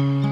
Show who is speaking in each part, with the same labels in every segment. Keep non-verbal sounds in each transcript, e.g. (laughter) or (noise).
Speaker 1: Mm-hmm.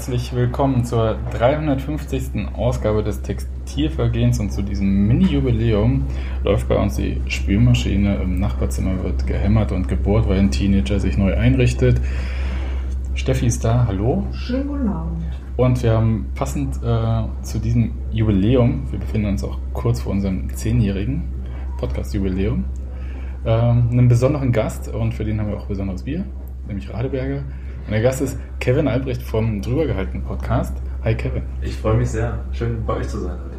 Speaker 1: Herzlich willkommen zur 350. Ausgabe des Textilvergehens und zu diesem Mini-Jubiläum läuft bei uns die Spülmaschine im Nachbarzimmer, wird gehämmert und gebohrt, weil ein Teenager sich neu einrichtet. Steffi ist da, hallo.
Speaker 2: Schönen guten Abend.
Speaker 1: Und wir haben passend äh, zu diesem Jubiläum, wir befinden uns auch kurz vor unserem zehnjährigen Podcast-Jubiläum, äh, einen besonderen Gast und für den haben wir auch besonderes Bier, nämlich Radeberger. Und der Gast ist Kevin Albrecht vom Drübergehalten Podcast. Hi Kevin.
Speaker 3: Ich freue mich sehr. Schön bei euch zu sein heute.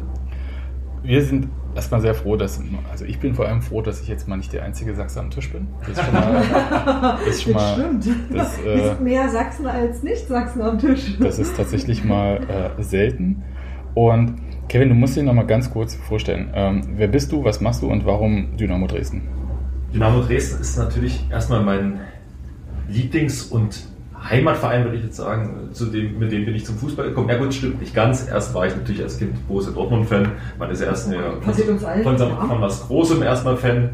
Speaker 1: Wir sind erstmal sehr froh, dass, also ich bin vor allem froh, dass ich jetzt mal nicht der einzige Sachse am Tisch bin.
Speaker 2: Das ist schon mal. (laughs) Das, ist schon mal, stimmt. Das äh, ist mehr Sachsen als Nicht-Sachsen am Tisch.
Speaker 1: Das ist tatsächlich mal äh, selten. Und Kevin, du musst dir noch mal ganz kurz vorstellen. Ähm, wer bist du, was machst du und warum Dynamo Dresden?
Speaker 3: Dynamo Dresden ist natürlich erstmal mein Lieblings- und Heimatverein, würde ich jetzt sagen, zu dem, mit dem bin ich zum Fußball gekommen. Ja gut, stimmt nicht ganz. Erst war ich natürlich als Kind Borussia Dortmund-Fan. Man ist erst eine,
Speaker 2: von,
Speaker 3: von, von, was Großem erstmal Fan.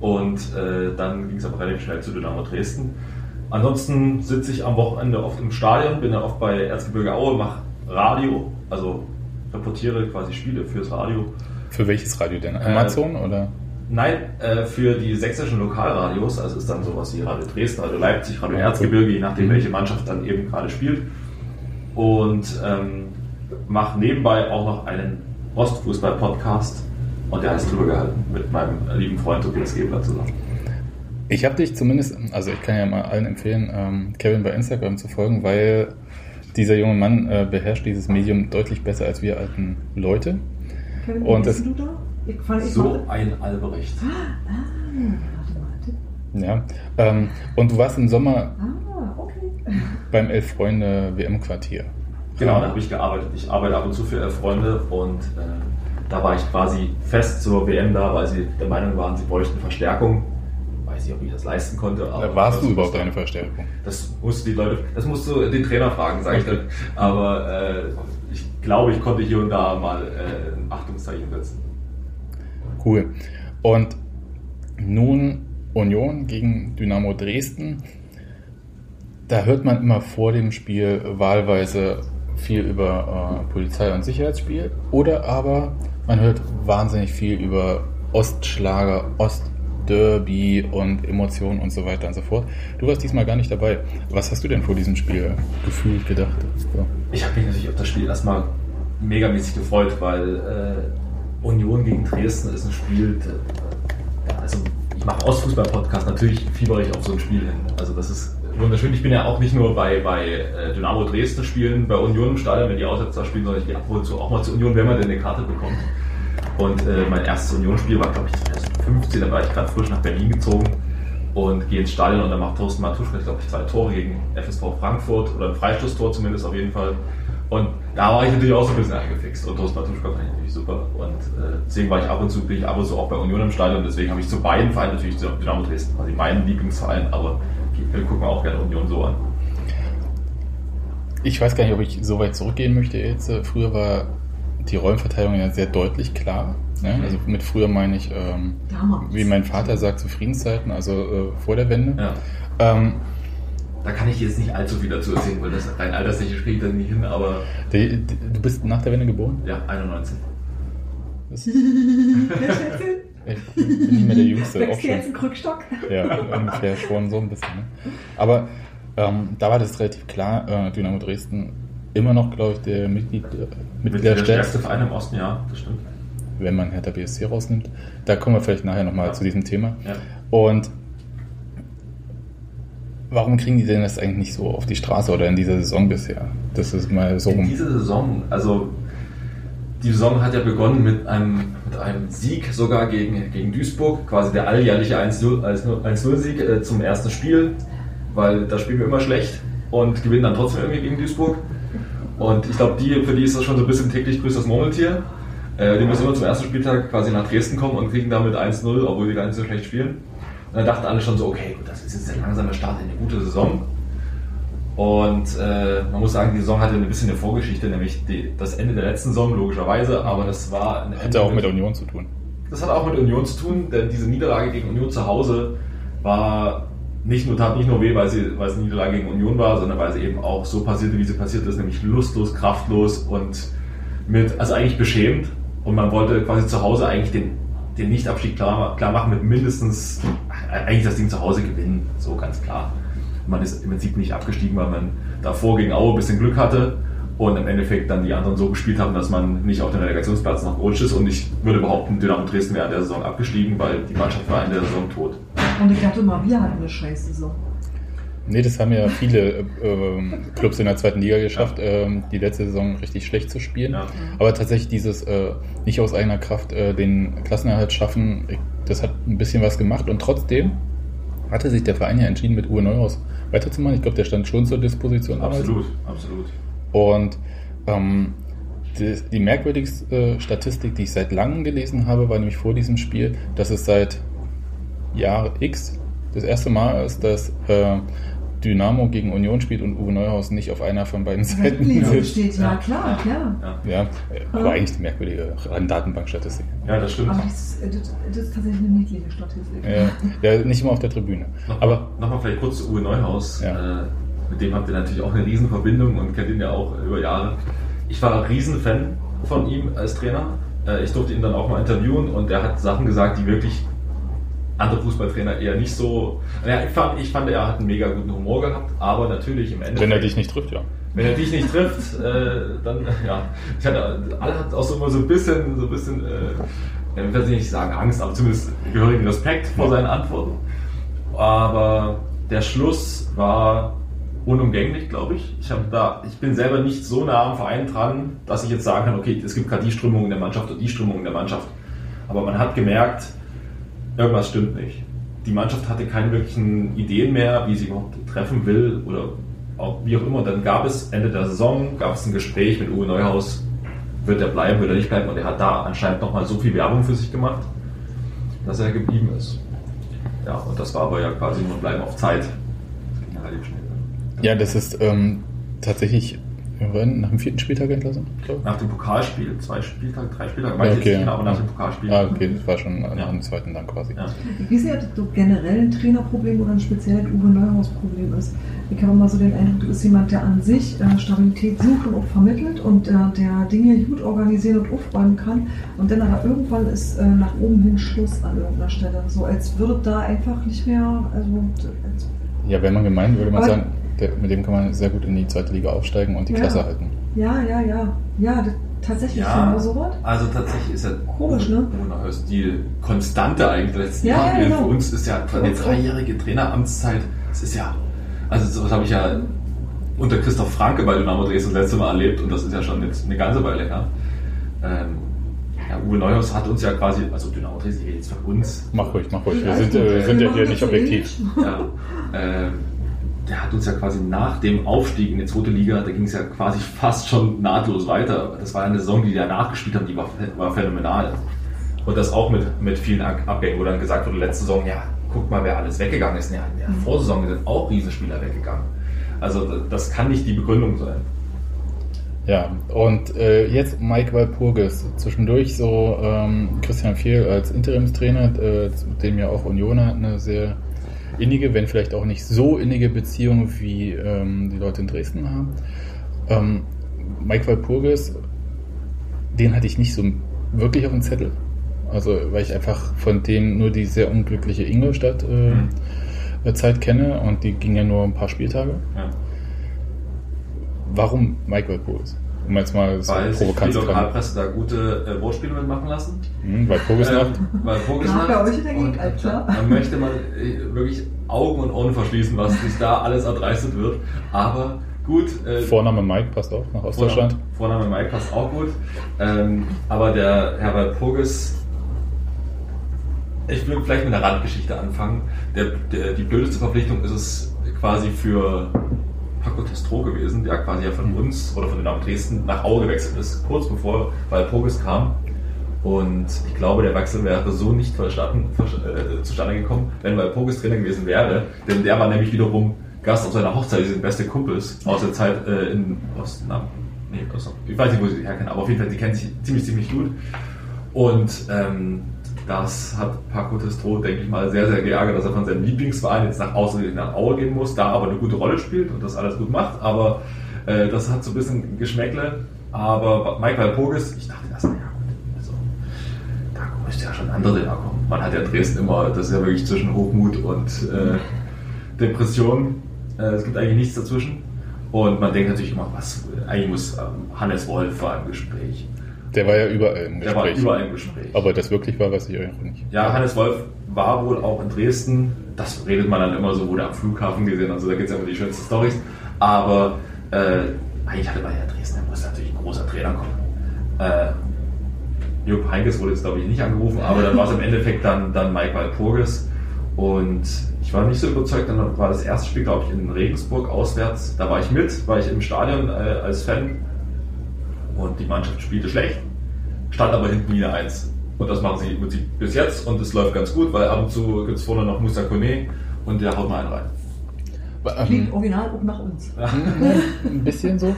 Speaker 3: Und äh, dann ging es aber relativ schnell zu Dynamo Dresden. Ansonsten sitze ich am Wochenende oft im Stadion, bin ja oft bei Erzgebirge Aue, mache Radio, also reportiere quasi Spiele fürs Radio.
Speaker 1: Für welches Radio denn? Amazon äh, oder?
Speaker 3: Nein, äh, für die sächsischen Lokalradios, also ist dann sowas wie Radio Dresden, Radio Leipzig, Radio Erzgebirge, je nachdem, welche Mannschaft dann eben gerade spielt. Und ähm, mache nebenbei auch noch einen Ostfußball-Podcast und der heißt drüber gehalten mit meinem lieben Freund Tobias Gebler zusammen.
Speaker 1: Ich habe dich zumindest, also ich kann ja mal allen empfehlen, ähm, Kevin bei Instagram zu folgen, weil dieser junge Mann äh, beherrscht dieses Medium deutlich besser als wir alten Leute.
Speaker 2: Kevin, und das, du da?
Speaker 3: Ich fand, ich so ein Albrecht. Ah,
Speaker 1: warte, Ja, ähm, und du warst im Sommer ah, okay. beim Elf Freunde WM-Quartier.
Speaker 3: Genau, da habe ich gearbeitet. Ich arbeite ab und zu für Elf Freunde und äh, da war ich quasi fest zur WM da, weil sie der Meinung waren, sie bräuchten Verstärkung. Weiß nicht, ob ich das leisten konnte.
Speaker 1: Aber warst du überhaupt eine Verstärkung?
Speaker 3: Das musst die Leute, das musst du den Trainer fragen, sage ich dann. Aber äh, ich glaube, ich konnte hier und da mal äh, ein Achtungszeichen setzen.
Speaker 1: Cool. Und nun Union gegen Dynamo Dresden. Da hört man immer vor dem Spiel wahlweise viel über äh, Polizei- und Sicherheitsspiel oder aber man hört wahnsinnig viel über Ostschlager, Ostderby und Emotionen und so weiter und so fort. Du warst diesmal gar nicht dabei. Was hast du denn vor diesem Spiel gefühlt, gedacht?
Speaker 3: So. Ich habe mich natürlich auf das Spiel erstmal megamäßig gefreut, weil äh, Union gegen Dresden ist ein Spiel, ja, also ich mache aus Fußball-Podcast, natürlich fiebere ich auf so ein Spiel hin. Also das ist wunderschön. Ich bin ja auch nicht nur bei, bei äh, Dynamo Dresden spielen, bei Union im Stadion, wenn die Aussetzer spielen, sondern ich gehe ab und zu auch mal zur Union, wenn man denn eine Karte bekommt. Und äh, mein erstes Union-Spiel war, glaube ich, 2015, da war ich gerade frisch nach Berlin gezogen und gehe ins Stadion und dann macht Thorsten Matuschka, glaube ich, zwei Tore gegen FSV Frankfurt oder ein Freistoßtor zumindest auf jeden Fall. Und da war ich natürlich auch so ein bisschen angefixt. Und Toast Matuschka fand ich natürlich super. Und äh, deswegen war ich ab und zu, bin ich ab und zu auch bei Union im Stadion. Deswegen habe ich zu beiden Vereinen natürlich zu Dynamo Dresden, quasi meinen Lieblingsverein, aber wir gucken auch gerne Union so an.
Speaker 1: Ich weiß gar nicht, ob ich so weit zurückgehen möchte jetzt. Früher war die Rollenverteilung ja sehr deutlich klar. Ne? Also mit früher meine ich, ähm, wie mein Vater sagt, zu Friedenszeiten, also äh, vor der Wende. Ja. Ähm,
Speaker 3: da kann ich jetzt nicht allzu viel dazu erzählen, weil das rein alterstechnisch kriege ich dann nicht hin, aber.
Speaker 1: Die, die, du bist nach der Wende geboren?
Speaker 3: Ja, 91.
Speaker 1: Das (laughs) ich bin nicht mehr der Jüngste.
Speaker 2: Wächst auch schon. jetzt ein Krückstock?
Speaker 1: Ja, ungefähr schon so ein bisschen. Ne? Aber ähm, da war das relativ klar, äh, Dynamo Dresden immer noch, glaube ich, der Mitglied, äh,
Speaker 3: Mitglied der stärkste Verein im Osten, ja, das stimmt.
Speaker 1: Wenn man Hertha BSC rausnimmt. Da kommen wir vielleicht nachher nochmal ja. zu diesem Thema.
Speaker 3: Ja.
Speaker 1: Und warum kriegen die denn das eigentlich nicht so auf die Straße oder in dieser Saison bisher? Das ist mal so
Speaker 3: In dieser Saison, also die Saison hat ja begonnen mit einem, mit einem Sieg sogar gegen, gegen Duisburg, quasi der alljährliche 1-0-Sieg äh, zum ersten Spiel, weil da spielen wir immer schlecht und gewinnen dann trotzdem irgendwie gegen Duisburg. Und ich glaube, die, für die ist das schon so ein bisschen täglich grüßt das Murmeltier. Äh, die müssen immer zum ersten Spieltag quasi nach Dresden kommen und kriegen damit 1-0, obwohl die gar nicht so schlecht spielen. Und dann dachten alle schon so, okay, gut, das ist jetzt der langsame Start in eine gute Saison. Und äh, man muss sagen, die Saison hatte ein bisschen eine Vorgeschichte, nämlich die, das Ende der letzten Saison, logischerweise, aber das war
Speaker 1: ein Hatte auch mit Union zu tun.
Speaker 3: Das hat auch mit Union zu tun, denn diese Niederlage gegen Union zu Hause war nicht nur, tat nicht nur weh, weil, sie, weil es eine Niederlage gegen Union war, sondern weil sie eben auch so passierte, wie sie passiert ist, nämlich lustlos, kraftlos und mit, also eigentlich beschämt. Und man wollte quasi zu Hause eigentlich den, den Nichtabstieg klar, klar machen mit mindestens, eigentlich das Ding zu Hause gewinnen, so ganz klar. Man ist im Prinzip nicht abgestiegen, weil man davor gegen Aue ein bisschen Glück hatte und im Endeffekt dann die anderen so gespielt haben, dass man nicht auf den Relegationsplatz noch gerutscht ist. Und ich würde behaupten, Dynamo Dresden wäre in der Saison abgestiegen, weil die Mannschaft war in der Saison tot.
Speaker 2: Und ich dachte mal, wir hatten eine scheiß Saison.
Speaker 1: Nee, das haben ja viele äh, Clubs in der zweiten Liga geschafft, ja. äh, die letzte Saison richtig schlecht zu spielen. Ja. Aber tatsächlich dieses äh, nicht aus eigener Kraft äh, den Klassenerhalt schaffen, das hat ein bisschen was gemacht und trotzdem hatte sich der Verein ja entschieden, mit Uwe Neuhaus weiterzumachen. Ich glaube, der stand schon zur Disposition.
Speaker 3: Absolut, damals. absolut.
Speaker 1: Und ähm, die, die, merkwürdigste Statistik, die ich seit langem gelesen habe, war nämlich vor diesem Spiel, dass es seit Jahr X das erste Mal ist, dass äh, Dynamo gegen Union spielt und Uwe Neuhaus nicht auf einer von beiden Seiten
Speaker 2: sitzt. steht, ja, klar, klar.
Speaker 1: Ja, ja aber ja. eigentlich eine merkwürdige Datenbankstatistik.
Speaker 3: Ja, das stimmt.
Speaker 2: Aber das, das, das ist tatsächlich eine niedliche Statistik.
Speaker 1: Ja, ja nicht immer auf der Tribüne.
Speaker 3: Noch, aber Nochmal vielleicht kurz zu Uwe Neuhaus. Ja. Äh, mit dem habt ihr natürlich auch eine Riesenverbindung und kennt ihn ja auch über Jahre. Ich war ein Riesenfan von ihm als Trainer. Äh, ich durfte ihn dann auch mal interviewen und er hat Sachen gesagt, die wirklich andere Fußballtrainer eher nicht so. Ja, ich, fand, ich fand, er hat einen mega guten Humor gehabt, aber natürlich im Endeffekt.
Speaker 1: Wenn er dich nicht trifft, ja.
Speaker 3: Wenn er dich nicht trifft, äh, dann, ja. Ich hatte, alle hatten auch so immer so ein bisschen, so ein bisschen, äh, ich will nicht sagen Angst, aber zumindest gehörigen Respekt vor seinen Antworten. Aber der Schluss war unumgänglich, glaube ich. Ich, da, ich bin selber nicht so nah am Verein dran, dass ich jetzt sagen kann, okay, es gibt gerade die Strömung in der Mannschaft oder die Strömung in der Mannschaft. Aber man hat gemerkt, irgendwas stimmt nicht. Die Mannschaft hatte keine wirklichen Ideen mehr, wie sie überhaupt treffen will oder auch, wie auch immer. Dann gab es Ende der Saison gab es ein Gespräch mit Uwe Neuhaus, wird er bleiben, wird er nicht bleiben und er hat da anscheinend nochmal so viel Werbung für sich gemacht, dass er geblieben ist. Ja, und das war aber ja quasi nur Bleiben auf Zeit. Das
Speaker 1: schnell. Ja, das ist ähm, tatsächlich Wann? Nach dem vierten Spieltag entlassen?
Speaker 3: Nach dem Pokalspiel, zwei Spieltage, drei Spieltage, weiß okay. ich nicht, aber nach dem Pokalspiel. Ah,
Speaker 1: okay, das war schon ja. nach dem zweiten dann quasi. Ja.
Speaker 2: Wie sehr du generell ein Trainerproblem oder ein spezielles Uwe Neuhaus Problem ist? Ich habe immer so den Eindruck, du bist jemand, der an sich äh, Stabilität sucht und auch vermittelt und äh, der Dinge gut organisieren und aufräumen kann und dann aber irgendwann ist äh, nach oben hin Schluss an irgendeiner Stelle. So als würde da einfach nicht mehr, also...
Speaker 1: ja, wenn man gemeint würde man sagen der, mit dem kann man sehr gut in die zweite Liga aufsteigen und die
Speaker 2: ja.
Speaker 1: Klasse halten.
Speaker 2: Ja, ja, ja. Ja, tatsächlich ja, genau so was.
Speaker 3: Also tatsächlich ist er
Speaker 2: komisch, ne?
Speaker 3: Die Konstante eigentlich der letzten
Speaker 2: ja, Jahre. Ja,
Speaker 3: genau. Für uns ist ja eine dreijährige Traineramtszeit. Das ist ja, also sowas habe ich ja unter Christoph Franke bei Dynamo Dresden das letzte Mal erlebt und das ist ja schon jetzt eine ganze Weile her. Ähm, ja, Uwe Neuhaus hat uns ja quasi, also Dynamo Dresden, jetzt für uns.
Speaker 1: Mach ruhig, mach ruhig. Wir sind, äh, sind ja hier nicht objektiv.
Speaker 3: Ja, ähm, der hat uns ja quasi nach dem Aufstieg in die zweite Liga, da ging es ja quasi (laughs) fast schon nahtlos weiter. Das war eine Saison, die die danach gespielt haben, die war, war phänomenal. Und das auch mit, mit vielen Abgängen, wo dann gesagt wurde, letzte Saison, ja, guck mal, wer alles weggegangen ist. Ja, in der mhm. Vorsaison sind auch Riesenspieler weggegangen. Also das kann nicht die Begründung sein.
Speaker 1: Ja, und äh, jetzt Mike Walpurgis. Zwischendurch so ähm, Christian Fehl als Interimstrainer, äh, mit dem ja auch Union hat eine sehr innige, wenn vielleicht auch nicht so innige Beziehung, wie ähm, die Leute in Dresden haben. Ähm, Mike Walpurgis, den hatte ich nicht so wirklich auf dem Zettel. Also, weil ich einfach von dem nur die sehr unglückliche Ingolstadt äh, mhm. Zeit kenne und die ging ja nur ein paar Spieltage. Ja. Warum Mike Walpurgis? Um jetzt mal
Speaker 3: so weil provokant sich die Lokalpresse da gute äh, Wortspiele mitmachen lassen.
Speaker 1: Mhm, weil Vogelsnacht.
Speaker 3: Ähm, weil Vogelsnacht.
Speaker 2: Ja, bei euch dagegen, klar.
Speaker 3: Man möchte mal äh, wirklich Augen und Ohren verschließen, was sich da alles erdreistet wird. Aber gut.
Speaker 1: Äh, Vorname Mike passt auch nach Ostdeutschland.
Speaker 3: Vorname, Vorname Mike passt auch gut. Ähm, aber der Herbert Poges, ich will vielleicht mit einer Randgeschichte anfangen. Der, der, die blödeste Verpflichtung ist es quasi für Paco Testro gewesen, der quasi ja von uns oder von den Dresden nach Aue gewechselt ist, kurz bevor Walpurgis kam. Und ich glaube, der Wechsel wäre so nicht verstanden, äh, zustande gekommen, wenn Walpurgis Trainer gewesen wäre. Denn der war nämlich wiederum Gast auf seiner Hochzeit, die sind beste Kumpels aus der Zeit äh, in Osten. Nee. Ich weiß nicht, wo sie herkennen, aber auf jeden Fall, die kennen sich ziemlich, ziemlich gut. Und ähm, das hat Paco Testro, denke ich mal, sehr, sehr geärgert, dass er von seinem Lieblingsverein jetzt nach außen nach Aue gehen muss, da aber eine gute Rolle spielt und das alles gut macht. Aber äh, das hat so ein bisschen Geschmäckle. Aber Michael Pogis, ich dachte erst, ja gut, also da müsste ja schon andere Trainer kommen. Man hat ja Dresden immer, das ist ja wirklich zwischen Hochmut und äh, Depression. Äh, es gibt eigentlich nichts dazwischen. Und man denkt natürlich immer, was, eigentlich muss ähm, Hannes Wolf vor einem Gespräch.
Speaker 1: Der war ja überall im
Speaker 3: Gespräch. Der war überall im Gespräch.
Speaker 1: Aber das wirklich war, weiß ich auch nicht.
Speaker 3: Ja, Hannes Wolf war wohl auch in Dresden. Das redet man dann immer so, wurde am Flughafen gesehen. Also da gibt es ja immer die schönsten Storys. Aber äh, eigentlich hatte man ja Dresden, da muss natürlich ein großer Trainer kommen. Äh, Jupp Heinkes wurde jetzt, glaube ich, nicht angerufen, aber dann war es im (laughs) Endeffekt dann, dann Mike Walpurgis. Und ich war nicht so überzeugt, dann war das erste Spiel, glaube ich, in Regensburg auswärts. Da war ich mit, war ich im Stadion äh, als Fan und die Mannschaft spielte schlecht, stand aber hinten wieder eins. Und das machen sie bis jetzt und es läuft ganz gut, weil ab und zu gibt es vorne noch Musa Kone und der haut mal einen rein.
Speaker 2: Klingt ähm, original auch nach uns. (laughs)
Speaker 1: Ein bisschen so.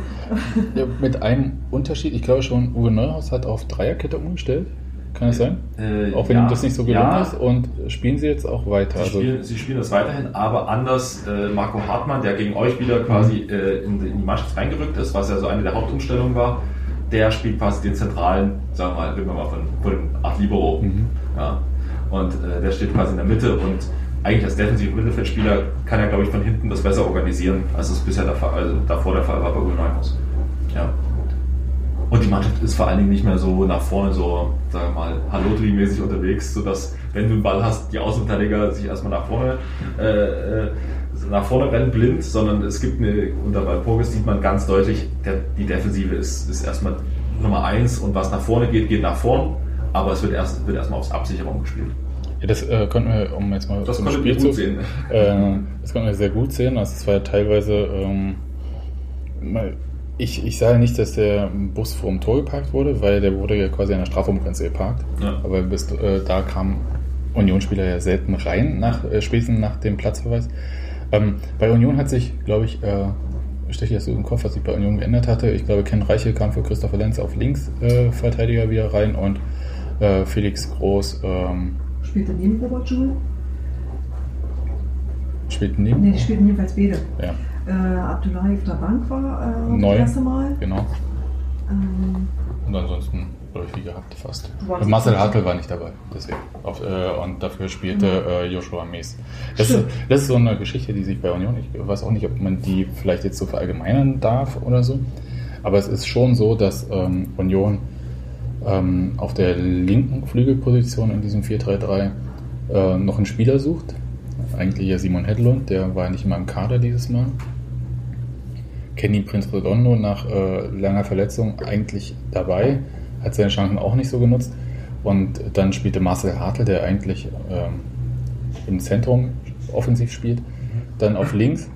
Speaker 1: Ja, mit einem Unterschied. Ich glaube schon, Uwe Neuhaus hat auf Dreierkette umgestellt. Kann es sein? Äh, auch wenn ja, ihm das nicht so gelungen ja. ist. Und spielen sie jetzt auch weiter?
Speaker 3: Sie, also spielen, sie spielen das weiterhin, aber anders. Äh, Marco Hartmann, der gegen euch wieder quasi äh, in, in, die Mannschaft reingerückt ist, was ja so eine der Hauptumstellungen war, der spielt quasi den zentralen, sagen wir mal, reden wir mal von, von Art Libero. Mhm. Ja. Und äh, der steht quasi in der Mitte und eigentlich als defensiver Mittelfeldspieler kann er, glaube ich, von hinten das besser organisieren, als es bisher der Fall, also davor der Fall war bei Neuhaus. Ja. Und die Mannschaft ist vor allen Dingen nicht mehr so nach vorne, so, sagen wir mal, Hallotri-mäßig unterwegs, sodass, wenn du einen Ball hast, die Außenverteidiger sich erstmal nach vorne, äh, äh, nach vorne rennen blind, sondern es gibt eine, unter Walpurgis sieht man ganz deutlich, der, die Defensive ist, ist erstmal Nummer eins und was nach vorne geht, geht nach vorn, aber es wird erst, wird erstmal aufs Absicherung gespielt.
Speaker 1: Ja, das äh, konnten wir, um jetzt mal
Speaker 3: das zum Spiel zu sehen. (laughs)
Speaker 1: Äh, das konnten wir sehr gut sehen. Also es war ja teilweise ähm, ich, ich sage nicht, dass der Bus vor dem Tor geparkt wurde, weil der wurde ja quasi an der Strafraumgrenze geparkt. Ja. Aber bis äh, da kamen Unionsspieler ja selten rein, nach, äh, spätestens nach dem Platzverweis. Ähm, bei Union hat sich, glaube ich, äh, steche ich das so im Kopf, was sich bei Union geändert hatte. Ich glaube, Ken Reiche kam für Christopher Lenz auf Linksverteidiger äh, wieder rein und äh, Felix Groß. Ähm,
Speaker 2: Spielte neben Robert Schul?
Speaker 1: Spielt neben?
Speaker 2: Nee, die spielten jedenfalls beide.
Speaker 1: Ja
Speaker 2: äh, Abdullahi auf der Bank war
Speaker 1: äh, Neu,
Speaker 2: das erste Mal.
Speaker 1: Genau. Ähm, und ansonsten wie gehabt fast. Marcel Hartl war nicht dabei, deswegen. Auf, äh, und dafür spielte mhm. äh, Joshua Mees. Das, das, ist so eine Geschichte, die sich bei Union, ich weiß auch nicht, ob man die vielleicht jetzt so verallgemeinern darf oder so, aber es ist schon so, dass ähm, Union ähm, auf der linken Flügelposition in diesem 4-3-3 äh, noch einen Spieler sucht. Eigentlich ja Simon Hedlund, der war nicht immer im Kader dieses Mal. Kenny Prince Redondo nach äh, langer Verletzung eigentlich dabei, hat seine Chancen auch nicht so genutzt. Und dann spielte Marcel Hartl, der eigentlich ähm, im Zentrum offensiv spielt, dann auf links.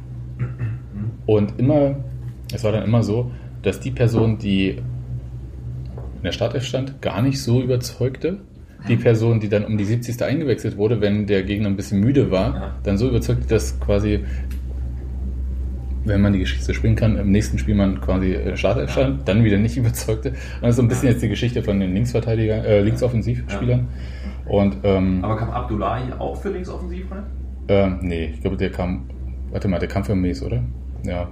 Speaker 1: Und immer, es war dann immer so, dass die Person, die in der Startelf stand, gar nicht so überzeugte. Die Person, die dann um die 70. eingewechselt wurde, wenn der Gegner ein bisschen müde war, dann so überzeugte, dass quasi wenn man die Geschichte spielen kann, im nächsten Spiel man quasi äh, Startelf stand, ja. dann wieder nicht (laughs) überzeugte. Das ist so ein bisschen ja. jetzt die Geschichte von den Linksverteidiger, äh, Linksoffensivspielern. Ja. Und, ähm,
Speaker 3: Aber kam Abdullahi auch für Linksoffensiv rein?
Speaker 1: Ähm, nee, ich glaube, der kam, warte mal, der kam für Mies, oder? Ja.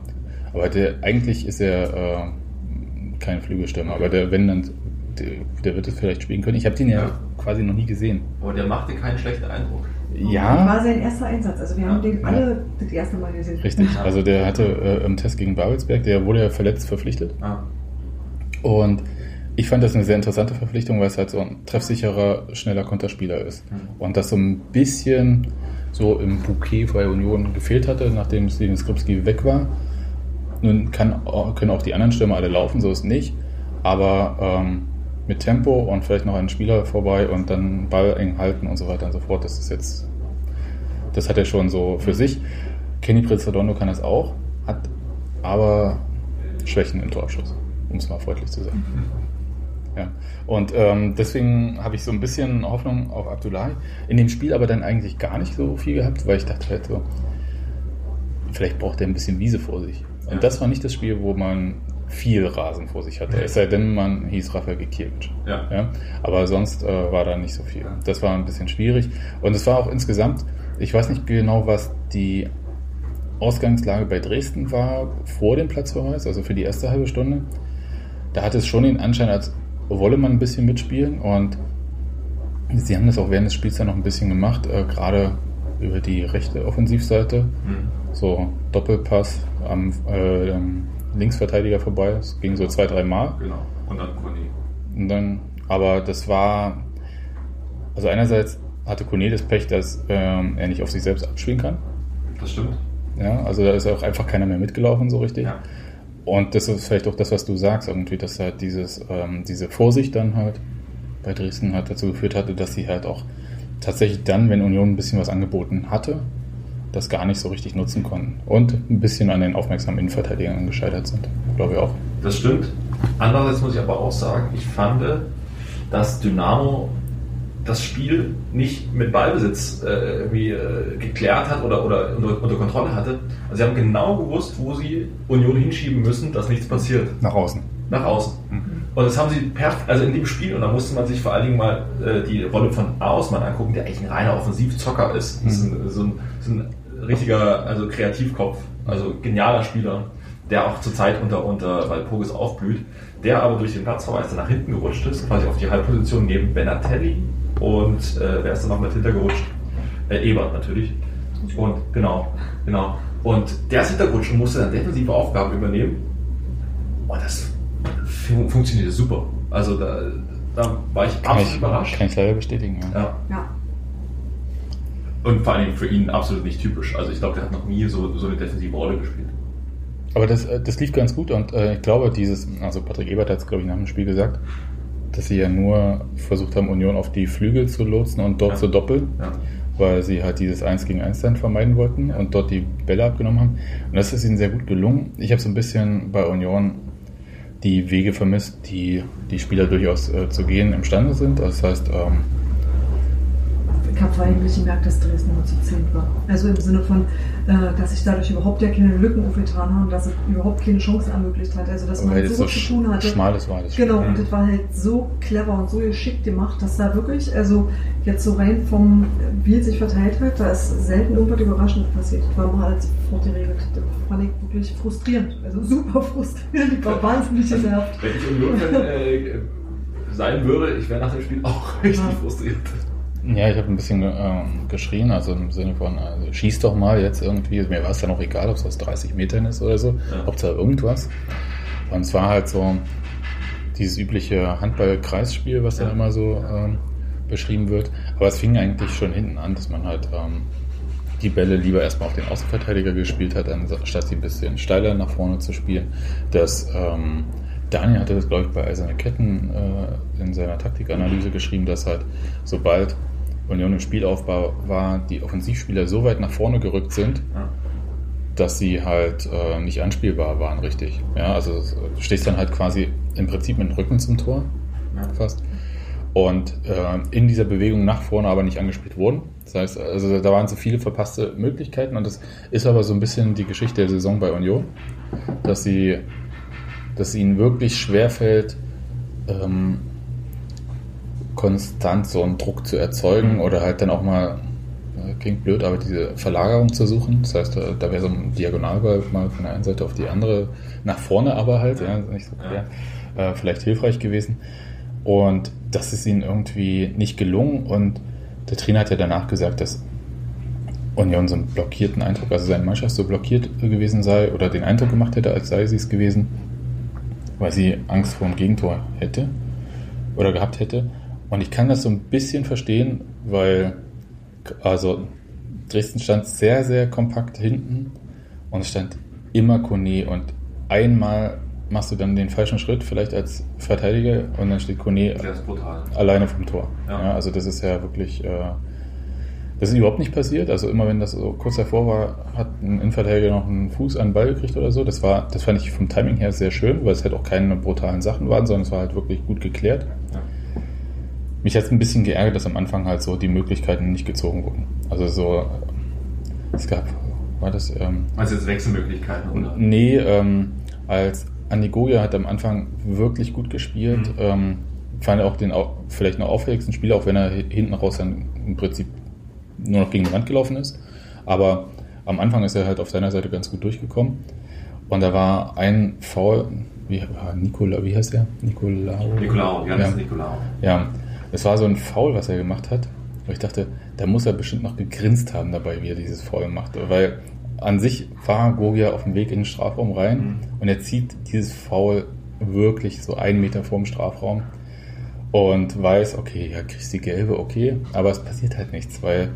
Speaker 1: Aber der, eigentlich ist er äh, kein Flügelstürmer, okay. aber der, wenn dann, der, der, wird es vielleicht spielen können. Ich habe den ja, quasi noch nie gesehen.
Speaker 3: Aber der machte keinen schlechten Eindruck.
Speaker 2: Ja. War sein erster Einsatz. Also wir haben den alle das erste Mal gesehen.
Speaker 1: Richtig. Also der hatte äh, im Test gegen Babelsberg, der wurde ja verletzt verpflichtet. Ah. Und ich fand das eine sehr interessante Verpflichtung, weil es halt so ein treffsicherer, schneller Konterspieler ist. Mhm. Und das so ein bisschen so im Bouquet bei Union gefehlt hatte, nachdem Steven Skripski weg war. Nun kann, können auch die anderen Stürmer alle laufen, so ist nicht. Aber ähm, mit Tempo und vielleicht noch einen Spieler vorbei und dann Ball eng halten und so weiter und so fort, das ist jetzt, das hat er schon so für sich. Kenny Prizzadondo kann das auch, hat aber Schwächen im Torschuss, um es mal freundlich zu sagen. Ja. Und ähm, deswegen habe ich so ein bisschen Hoffnung auf Abdullahi. In dem Spiel aber dann eigentlich gar nicht so viel gehabt, weil ich dachte halt so, vielleicht braucht er ein bisschen Wiese vor sich. Und das war nicht das Spiel, wo man viel Rasen vor sich hatte. Es sei denn, man hieß Rafael Gikiewicz.
Speaker 3: Ja.
Speaker 1: Ja? Aber sonst äh, war da nicht so viel. Das war ein bisschen schwierig. Und es war auch insgesamt, ich weiß nicht genau, was die Ausgangslage bei Dresden war vor dem Platzverweis, also für die erste halbe Stunde. Da hatte es schon den Anschein, als wolle man ein bisschen mitspielen und sie haben das auch während des Spiels dann noch ein bisschen gemacht, äh, gerade über die rechte Offensivseite.
Speaker 3: Mhm.
Speaker 1: So Doppelpass am äh, Linksverteidiger vorbei. Es ging so zwei, drei Mal.
Speaker 3: Genau. Und dann Kone.
Speaker 1: Und dann, aber das war, also einerseits hatte Kone das Pech, dass ähm, er nicht auf sich selbst abspielen kann.
Speaker 3: Das stimmt.
Speaker 1: Ja, also da ist auch einfach keiner mehr mitgelaufen so richtig.
Speaker 3: Ja.
Speaker 1: Und das ist vielleicht auch das, was du sagst, irgendwie, dass halt dieses, ähm, diese Vorsicht dann halt bei Dresden halt dazu geführt hatte, dass sie halt auch tatsächlich dann, wenn Union ein bisschen was angeboten hatte, das gar nicht so richtig nutzen konnten. Und ein bisschen an den aufmerksamen Innenverteidigern gescheitert sind, glaube ich auch.
Speaker 3: Das stimmt. Andererseits muss ich aber auch sagen, ich fand, dass Dynamo das Spiel nicht mit Ballbesitz äh, irgendwie äh, geklärt hat oder, oder unter, unter Kontrolle hatte. Also sie haben genau gewusst, wo sie Union hinschieben müssen, dass nichts passiert.
Speaker 1: Nach außen.
Speaker 3: Nach außen. Und das haben sie perf also in dem Spiel, und da musste man sich vor allen Dingen mal äh, die Rolle von Ausmann angucken, der eigentlich ein reiner Offensivzocker ist. Das ist ein, so, ein, so ein richtiger also Kreativkopf, also genialer Spieler, der auch zurzeit unter, unter Walpurgis aufblüht, der aber durch den Platzverweis dann nach hinten gerutscht ist, quasi auf die Halbposition neben Benatelli und äh, wer ist da noch mit hintergerutscht? Äh, Ebert natürlich. Und genau, genau. Und der ist hintergerutscht und musste dann defensive Aufgaben übernehmen. Und das fun funktionierte super. Also da, da war ich
Speaker 1: Kann
Speaker 3: absolut
Speaker 1: ich,
Speaker 3: überrascht.
Speaker 1: kann ich leider bestätigen. Ja.
Speaker 3: Ja.
Speaker 2: Ja.
Speaker 3: Und vor allen Dingen für ihn absolut nicht typisch. Also ich glaube, der hat noch nie so, so eine defensive Rolle gespielt.
Speaker 1: Aber das, äh, das lief ganz gut und äh, ich glaube, dieses, also Patrick Ebert hat es, glaube ich, nach dem Spiel gesagt, dass sie ja nur versucht haben, Union auf die Flügel zu lotsen und dort
Speaker 3: Ja.
Speaker 1: zu doppeln,
Speaker 3: Ja.
Speaker 1: weil sie halt dieses 1 gegen 1 dann vermeiden wollten und dort die Bälle abgenommen haben. Und das ist ihnen sehr gut gelungen. Ich habe so ein bisschen bei Union die Wege vermisst, die die Spieler durchaus äh, zu gehen imstande sind. Das heißt, ähm,
Speaker 2: Ich habe vor allem richtig gemerkt, dass Dresden immer zu zehn war. Also im Sinne von, äh, dass sich dadurch überhaupt ja keine Lücken aufgetan haben, dass es überhaupt keine Chancen ermöglicht hat. Also dass
Speaker 1: weil
Speaker 2: man so
Speaker 1: so
Speaker 2: zu tun hatte.
Speaker 1: schmales war das
Speaker 2: Genau,
Speaker 3: Mhm.
Speaker 2: und das war halt so clever und so geschickt gemacht, dass da wirklich, also jetzt so rein vom, wie es sich verteilt hat, da ist selten irgendwas Überraschendes passiert. Das war mal als sofort geregelt. Das fand ich wirklich frustrierend. Also super (laughs) frustrierend. Ich war wahnsinnig genervt.
Speaker 3: Wenn ich Union äh, sein würde, ich wäre nach dem Spiel auch richtig
Speaker 2: Ja.
Speaker 3: frustriert.
Speaker 1: Ja, ich habe ein bisschen ähm, geschrien, also im Sinne von, also, schieß doch mal jetzt irgendwie. Mir war es dann auch egal, ob es aus 30 Metern ist oder so,
Speaker 3: Ja.
Speaker 1: Hauptsache irgendwas. Und es war halt so dieses übliche Handball-Kreisspiel, was dann
Speaker 3: Ja.
Speaker 1: immer so ähm, beschrieben wird. Aber es fing eigentlich schon hinten an, dass man halt ähm, die Bälle lieber erstmal auf den Außenverteidiger gespielt hat, anstatt sie ein bisschen steiler nach vorne zu spielen. Das ähm, Daniel hatte das, glaube ich, bei Eiserne Ketten äh, in seiner Taktikanalyse geschrieben, dass halt sobald Union im Spielaufbau war, die Offensivspieler so weit nach vorne gerückt sind,
Speaker 3: Ja.
Speaker 1: dass sie halt äh, nicht anspielbar waren, richtig. Ja, also du stehst dann halt quasi im Prinzip mit dem Rücken zum Tor,
Speaker 3: Ja.
Speaker 1: fast. Und äh, in dieser Bewegung nach vorne aber nicht angespielt wurden. Das heißt, also da waren so viele verpasste Möglichkeiten und das ist aber so ein bisschen die Geschichte der Saison bei Union, dass sie, dass ihnen wirklich schwerfällt, ähm, konstant so einen Druck zu erzeugen oder halt dann auch mal, äh, klingt blöd, aber diese Verlagerung zu suchen. Das heißt, äh, da wäre so ein Diagonalball mal von der einen Seite auf die andere, nach vorne aber halt, ja, nicht so quer, äh, vielleicht hilfreich gewesen. Und das ist ihnen irgendwie nicht gelungen und der Trainer hat ja danach gesagt, dass Union so einen blockierten Eindruck, also seine Mannschaft so blockiert gewesen sei oder den Eindruck gemacht hätte, als sei sie es gewesen, weil sie Angst vor dem Gegentor hätte oder gehabt hätte. Und ich kann das so ein bisschen verstehen, weil also Dresden stand sehr, sehr kompakt hinten und es stand immer Kone und einmal machst du dann den falschen Schritt, vielleicht als Verteidiger und dann steht Kone alleine vom Tor.
Speaker 3: Ja.
Speaker 1: Ja. also das ist ja wirklich, äh, das ist überhaupt nicht passiert. Also immer wenn das so kurz davor war, hat ein Innenverteidiger noch einen Fuß an den Ball gekriegt oder so. Das war, das fand ich vom Timing her sehr schön, weil es halt auch keine brutalen Sachen waren, sondern es war halt wirklich gut geklärt.
Speaker 3: Ja.
Speaker 1: Mich hat es ein bisschen geärgert, dass am Anfang halt so die Möglichkeiten nicht gezogen wurden. Also so, äh, es gab, war das, ähm,
Speaker 3: du jetzt Wechselmöglichkeiten? Oder?
Speaker 1: Nee, ähm, als Anigoya hat am Anfang wirklich gut gespielt.
Speaker 3: Mhm.
Speaker 1: Ähm, fand auch den vielleicht noch auffälligsten Spieler, auch wenn er hi- hinten raus dann im Prinzip nur noch gegen die Wand gelaufen ist. Aber am Anfang ist er halt auf seiner Seite ganz gut durchgekommen. Und da war ein Foul, wie, ah, Nikola, wie heißt der? Nicolao.
Speaker 3: Nicolao, Janis
Speaker 1: Ja.
Speaker 3: Nicolao.
Speaker 1: Ja, es war so ein Foul, was er gemacht hat. Und ich dachte, da muss er bestimmt noch gegrinst haben dabei, wie er dieses Foul machte. Weil an sich war Gogia auf dem Weg in den Strafraum rein
Speaker 3: Mhm.
Speaker 1: und er zieht dieses Foul wirklich so einen Meter vorm Strafraum und weiß, okay, ja, kriegst die gelbe, okay, aber es passiert halt nichts, weil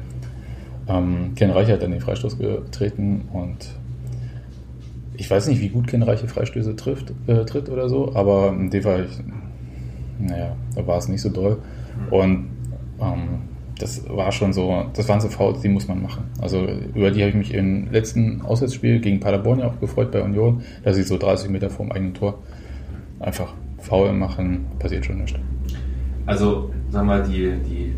Speaker 1: ähm, Ken Reich hat dann den Freistoß getreten und ich weiß nicht, wie gut Ken Reiche Freistöße trifft, äh, tritt oder so, aber in dem Fall, ich, naja, da war es nicht so doll. Und ähm, das war schon so, das waren so Fouls, die muss man machen. Also über die habe ich mich im letzten Auswärtsspiel gegen Paderborn ja auch gefreut bei Union, dass sie so 30 Meter vorm eigenen Tor einfach faul machen, passiert schon nichts.
Speaker 3: Also, sag mal, die, die,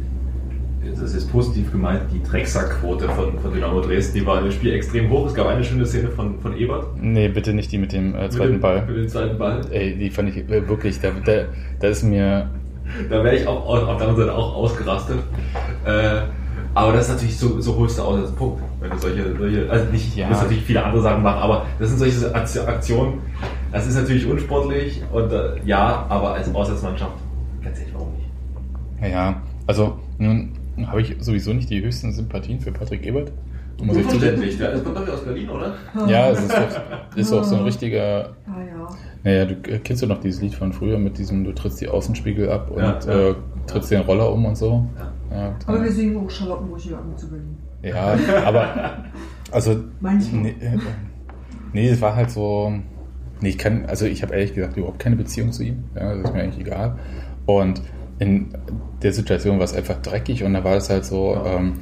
Speaker 3: das ist positiv gemeint, die Drecksackquote von, von Dynamo Dresden, die war im Spiel extrem hoch. Es gab eine schöne Szene von, von Ebert.
Speaker 1: Nee, bitte nicht die mit dem äh, zweiten
Speaker 3: mit dem,
Speaker 1: Ball.
Speaker 3: Mit dem zweiten Ball.
Speaker 1: Ey, die fand ich äh, wirklich, da, da, da ist mir,
Speaker 3: Da wäre ich auch auf der anderen Seite auch ausgerastet. Äh, aber das ist natürlich so, so holst du aus als Punkt. Wenn du solche, solche also nicht,
Speaker 1: Ja.
Speaker 3: du musst natürlich viele andere Sachen machen, aber das sind solche Akt- Aktionen, das ist natürlich unsportlich und äh, ja, aber als Auswärtsmannschaft, ganz ehrlich, warum nicht?
Speaker 1: ja, also nun habe ich sowieso nicht die höchsten Sympathien für Patrick Ebert. Muss ich zugeben.
Speaker 3: Der kommt doch aus Berlin, oder?
Speaker 1: Ja, es ist auch, ist auch so ein richtiger
Speaker 2: Ah ja.
Speaker 1: Naja, du äh, kennst du noch dieses Lied von früher mit diesem, du trittst die Außenspiegel ab und
Speaker 3: Ja, ja.
Speaker 1: Äh, trittst den Roller um und so.
Speaker 3: Ja.
Speaker 1: Ja,
Speaker 2: Aber wir singen auch Charlottenburg an zu Berlin.
Speaker 1: ja aber also
Speaker 2: Manchmal.
Speaker 1: nee, äh, nee, es war halt so. Nee, ich kann, also ich habe ehrlich gesagt überhaupt keine Beziehung zu ihm. Ja, das ist mir eigentlich egal. Und in der Situation war es einfach dreckig und da war es halt so,
Speaker 3: Ja.
Speaker 1: ähm,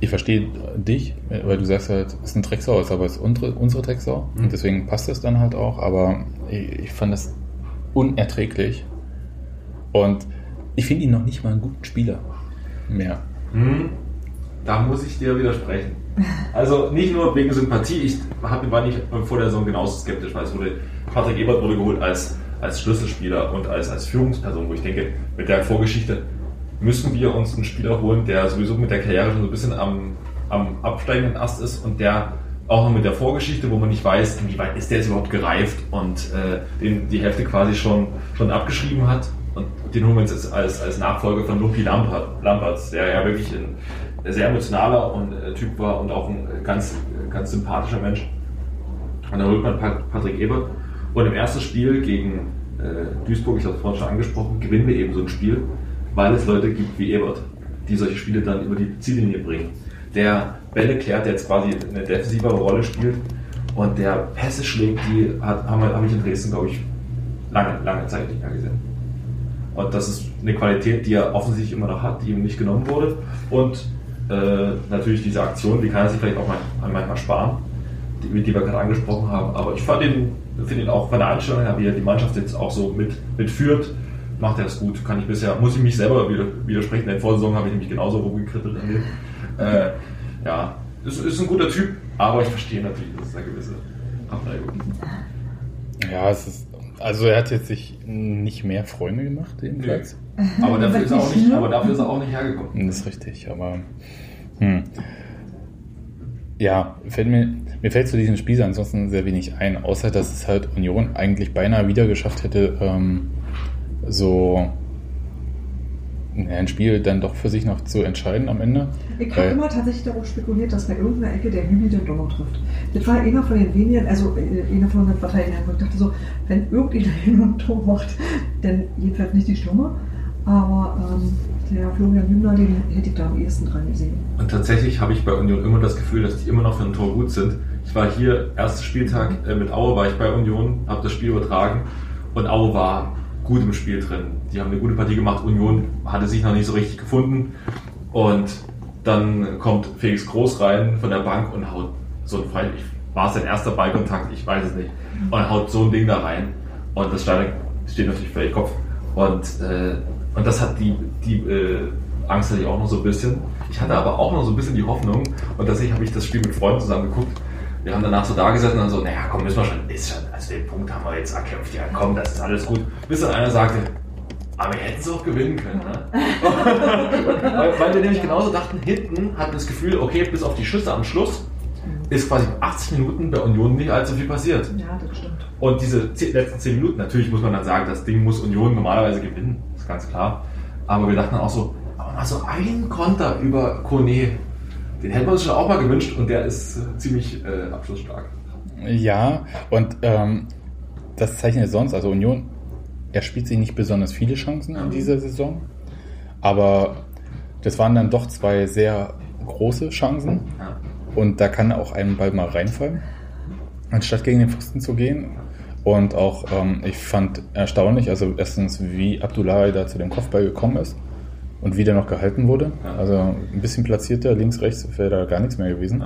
Speaker 1: ich verstehe dich, weil du sagst halt, es ist ein Drecksau, ist aber es ist unsere, unsere Drecksau.
Speaker 3: Mhm.
Speaker 1: Und deswegen passt das dann halt auch, aber ich, ich fand das unerträglich. Und ich finde ihn noch nicht mal einen guten Spieler mehr.
Speaker 3: Hm, da muss ich dir widersprechen. Also nicht nur wegen Sympathie, ich hab, war nicht vor der Saison genauso skeptisch, weil es wurde, Patrick Ebert wurde geholt als, als Schlüsselspieler und als, als Führungsperson, wo ich denke, mit der Vorgeschichte müssen wir uns einen Spieler holen, der sowieso mit der Karriere schon so ein bisschen am, am absteigenden Ast ist und der auch noch mit der Vorgeschichte, wo man nicht weiß, inwieweit ist der jetzt überhaupt gereift und äh, den die Hälfte quasi schon, schon abgeschrieben hat. Und den holen wir uns jetzt als, als Nachfolger von Lupi Lampert, Lamperts, der ja wirklich ein sehr emotionaler und, äh, Typ war und auch ein ganz, ganz sympathischer Mensch. Und dann holt man Pat- Patrick Ebert. Und im ersten Spiel gegen äh, Duisburg, ich habe es vorhin schon angesprochen, gewinnen wir eben so ein Spiel, weil es Leute gibt wie Ebert, die solche Spiele dann über die Ziellinie bringen. Der Bälle klärt, der jetzt quasi eine defensivere Rolle spielt und der Pässe schlägt, die hat, haben wir- habe ich in Dresden, glaube ich, lange, lange Zeit nicht mehr gesehen. Und das ist eine Qualität, die er offensichtlich immer noch hat, die ihm nicht genommen wurde. Und äh, natürlich diese Aktion, die kann er sich vielleicht auch mal, manchmal sparen, die, die wir gerade angesprochen haben. Aber ich finde ihn auch von der Einstellung her, wie er die Mannschaft jetzt auch so mit, mitführt, macht er das gut. Kann ich bisher, muss ich mich selber widersprechen. In der Vorsaison habe ich nämlich genauso rumgekrittelt an dem. Äh, ja, ist, ist ein guter Typ, aber ich verstehe natürlich, dass es eine gewisse Abneigung gibt.
Speaker 1: Ja, es ist, also er hat jetzt sich nicht mehr Freunde gemacht, jedenfalls.
Speaker 3: Aber dafür, ist er auch
Speaker 2: nicht
Speaker 3: aber dafür ist er auch nicht hergekommen.
Speaker 1: Das ist richtig, aber hm. ja, fällt mir, mir fällt zu diesem Spiel ansonsten sehr wenig ein, außer dass es halt Union eigentlich beinahe wieder geschafft hätte, ähm, so ein Spiel dann doch für sich noch zu entscheiden am Ende.
Speaker 2: Ich habe immer tatsächlich darauf spekuliert, dass bei irgendeiner Ecke der Hübi den Donner trifft. Das war einer von den wenigen, also äh, einer von unseren Verteidigern. wo Ich dachte so, wenn irgendjemand (laughs) hin und Tor macht, dann jedenfalls nicht die Stürmer. Aber ähm, der Florian Hübner, den hätte ich da am ehesten dran gesehen.
Speaker 3: Und tatsächlich habe ich bei Union immer das Gefühl, dass die immer noch für ein Tor gut sind. Ich war hier, erster Spieltag äh, mit Aue war ich bei Union, habe das Spiel übertragen und Aue war gut im Spiel drin. Die haben eine gute Partie gemacht. Union hatte sich noch nicht so richtig gefunden. Und dann kommt Felix Groß rein von der Bank und haut so ein Fall. War es sein erster Ballkontakt? Ich weiß es nicht. Und haut so ein Ding da rein. Und das steht natürlich völlig Kopf. Und, äh, und das hat die, die äh, Angst hatte ich auch noch so ein bisschen. Ich hatte aber auch noch so ein bisschen die Hoffnung. Und tatsächlich habe ich das Spiel mit Freunden zusammen geguckt wir haben danach so da gesessen und dann so, naja, komm, müssen wir schon, ist schon, also den Punkt haben wir jetzt erkämpft, ja, komm, das ist alles gut. Bis dann einer sagte, aber wir hätten es auch gewinnen können. Ne? (laughs) weil, weil, wir nämlich genauso dachten, hinten hatten das Gefühl, okay, bis auf die Schüsse am Schluss ist quasi 80 Minuten bei Union nicht allzu viel passiert.
Speaker 2: Ja, das stimmt.
Speaker 3: Und diese letzten 10 Minuten, natürlich muss man dann sagen, das Ding muss Union normalerweise gewinnen, ist ganz klar. Aber wir dachten auch so, aber mal so einen Konter über Kone den hätten wir uns schon auch mal gewünscht und der ist äh, ziemlich äh, abschlussstark.
Speaker 1: Ja, und ähm, das zeichnet sonst, also Union, er spielt sich nicht besonders viele Chancen in dieser Saison, aber das waren dann doch zwei sehr große Chancen und da kann auch einem Ball mal reinfallen, anstatt gegen den Pfosten zu gehen. Und auch, ähm, ich fand erstaunlich, also erstens, wie Abdullahi da zu dem Kopfball gekommen ist und wieder noch gehalten wurde. Also ein bisschen platzierter, links, rechts wäre da gar nichts mehr gewesen.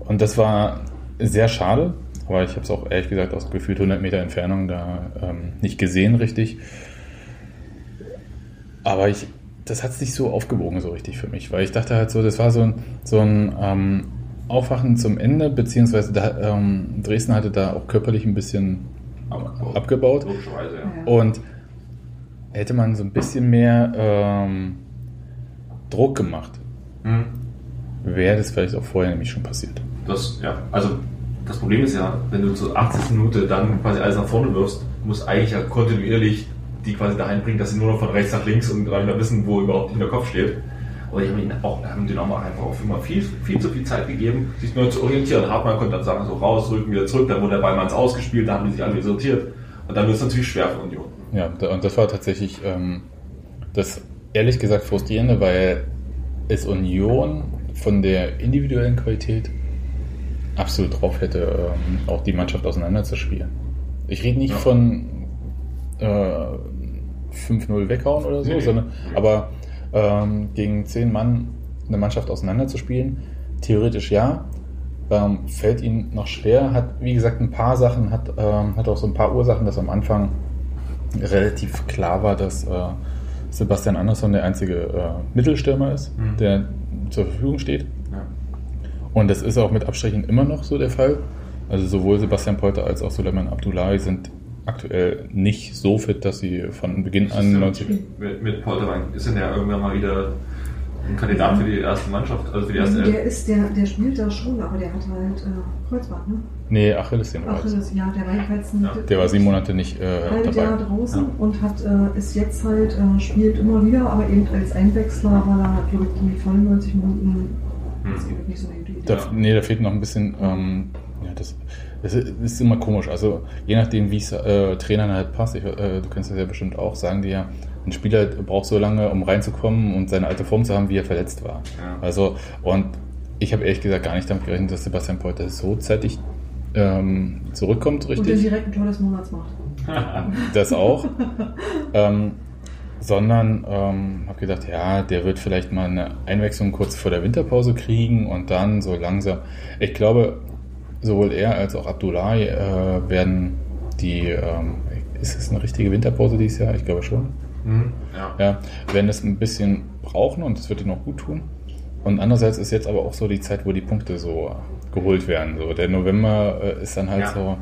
Speaker 1: Und das war sehr schade, aber ich habe es auch ehrlich gesagt aus gefühlt 100 Meter Entfernung da ähm, nicht gesehen richtig. Aber ich, das hat es nicht so aufgewogen so richtig für mich, weil ich dachte halt so, das war so ein, so ein ähm, Aufwachen zum Ende, beziehungsweise da, ähm, Dresden hatte da auch körperlich ein bisschen abgebaut. abgebaut. Ja. Und hätte man so ein bisschen mehr ähm, Druck gemacht, mhm. wäre das vielleicht auch vorher nämlich schon passiert.
Speaker 3: Das, ja, also das Problem ist ja, wenn du zur 80. Minute dann quasi alles nach vorne wirfst, musst eigentlich ja kontinuierlich die quasi dahin bringen, dass sie nur noch von rechts nach links und dann wissen, wo überhaupt der Kopf steht. Aber ich habe ihnen auch, haben denen auch mal einfach auch immer viel, viel zu viel Zeit gegeben, sich nur zu orientieren. Hartmann konnte dann sagen, so raus, rücken wieder zurück, dann wurde der Ball Ausgespielt, da haben die sich alle sortiert. Und dann wird es natürlich schwer für Union.
Speaker 1: Ja, und das war tatsächlich ähm, das ehrlich gesagt frustrierende, weil es Union von der individuellen Qualität absolut drauf hätte, ähm, auch die Mannschaft auseinanderzuspielen. Ich rede nicht ja. von äh, 5-0 weghauen oder so, nee, sondern nee. aber ähm, gegen 10 Mann eine Mannschaft auseinanderzuspielen, theoretisch ja, ähm, fällt ihnen noch schwer, hat wie gesagt ein paar Sachen, hat, ähm, hat auch so ein paar Ursachen, dass am Anfang relativ klar war, dass äh, Sebastian Andersson der einzige äh, Mittelstürmer ist, mhm. der zur Verfügung steht. Und das ist auch mit Abstrichen immer noch so der Fall. Also sowohl Sebastian Polter als auch Suleiman Abdullahi sind aktuell nicht so fit, dass sie von Beginn an 90.
Speaker 3: Mit, mit Polter ist denn ja irgendwann mal wieder ein Kandidat für die erste Mannschaft, also für die erste
Speaker 2: Der ist, der, der spielt da schon, aber der hat halt äh, Kreuzband, ne?
Speaker 1: Nee, Achilles den
Speaker 2: Achilles, ja, der war jedenfalls
Speaker 1: ja. Der war sieben Monate nicht äh,
Speaker 2: dabei. Jahr draußen ja. und hat, äh, ist jetzt halt, äh, spielt immer wieder, aber eben als Einwechsler, weil er, glaube ich, die vollen 90 Minuten, hm. das
Speaker 1: geht nicht so Da, nee, da fehlt noch ein bisschen, ähm, ja, das, das ist immer komisch. Also je nachdem, wie es äh, Trainern halt passt, ich, äh, du kennst das ja bestimmt auch, sagen die ja, ein Spieler braucht so lange, um reinzukommen und seine alte Form zu haben, wie er verletzt war. Ja. Also, und ich habe ehrlich gesagt gar nicht damit gerechnet, dass Sebastian Polter so zeitig ähm, zurückkommt, richtig. Und
Speaker 2: den direkten Tor des Monats macht. (laughs)
Speaker 1: das auch. ähm, sondern ähm, habe gedacht, ja, der wird vielleicht mal eine Einwechslung kurz vor der Winterpause kriegen und dann so langsam. Ich glaube, sowohl er als auch Abdullahi äh, werden die, ähm, ist es eine richtige Winterpause dieses Jahr? Ich glaube schon. Mhm, ja. ja. Werden es ein bisschen brauchen und das wird ihnen auch gut tun. Und andererseits ist jetzt aber auch so die Zeit, wo die Punkte so geholt werden. So, der November äh, ist dann halt ja. so.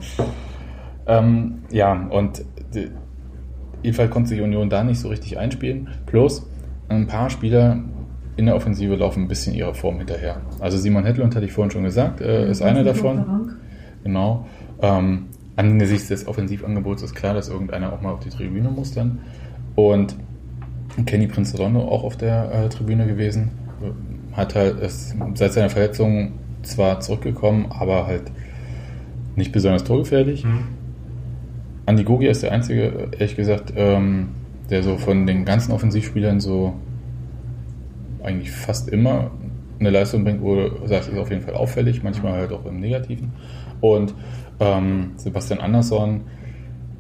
Speaker 1: Ähm, ja, und die, jedenfalls konnte sich Union da nicht so richtig einspielen. Plus ein paar Spieler in der Offensive laufen ein bisschen ihrer Form hinterher. Also Simon Hedlund hatte ich vorhin schon gesagt, äh, ist einer davon. Genau. Ähm, angesichts des Offensivangebots ist klar, dass irgendeiner auch mal auf die Tribüne muss dann. Und Kenny Prince Rondo auch auf der äh, Tribüne gewesen. Hat halt ist seit seiner Verletzung zwar zurückgekommen, aber halt nicht besonders torgefährlich. Mhm. Andi Gogi ist der einzige, ehrlich gesagt, ähm, der so von den ganzen Offensivspielern so eigentlich fast immer eine Leistung bringt, wo du sagst, ist auf jeden Fall auffällig, manchmal halt auch im Negativen. Und ähm, Sebastian Andersson,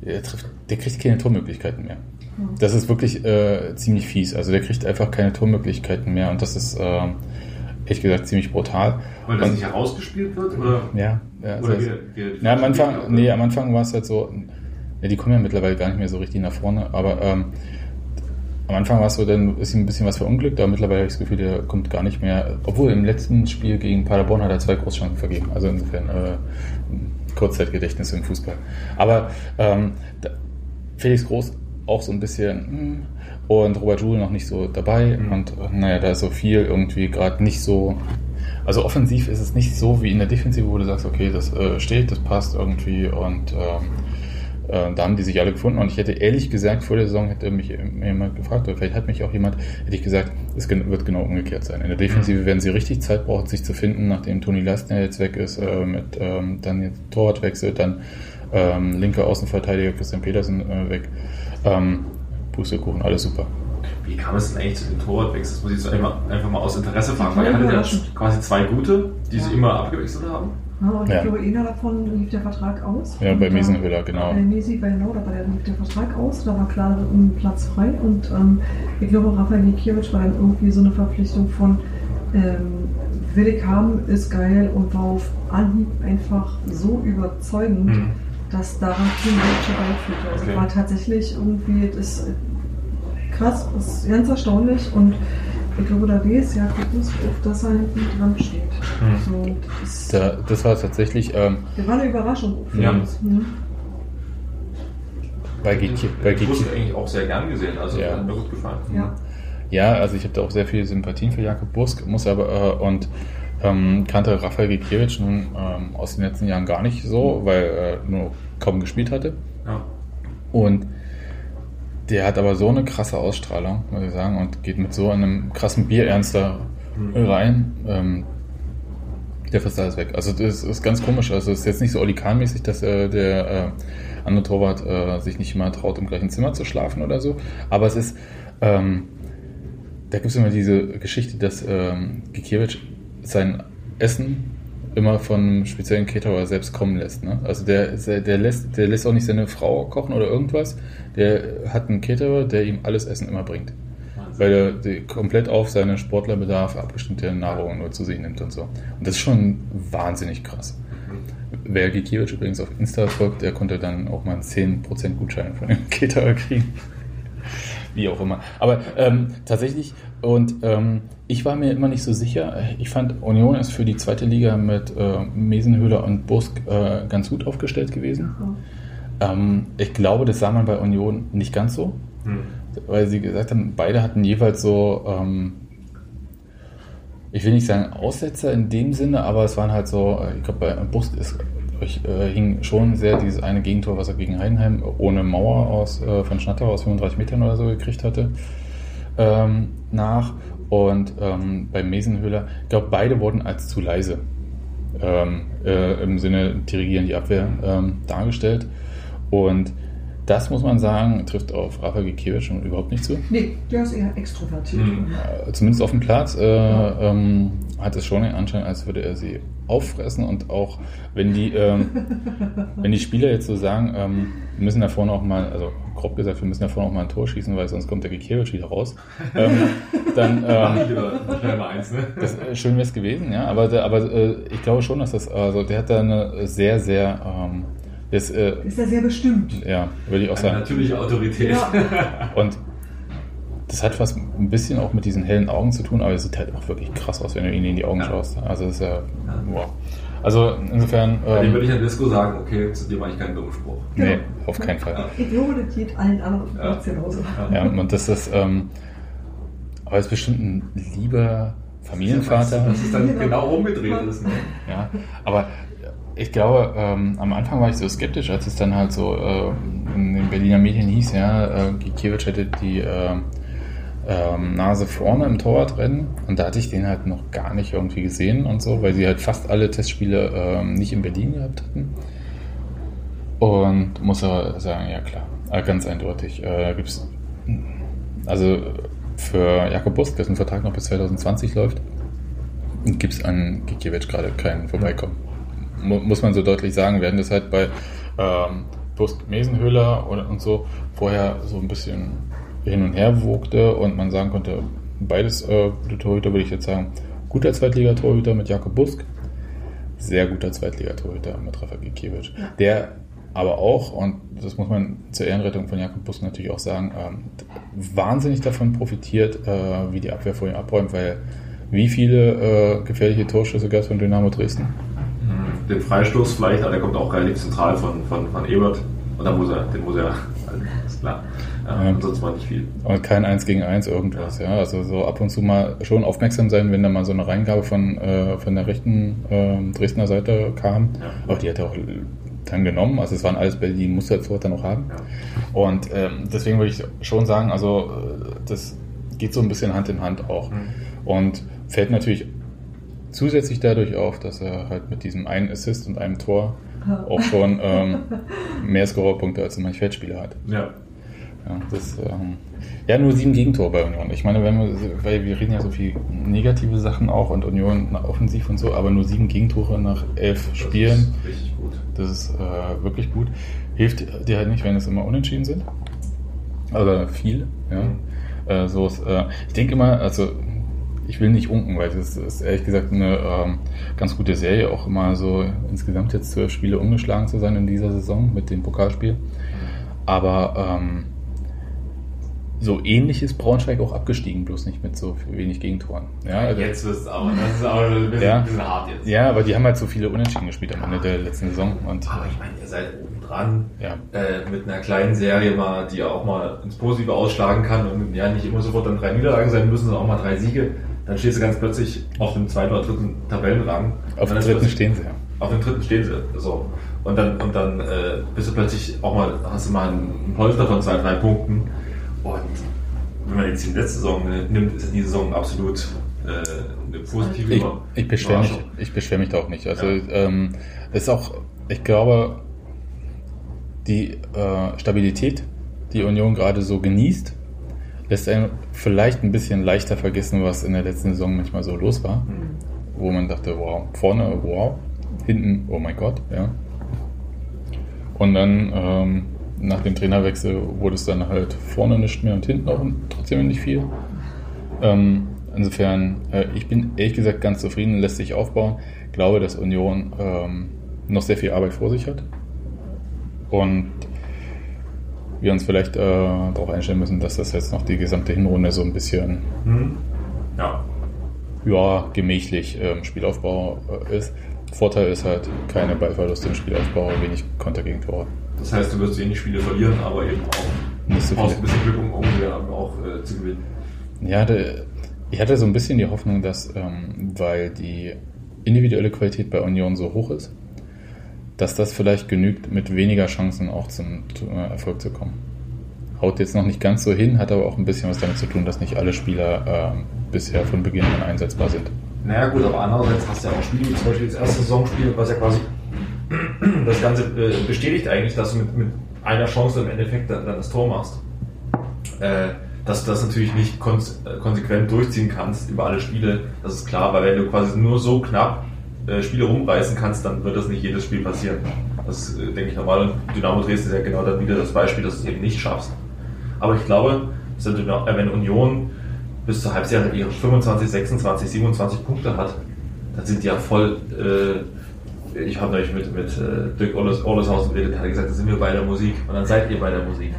Speaker 1: der, trifft, der kriegt keine Tormöglichkeiten mehr. Das ist wirklich äh, ziemlich fies. Also der kriegt einfach keine Tormöglichkeiten mehr und das ist äh, ehrlich gesagt ziemlich brutal.
Speaker 3: Weil das
Speaker 1: Und-
Speaker 3: nicht herausgespielt wird? Oder?
Speaker 1: Ja, ja,
Speaker 3: Oder
Speaker 1: also,
Speaker 3: wie- wie-
Speaker 1: ja am Anfang, nee, am Anfang war es halt so, ja, die kommen ja mittlerweile gar nicht mehr so richtig nach vorne, aber ähm, am Anfang war es so, dann ist ihm ein bisschen was verunglückt, aber mittlerweile habe ich das Gefühl, der kommt gar nicht mehr, obwohl im letzten Spiel gegen Paderborn hat er zwei Großchancen vergeben, also insofern äh, Kurzzeitgedächtnis im Fußball. Aber ähm, Felix Groß auch so ein bisschen hm, und Robert Joule noch nicht so dabei
Speaker 3: Mhm.
Speaker 1: und äh, naja, da ist so viel irgendwie gerade nicht so also offensiv ist es nicht so wie in der Defensive, wo du sagst, okay, das äh, steht, das passt irgendwie und ähm, äh, da haben die sich alle gefunden und ich hätte ehrlich gesagt, vor der Saison hätte mich jemand gefragt, oder vielleicht hat mich auch jemand, hätte ich gesagt, es wird genau umgekehrt sein. In der Defensive werden sie richtig Zeit brauchen, sich zu finden, nachdem Toni Lastner jetzt weg ist, äh, mit ähm, dann jetzt Torwart wechselt, dann ähm, linker Außenverteidiger Christian Petersen äh, weg. Ähm, Pustekuchen, alles super.
Speaker 3: Wie kam es denn eigentlich zu dem Torwartwechsel? Das muss ich jetzt einfach, einfach mal aus Interesse fragen. Weil ihr hattet ja quasi zwei gute, die sie
Speaker 2: Ja.
Speaker 3: immer abgewechselt haben.
Speaker 2: Ja, und
Speaker 1: Ja.
Speaker 2: ich glaube, einer davon lief der Vertrag aus.
Speaker 1: Ja, bei Miesenhöhler, genau.
Speaker 2: Bei genau, da lief der Vertrag aus, da war klar ein Platz frei und ähm, ich glaube, Rafael Gikiewicz war dann irgendwie so eine Verpflichtung von ähm, will ich haben, ist geil und war auf Anhieb einfach so überzeugend,
Speaker 3: Mhm.
Speaker 2: dass daran viel Deutsche beiführte. Also
Speaker 3: Okay.
Speaker 2: war tatsächlich irgendwie, das ist krass, das ist ganz erstaunlich und ich glaube, da Jakob Busk auf, dass er hinten dran steht.
Speaker 3: Mhm.
Speaker 2: So, das,
Speaker 1: Da, das war tatsächlich ähm,
Speaker 2: das war eine Überraschung für
Speaker 3: Ja.
Speaker 2: uns. Mhm.
Speaker 1: bei GQ. Bei
Speaker 3: Ich wusste
Speaker 1: GQ.
Speaker 3: eigentlich auch sehr gern gesehen, also
Speaker 1: Ja.
Speaker 3: hat mir gut gefallen.
Speaker 2: Ja.
Speaker 1: Ja, also ich habe da auch sehr viele Sympathien für Jakob Busk, muss aber äh, und ähm, kannte Rafael Gikiewicz nun ähm, aus den letzten Jahren gar nicht so, weil er nur kaum gespielt hatte.
Speaker 3: Ja.
Speaker 1: Und der hat aber so eine krasse Ausstrahlung, muss ich sagen, und geht mit so einem krassen Bierernst da
Speaker 3: Mhm.
Speaker 1: rein. Ähm, der frisst alles weg. Also das ist ganz komisch. Also es ist jetzt nicht so Oli dass äh, der äh, andere Torwart äh, sich nicht mal traut, im gleichen Zimmer zu schlafen oder so. Aber es ist, ähm, da gibt es immer diese Geschichte, dass ähm, Gikiewicz sein Essen immer von einem speziellen Caterer selbst kommen lässt. Ne? Also der, der, der, lässt, der lässt auch nicht seine Frau kochen oder irgendwas. Der hat einen Caterer, der ihm alles Essen immer bringt. Weil er die komplett auf seinen Sportlerbedarf abgestimmte Nahrung nur zu sich nimmt und so. Und das ist schon wahnsinnig krass. Wer Gikiewicz übrigens auf Insta folgt, der konnte dann auch mal einen 10% Gutschein von dem (laughs) Caterer kriegen. Wie auch immer. Aber ähm, tatsächlich, und ähm, ich war mir immer nicht so sicher. Ich fand, Union ist für die zweite Liga mit äh, Mesenhöhler und Busk äh, ganz gut aufgestellt gewesen. Ähm, ich glaube, das sah man bei Union nicht ganz so,
Speaker 3: Hm.
Speaker 1: Weil sie gesagt haben, beide hatten jeweils so, ähm, ich will nicht sagen Aussetzer in dem Sinne, aber es waren halt so, äh, ich glaube, bei Busk ist, ich, äh, hing schon sehr dieses eine Gegentor, was er gegen Heidenheim ohne Mauer aus, äh, von Schnatter aus 35 Metern oder so gekriegt hatte, ähm, nach. Und ähm, bei Mesenhöhler, ich glaube, beide wurden als zu leise ähm, äh, im Sinne dirigieren die Abwehr ähm, dargestellt. Und das muss man sagen, trifft auf Rafa Gikiewicz schon überhaupt nicht zu.
Speaker 2: Nee, der ist eher extrovertiert.
Speaker 3: Mhm.
Speaker 1: Zumindest auf dem Platz äh, ähm, hat es schon den Anschein, als würde er sie auffressen und auch wenn die, ähm, (laughs) wenn die Spieler jetzt so sagen, ähm, wir müssen da vorne auch mal, also grob gesagt, wir müssen da vorne auch mal ein Tor schießen, weil sonst kommt der Gikiewicz wieder raus, ähm, (laughs) dann ähm,
Speaker 3: eins, ne?
Speaker 1: das, äh, schön wäre es gewesen, ja, aber, aber äh, ich glaube schon, dass das, also der hat da eine sehr, sehr, ähm, das, äh,
Speaker 2: Ist ja sehr bestimmt.
Speaker 1: ja, würde ich auch
Speaker 3: Eine
Speaker 1: sagen.
Speaker 3: natürliche Autorität.
Speaker 2: Ja. (laughs)
Speaker 1: Und das hat was ein bisschen auch mit diesen hellen Augen zu tun, aber es sieht halt auch wirklich krass aus, wenn du ihnen in die Augen
Speaker 3: Ja.
Speaker 1: schaust. Also das ist ja, wow. Also insofern,
Speaker 3: Bei dem
Speaker 1: ähm,
Speaker 3: würde ich an Disco sagen, okay, zu dir mache ich keinen dummen Spruch.
Speaker 1: nee,
Speaker 2: Genau.
Speaker 1: auf keinen Fall.
Speaker 2: Ich glaube, das geht allen anderen
Speaker 3: Ja.
Speaker 2: ja. genauso.
Speaker 1: Ja, und das ist, ähm, aber er ist bestimmt ein lieber Familienvater.
Speaker 3: Dass es dann genau umgedreht ist. Ne?
Speaker 1: Ja, aber ich glaube, ähm, am Anfang war ich so skeptisch, als es dann halt so äh, in den Berliner Medien hieß, ja, äh, Gikiewicz hätte die äh, ähm, Nase vorne im Torwartrennen und da hatte ich den halt noch gar nicht irgendwie gesehen und so, weil sie halt fast alle Testspiele ähm, nicht in Berlin gehabt hatten. Und muss aber sagen, ja klar, äh, ganz eindeutig. Äh, gibt es also für Jakob Busk, dessen Vertrag noch bis 2020 läuft, gibt es an Gikiewicz gerade keinen Vorbeikommen. Mu muss man so deutlich sagen. Wir hatten das halt bei ähm, Busk Mesenhöhler und, und so vorher so ein bisschen hin und her wogte und man sagen konnte, beides äh, gute Torhüter, würde ich jetzt sagen. Guter Zweitligatorhüter mit Jakob Busk, sehr guter Zweitligatorhüter mit Rafa Gikiewicz. Ja. Der aber auch, und das muss man zur Ehrenrettung von Jakob Busk natürlich auch sagen, ähm, wahnsinnig davon profitiert, äh, wie die Abwehr vor ihm abräumt, weil wie viele äh, gefährliche Torschüsse gab es von Dynamo Dresden?
Speaker 3: Den Freistoß vielleicht, aber der kommt auch relativ zentral von, von, von Ebert. Und da muss er, den muss er, ist klar. Ja. Sonst war nicht viel.
Speaker 1: Und kein Eins gegen Eins irgendwas, ja. ja. Also so ab und zu mal schon aufmerksam sein, wenn da mal so eine Reingabe von, äh, von der rechten äh, Dresdner Seite kam. Ja. Aber die hat er auch dann genommen. Also es waren alles Bälle, die musste er dann noch haben. Ja. Und ähm, deswegen würde ich schon sagen, also äh, das geht so ein bisschen Hand in Hand auch. Mhm. Und fällt natürlich zusätzlich dadurch auf, dass er halt mit diesem einen Assist und einem Tor auch schon ähm, mehr Scorerpunkte als manche Feldspieler hat.
Speaker 3: Ja.
Speaker 1: Ja, das, ähm, ja, nur sieben Gegentore bei Union. Ich meine, wenn wir, weil wir reden ja so viel negative Sachen auch und Union offensiv und so, aber nur sieben Gegentore nach elf das Spielen.
Speaker 3: Ist richtig gut.
Speaker 1: Das ist äh, wirklich gut. Hilft dir halt nicht, wenn es immer unentschieden sind. Oder viel, ja. Mhm. Äh, so ist, äh, ich denke immer, also ich will nicht unken, weil das ist ehrlich gesagt eine ähm, ganz gute Serie, auch immer so insgesamt jetzt zwölf Spiele umgeschlagen zu sein in dieser Saison mit dem Pokalspiel. Aber ähm, so ähnlich ist Braunschweig auch abgestiegen, bloß nicht mit so wenig Gegentoren.
Speaker 3: Ja, also, jetzt wird es aber, das ist aber ein bisschen,
Speaker 1: ja, bisschen, hart jetzt. Ja, aber die haben halt so viele Unentschieden gespielt am Ende der letzten Saison. Und,
Speaker 3: aber ich meine, ihr seid oben dran ja. äh, mit einer kleinen Serie mal, die auch mal ins Positive ausschlagen kann und ja nicht immer sofort dann drei Niederlagen sein müssen, sondern auch mal drei Siege. Dann stehst du ganz plötzlich auf dem zweiten oder dritten Tabellenrang.
Speaker 1: Auf dem dritten stehen sie, ja.
Speaker 3: Auf dem dritten stehen sie, so. Und dann, und dann äh, bist du plötzlich auch mal, hast du mal einen Polster von zwei, drei Punkten. Und wenn man jetzt die letzte Saison nimmt, ist die Saison absolut äh, eine positive
Speaker 1: Ich, ich beschwere mich, ich beschwer mich da auch nicht. Also ja. ähm, ist auch, ich glaube, die äh, Stabilität, die Union gerade so genießt, lässt einen vielleicht ein bisschen leichter vergessen, was in der letzten Saison manchmal so los war. Mhm. Wo man dachte, wow, vorne, wow, hinten, oh mein Gott, ja. Und dann ähm, nach dem Trainerwechsel wurde es dann halt vorne nicht mehr und hinten auch trotzdem nicht viel. Ähm, insofern, äh, ich bin ehrlich gesagt ganz zufrieden, lässt sich aufbauen. Glaube, dass Union ähm, noch sehr viel Arbeit vor sich hat. Und wir uns vielleicht äh, darauf einstellen müssen, dass das jetzt noch die gesamte Hinrunde so ein bisschen
Speaker 3: mhm. ja.
Speaker 1: Ja, gemächlich ähm, Spielaufbau äh, ist. Vorteil ist halt keine Ballverluste im Spielaufbau, wenig Kontergegentore.
Speaker 3: Das heißt, du wirst wenig Spiele verlieren, aber eben auch
Speaker 1: nicht so
Speaker 3: viel. ein bisschen Glück, um, um auch äh, zu gewinnen.
Speaker 1: Ja, de, ich hatte so ein bisschen die Hoffnung, dass, ähm, weil die individuelle Qualität bei Union so hoch ist, dass das vielleicht genügt, mit weniger Chancen auch zum äh, Erfolg zu kommen. Haut jetzt noch nicht ganz so hin, hat aber auch ein bisschen was damit zu tun, dass nicht alle Spieler äh, bisher von Beginn an einsetzbar sind.
Speaker 3: Naja gut, aber andererseits hast du ja auch Spiele, zum Beispiel das erste Saisonspiel, was ja quasi (clears throat) das Ganze äh, bestätigt eigentlich, dass du mit, mit einer Chance im Endeffekt dann, dann das Tor machst. Äh, dass du das natürlich nicht konsequent durchziehen kannst über alle Spiele, das ist klar, weil wenn du quasi nur so knapp äh, Spiele rumreißen kannst, dann wird das nicht jedes Spiel passieren. Das äh, denke ich, normal. Und Dynamo Dresden ist ja genau dann wieder das Beispiel, dass du es eben nicht schaffst. Aber ich glaube, wenn Union bis zur Halbzeit ihre 25, 26, 27 Punkte hat, dann sind die ja voll. Äh, ich habe neulich mit, mit äh, Dirk Ollershausen geredet, der hat gesagt, da sind wir bei der Musik und dann seid ihr bei der Musik.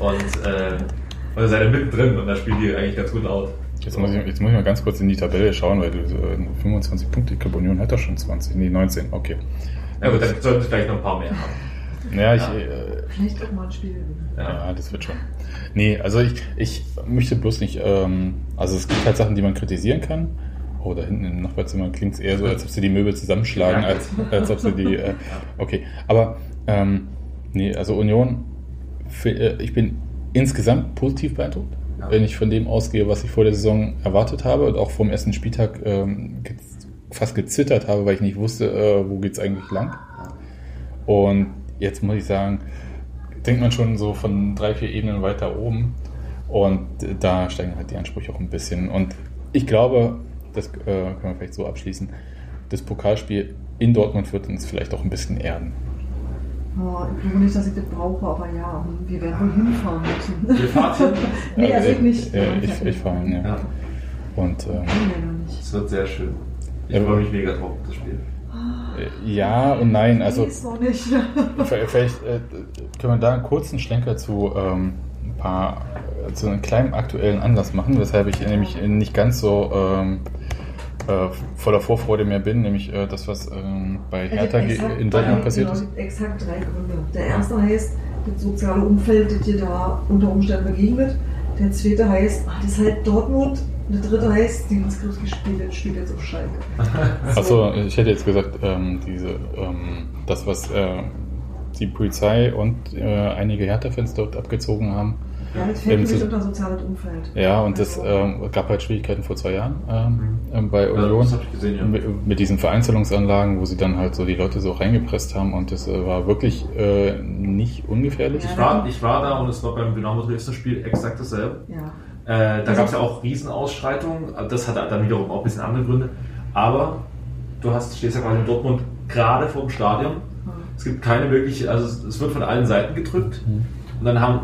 Speaker 3: Und, äh, und dann seid ihr mittendrin und da spielt ihr eigentlich ganz gut laut.
Speaker 1: Jetzt muss, ich, jetzt muss ich mal ganz kurz in die Tabelle schauen, weil du äh, 25 Punkte, ich glaube Union hat doch schon 20, nee 19, okay.
Speaker 3: Ja gut, dann sollten es vielleicht noch ein paar mehr haben. (laughs)
Speaker 1: Ja, ich,
Speaker 2: ja. Äh, vielleicht auch mal ein Spiel.
Speaker 1: Ja. ja, das wird schon. Nee, also ich, ich möchte bloß nicht, ähm, also es gibt halt Sachen, die man kritisieren kann. Oh, da hinten im Nachbarzimmer klingt es eher so, als ob sie die Möbel zusammenschlagen, ja. als, als ob sie die, äh, (laughs) okay. Aber, ähm, nee, also Union, für, äh, ich bin insgesamt positiv beeindruckt. Wenn ich von dem ausgehe, was ich vor der Saison erwartet habe und auch vom ersten Spieltag ähm, fast gezittert habe, weil ich nicht wusste, äh, wo es eigentlich lang. Und jetzt muss ich sagen, denkt man schon so von drei, vier Ebenen weiter oben. Und da steigen halt die Ansprüche auch ein bisschen. Und ich glaube, das äh, können wir vielleicht so abschließen, das Pokalspiel in Dortmund wird uns vielleicht auch ein bisschen erden.
Speaker 2: Oh, ich glaube nicht, dass ich das brauche, aber ja, wir werden wohl hinfahren müssen.
Speaker 3: Wir fahren hin? (laughs)
Speaker 2: nee, also ich nicht.
Speaker 1: Äh, ich, ich fahre hin, ja.
Speaker 3: Ja.
Speaker 1: Und ähm,
Speaker 3: Es wird sehr schön. Ich freue mich mega drauf, das Spiel.
Speaker 1: äh, ja und nein, also
Speaker 2: Ist noch nicht. (laughs)
Speaker 1: Vielleicht äh, können wir da einen kurzen Schlenker zu ähm, ein paar äh, zu einem kleinen aktuellen Anlass machen, weshalb ich nämlich nicht ganz so ähm, äh, voller Vorfreude mehr bin, nämlich äh, das, was ähm, bei Hertha
Speaker 2: Exakt
Speaker 1: in Dortmund
Speaker 2: drei-
Speaker 1: passiert
Speaker 2: genau,
Speaker 1: ist.
Speaker 2: exakt drei Gründe. Der erste heißt, das soziale Umfeld, das dir da unter Umständen begegnet. Der zweite heißt, ah, das ist halt Dortmund. Und der dritte heißt, Steven Skripski spielt, spielt jetzt auf Schalke. (laughs)
Speaker 1: Achso, ich hätte jetzt gesagt, ähm, diese, ähm, das, was äh, die Polizei und äh, einige Hertha-Fans dort abgezogen haben.
Speaker 2: Ja, das mich
Speaker 1: Sus-
Speaker 2: unter soziales Umfeld.
Speaker 1: Ja, und das
Speaker 2: Also,
Speaker 1: ähm, gab halt Schwierigkeiten vor zwei Jahren ähm, ähm, bei
Speaker 3: Ja,
Speaker 1: Union.
Speaker 3: das habe ich gesehen, ja.
Speaker 1: mit, mit diesen Vereinzelungsanlagen, wo sie dann halt so die Leute so reingepresst haben und das äh, war wirklich äh, nicht ungefährlich.
Speaker 3: Ich war, ich war da und es war beim Dynamo Dresden Spiel exakt dasselbe.
Speaker 2: ja.
Speaker 3: Äh, da gab es ja auch Riesenausschreitungen. Das hat dann wiederum auch ein bisschen andere Gründe. Aber du hast, stehst ja gerade in Dortmund gerade vor dem Stadion. Es gibt keine wirkliche, also es, es wird von allen Seiten gedrückt. Und dann haben,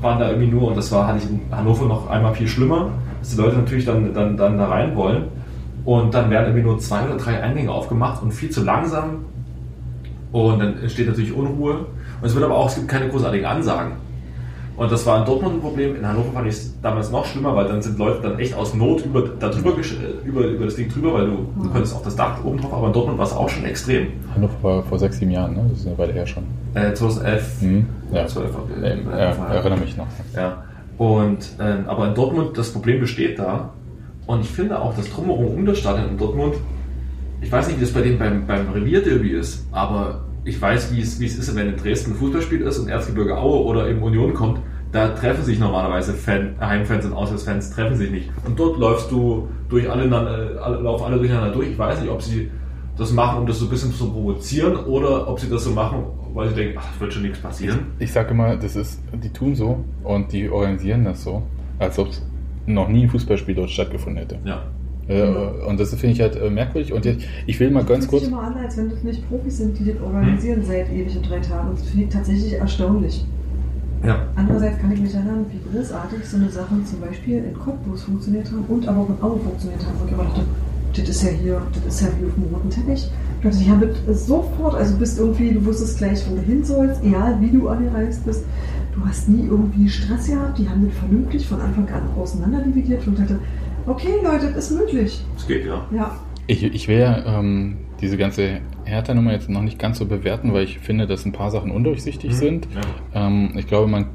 Speaker 3: waren da irgendwie nur, und das war hatte ich in Hannover noch einmal viel schlimmer, dass die Leute natürlich dann, dann, dann da rein wollen. Und dann werden irgendwie nur zwei oder drei Eingänge aufgemacht und viel zu langsam. Und dann entsteht natürlich Unruhe. Und es wird aber auch, es gibt keine großartigen Ansagen. Und das war in Dortmund ein Problem. In Hannover fand ich es damals noch schlimmer, weil dann sind Leute dann echt aus Not über, da drüber, äh, über, über das Ding drüber, weil du, du konntest auch das Dach oben drauf, aber in Dortmund war es auch schon extrem.
Speaker 1: Hannover war vor sechs, sieben Jahren, ne? Das ist eine Weile her schon.
Speaker 3: Äh, 2011,
Speaker 1: Mhm. Ja.
Speaker 3: 12,
Speaker 1: Äh,
Speaker 3: äh,
Speaker 1: ja, erinnere mich noch.
Speaker 3: Ja. Und, ähm, aber in Dortmund, das Problem besteht da. Und ich finde auch, das Drumherum um das Stadion in Dortmund, ich weiß nicht, wie das bei denen beim, beim Revierderby ist, aber ich weiß, wie es, wie es ist, wenn in Dresden ein Fußballspiel ist und Erzgebirge Aue oder eben Union kommt. Da treffen sich normalerweise Fan, Heimfans und Auswärtsfans treffen sich nicht. Und dort läufst du durch alle, äh, alle, laufen alle durcheinander durch. Ich weiß nicht, ob sie das machen, um das so ein bisschen zu provozieren oder ob sie das so machen, weil sie denken, ach, es wird schon nichts passieren.
Speaker 1: Ich sage immer, das ist, die tun so und die organisieren das so, als ob noch nie ein Fußballspiel dort stattgefunden hätte.
Speaker 3: Ja.
Speaker 1: Äh, und das finde ich halt äh, merkwürdig. Und jetzt, ich will mal ganz
Speaker 2: Das fühlt
Speaker 1: kurz.
Speaker 2: sich immer an, als wenn das nicht Profis sind, die das organisieren seit ewig und drei Tagen. Und das finde ich tatsächlich erstaunlich.
Speaker 3: Ja.
Speaker 2: Andererseits kann ich mich erinnern, wie großartig so eine Sachen zum Beispiel in Cottbus funktioniert haben und aber auch in Aue funktioniert haben. Und ich immer dachte, das ist ja hier, das ist ja wie auf dem roten Teppich. Plötzlich haben wir sofort, also bist irgendwie, du wusstest gleich, wo du hin sollst, egal wie du angereist bist. Du hast nie irgendwie Stress gehabt, die haben das vernünftig von Anfang an auseinander dividiert und dachte, okay Leute, das ist möglich.
Speaker 3: Es geht, ja.
Speaker 2: Ja,
Speaker 1: Ich, ich will ja ähm, diese ganze Hertha-Nummer jetzt noch nicht ganz so bewerten, weil ich finde, dass ein paar Sachen undurchsichtig
Speaker 3: Mhm.
Speaker 1: sind.
Speaker 3: Ja.
Speaker 1: Ähm, ich glaube, man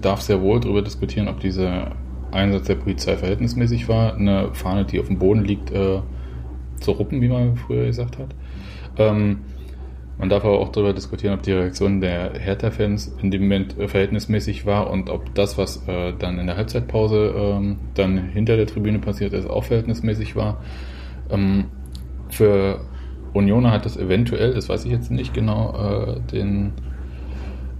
Speaker 1: darf sehr wohl darüber diskutieren, ob dieser Einsatz der Polizei verhältnismäßig war. Eine Fahne, die auf dem Boden liegt, äh, zu ruppen, wie man früher gesagt hat. Ähm, man darf aber auch darüber diskutieren, ob die Reaktion der Hertha-Fans in dem Moment äh, verhältnismäßig war und ob das, was äh, dann in der Halbzeitpause ähm, dann hinter der Tribüne passiert ist, auch verhältnismäßig war. Ähm, für Unioner hat das eventuell, das weiß ich jetzt nicht genau, äh, den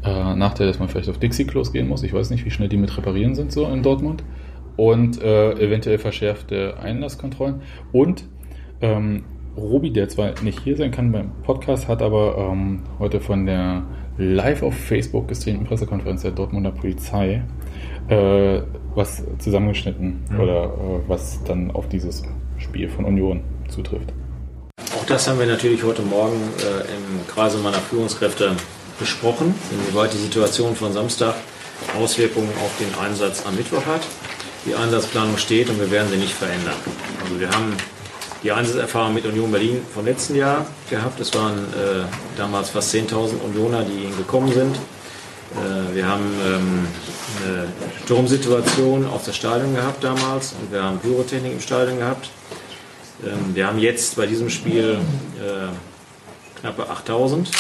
Speaker 1: äh, Nachteil, dass man vielleicht auf Dixie-Klos gehen muss. Ich weiß nicht, wie schnell die mit reparieren sind so in Dortmund. Und äh, eventuell verschärfte Einlasskontrollen. Und ähm, Robi, der zwar nicht hier sein kann beim Podcast, hat aber ähm, heute von der live auf Facebook gestreamten Pressekonferenz der Dortmunder Polizei äh, was zusammengeschnitten
Speaker 3: Ja.
Speaker 1: oder äh, was dann auf dieses Spiel von Union zutrifft.
Speaker 4: Auch das haben wir natürlich heute Morgen äh, im Kreise meiner Führungskräfte besprochen, inwieweit die Situation von Samstag Auswirkungen auf den Einsatz am Mittwoch hat. Die Einsatzplanung steht und wir werden sie nicht verändern. Also wir haben die Einsatzerfahrung mit Union Berlin vom letzten Jahr gehabt. Es waren äh, damals fast 10.000 Unioner, die gekommen sind. Äh, wir haben ähm, eine Sturmsituation auf das Stadion gehabt damals und wir haben Pyrotechnik im Stadion gehabt. Ähm, wir haben jetzt bei diesem Spiel äh, knappe 8000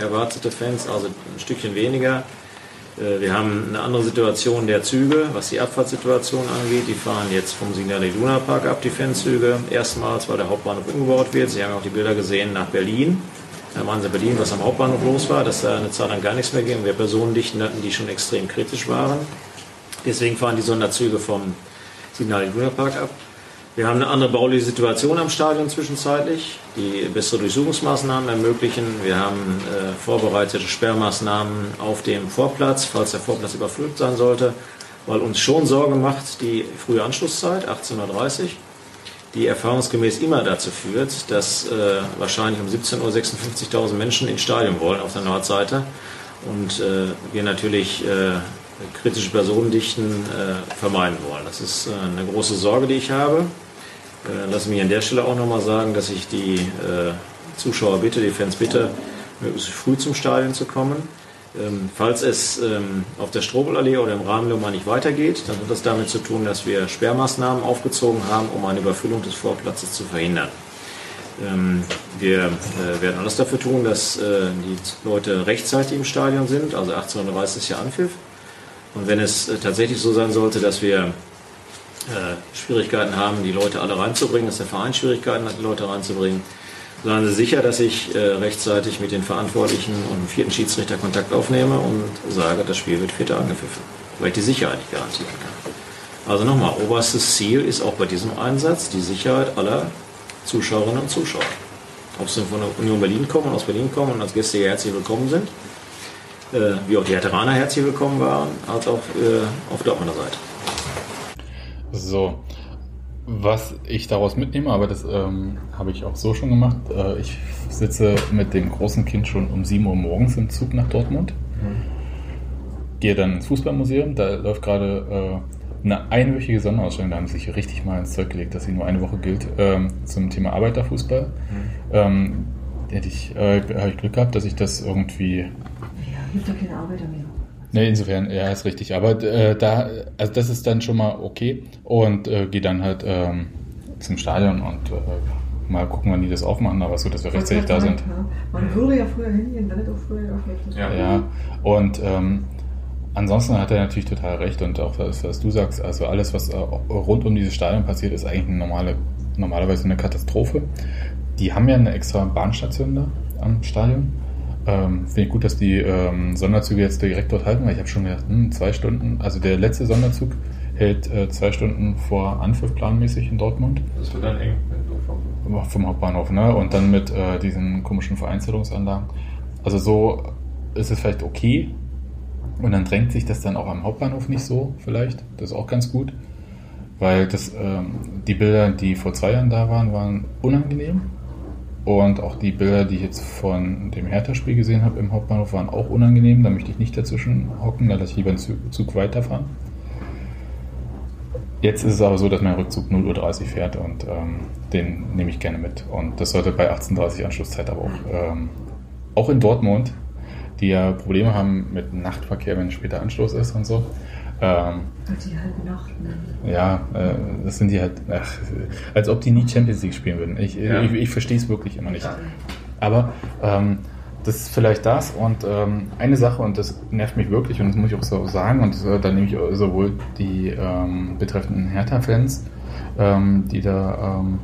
Speaker 4: erwartete Fans, also ein Stückchen weniger. Äh, wir haben eine andere Situation der Züge, was die Abfahrtssituation angeht. Die fahren jetzt vom Signal Iduna Park ab, die Fanzüge. Erstmals, weil der Hauptbahnhof umgebaut wird. Sie haben auch die Bilder gesehen nach Berlin. Da waren sie in Berlin, was am Hauptbahnhof los war, dass da eine Zeit lang gar nichts mehr ging. Wir Personendichten hatten, die schon extrem kritisch waren. Deswegen fahren die Sonderzüge vom Signal Iduna Park ab. Wir haben eine andere bauliche Situation am Stadion zwischenzeitlich, die bessere Durchsuchungsmaßnahmen ermöglichen. Wir haben äh, vorbereitete Sperrmaßnahmen auf dem Vorplatz, falls der Vorplatz überfüllt sein sollte, weil uns schon Sorge macht die frühe Anschlusszeit, 18.30 Uhr, die erfahrungsgemäß immer dazu führt, dass äh, wahrscheinlich um 17 Uhr 56.000 Menschen ins Stadion wollen auf der Nordseite und äh, wir natürlich äh, kritische Personendichten äh, vermeiden wollen. Das ist äh, eine große Sorge, die ich habe. Äh, lass mich an der Stelle auch nochmal sagen, dass ich die äh, Zuschauer bitte, die Fans bitte, möglichst früh zum Stadion zu kommen. Ähm, falls es ähm, auf der Strobelallee oder im Rahmenlummer nicht weitergeht, dann hat das damit zu tun, dass wir Sperrmaßnahmen aufgezogen haben, um eine Überfüllung des Vorplatzes zu verhindern. Ähm, wir äh, werden alles dafür tun, dass äh, die Leute rechtzeitig im Stadion sind, also 18.30 ist ja Anpfiff. Und wenn es äh, tatsächlich so sein sollte, dass wir äh, Schwierigkeiten haben, die Leute alle reinzubringen, dass der Verein Schwierigkeiten hat, die Leute reinzubringen. Seien Sie sicher, dass ich äh, rechtzeitig mit den Verantwortlichen und dem vierten Schiedsrichter Kontakt aufnehme und sage, das Spiel wird vierter angepfiffen, weil ich die Sicherheit nicht garantieren kann. Also nochmal, oberstes Ziel ist auch bei diesem Einsatz die Sicherheit aller Zuschauerinnen und Zuschauer. Ob sie von der Union Berlin kommen, aus Berlin kommen und als Gäste hier herzlich willkommen sind, äh, wie auch die Veteraner herzlich willkommen waren, als auch auf Dortmunder Seite.
Speaker 1: So, was ich daraus mitnehme, aber das ähm, habe ich auch so schon gemacht. Äh, ich sitze mit dem großen Kind schon um 7 Uhr morgens im Zug nach Dortmund. Mhm. Gehe dann ins Fußballmuseum. Da läuft gerade äh, eine einwöchige Sonderausstellung. Da haben sie sich richtig mal ins Zeug gelegt, dass sie nur eine Woche gilt ähm, zum Thema Arbeiterfußball. Mhm. Ähm, hätte ich, äh, habe ich Glück gehabt, dass ich das irgendwie. Ja,
Speaker 2: gibt ja keine Arbeiter mehr.
Speaker 1: Ne, insofern, ja, ist richtig. Aber äh, da, also das ist dann schon mal okay und äh, gehe dann halt ähm, zum Stadion und äh, mal gucken, wann die das aufmachen, aber so, dass wir rechtzeitig da sind.
Speaker 2: Ja. Man würde ja früher hingehen, wenn nicht auch früher öffnet.
Speaker 1: Ja, ja. und ähm, ansonsten hat er natürlich total recht und auch das, was du sagst, also alles, was äh, rund um dieses Stadion passiert, ist eigentlich eine normale, normalerweise eine Katastrophe. Die haben ja eine extra Bahnstation da am Stadion ähm, Finde ich gut, dass die ähm, Sonderzüge jetzt direkt dort halten, weil ich habe schon gedacht, hm, zwei Stunden, also der letzte Sonderzug hält äh, zwei Stunden vor Anpfiff planmäßig in Dortmund.
Speaker 3: Das wird dann eng,
Speaker 1: vom, vom Hauptbahnhof, ne? Und dann mit äh, diesen komischen Vereinzelungsanlagen. Also so ist es vielleicht okay. Und dann drängt sich das dann auch am Hauptbahnhof nicht so, vielleicht. Das ist auch ganz gut. Weil das, ähm, die Bilder, die vor zwei Jahren da waren, waren unangenehm. Und auch die Bilder, die ich jetzt von dem Hertha-Spiel gesehen habe im Hauptbahnhof, waren auch unangenehm. Da möchte ich nicht dazwischen hocken, da lasse ich lieber einen Zug weiterfahren. Jetzt ist es aber so, dass mein Rückzug 0.30 Uhr fährt und ähm, den nehme ich gerne mit. Und das sollte bei 18.30 Uhr Anschlusszeit aber auch, ähm, auch in Dortmund, die ja Probleme haben mit Nachtverkehr, wenn später Anschluss ist und so,
Speaker 2: ähm, die Nacht,
Speaker 1: ne? Ja, äh, das sind die halt, ach, als ob die nie Champions League spielen würden. Ich, ja. ich, ich verstehe es wirklich immer nicht. Aber ähm, das ist vielleicht das und ähm, eine Sache, und das nervt mich wirklich, und das muss ich auch so sagen, und äh, da nehme ich sowohl die ähm, betreffenden Hertha-Fans, ähm, die da ähm,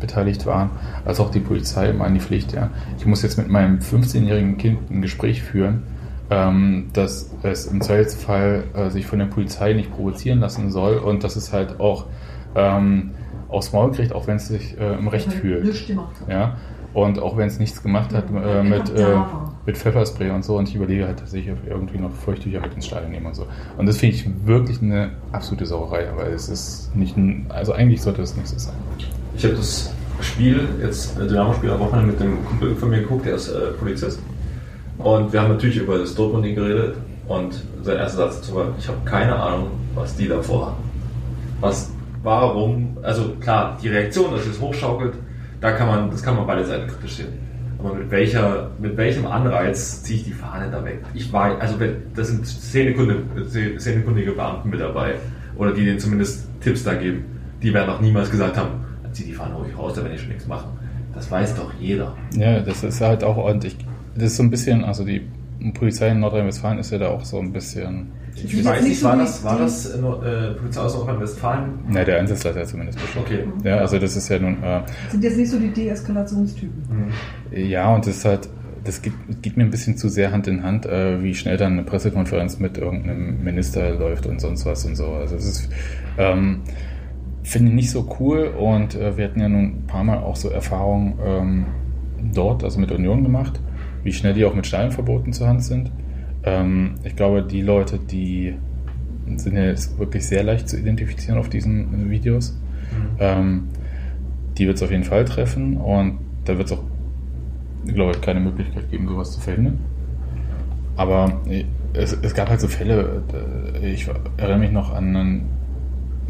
Speaker 1: beteiligt waren, als auch die Polizei immer an die Pflicht. Ja. Ich muss jetzt mit meinem 15-jährigen Kind ein Gespräch führen, ähm, dass es im Zweifelsfall äh, sich von der Polizei nicht provozieren lassen soll und dass es halt auch ähm, aufs Maul kriegt, auch wenn es sich äh, im Recht fühlt. Ja? Und auch wenn es nichts gemacht hat äh, mit, äh, mit Pfefferspray und so. Und ich überlege halt, dass ich irgendwie noch Feuchttücher mit ins Stadion nehme und so. Und das finde ich wirklich eine absolute Sauerei, weil es ist nicht ein, also eigentlich sollte das nicht so sein.
Speaker 3: Ich habe das Spiel, jetzt äh, Dynamo-Spiel am Wochenende mit einem Kumpel von mir geguckt, der ist äh, Polizist. Und wir haben natürlich über das Dortmund geredet und sein erster Satz dazu war, ich habe keine Ahnung, was die da vorhaben. Was, warum, also klar, die Reaktion, dass es hochschaukelt, da kann man, das kann man beide Seiten kritisch sehen. Aber mit welcher, mit welchem Anreiz ziehe ich die Fahne da weg? Ich war, also das sind szenekundige Beamten mit dabei. Oder die denen zumindest Tipps da geben. Die werden auch niemals gesagt haben, zieh die Fahne ruhig raus, da werde ich schon nichts machen. Das weiß doch jeder.
Speaker 1: Ja, das ist halt auch ordentlich das ist so ein bisschen, also die Polizei in Nordrhein-Westfalen ist ja da auch so ein bisschen.
Speaker 3: Ich, ich weiß nicht, war das, war das äh, äh, Polizei aus Nordrhein-Westfalen?
Speaker 1: Ne, der Einsatzleiter zumindest
Speaker 3: bestimmt. Okay.
Speaker 1: Ja, also das ist ja nun. Äh,
Speaker 2: sind jetzt nicht so die Deeskalationstypen.
Speaker 1: Mhm. Ja, und das ist halt, das geht, geht, mir ein bisschen zu sehr Hand in Hand, äh, wie schnell dann eine Pressekonferenz mit irgendeinem Minister läuft und sonst was und so. Also es ist, ähm, finde ich nicht so cool und äh, wir hatten ja nun ein paar Mal auch so Erfahrungen ähm, dort, also mit Union gemacht, wie schnell die auch mit Stadionverboten zur Hand sind. Ähm, ich glaube, die Leute, die sind ja jetzt wirklich sehr leicht zu identifizieren auf diesen Videos. Mhm. Ähm, die wird es auf jeden Fall treffen und da wird es auch, glaube ich, keine Möglichkeit geben, sowas zu verhindern. Aber es, es gab halt so Fälle, äh, ich erinnere mich noch an einen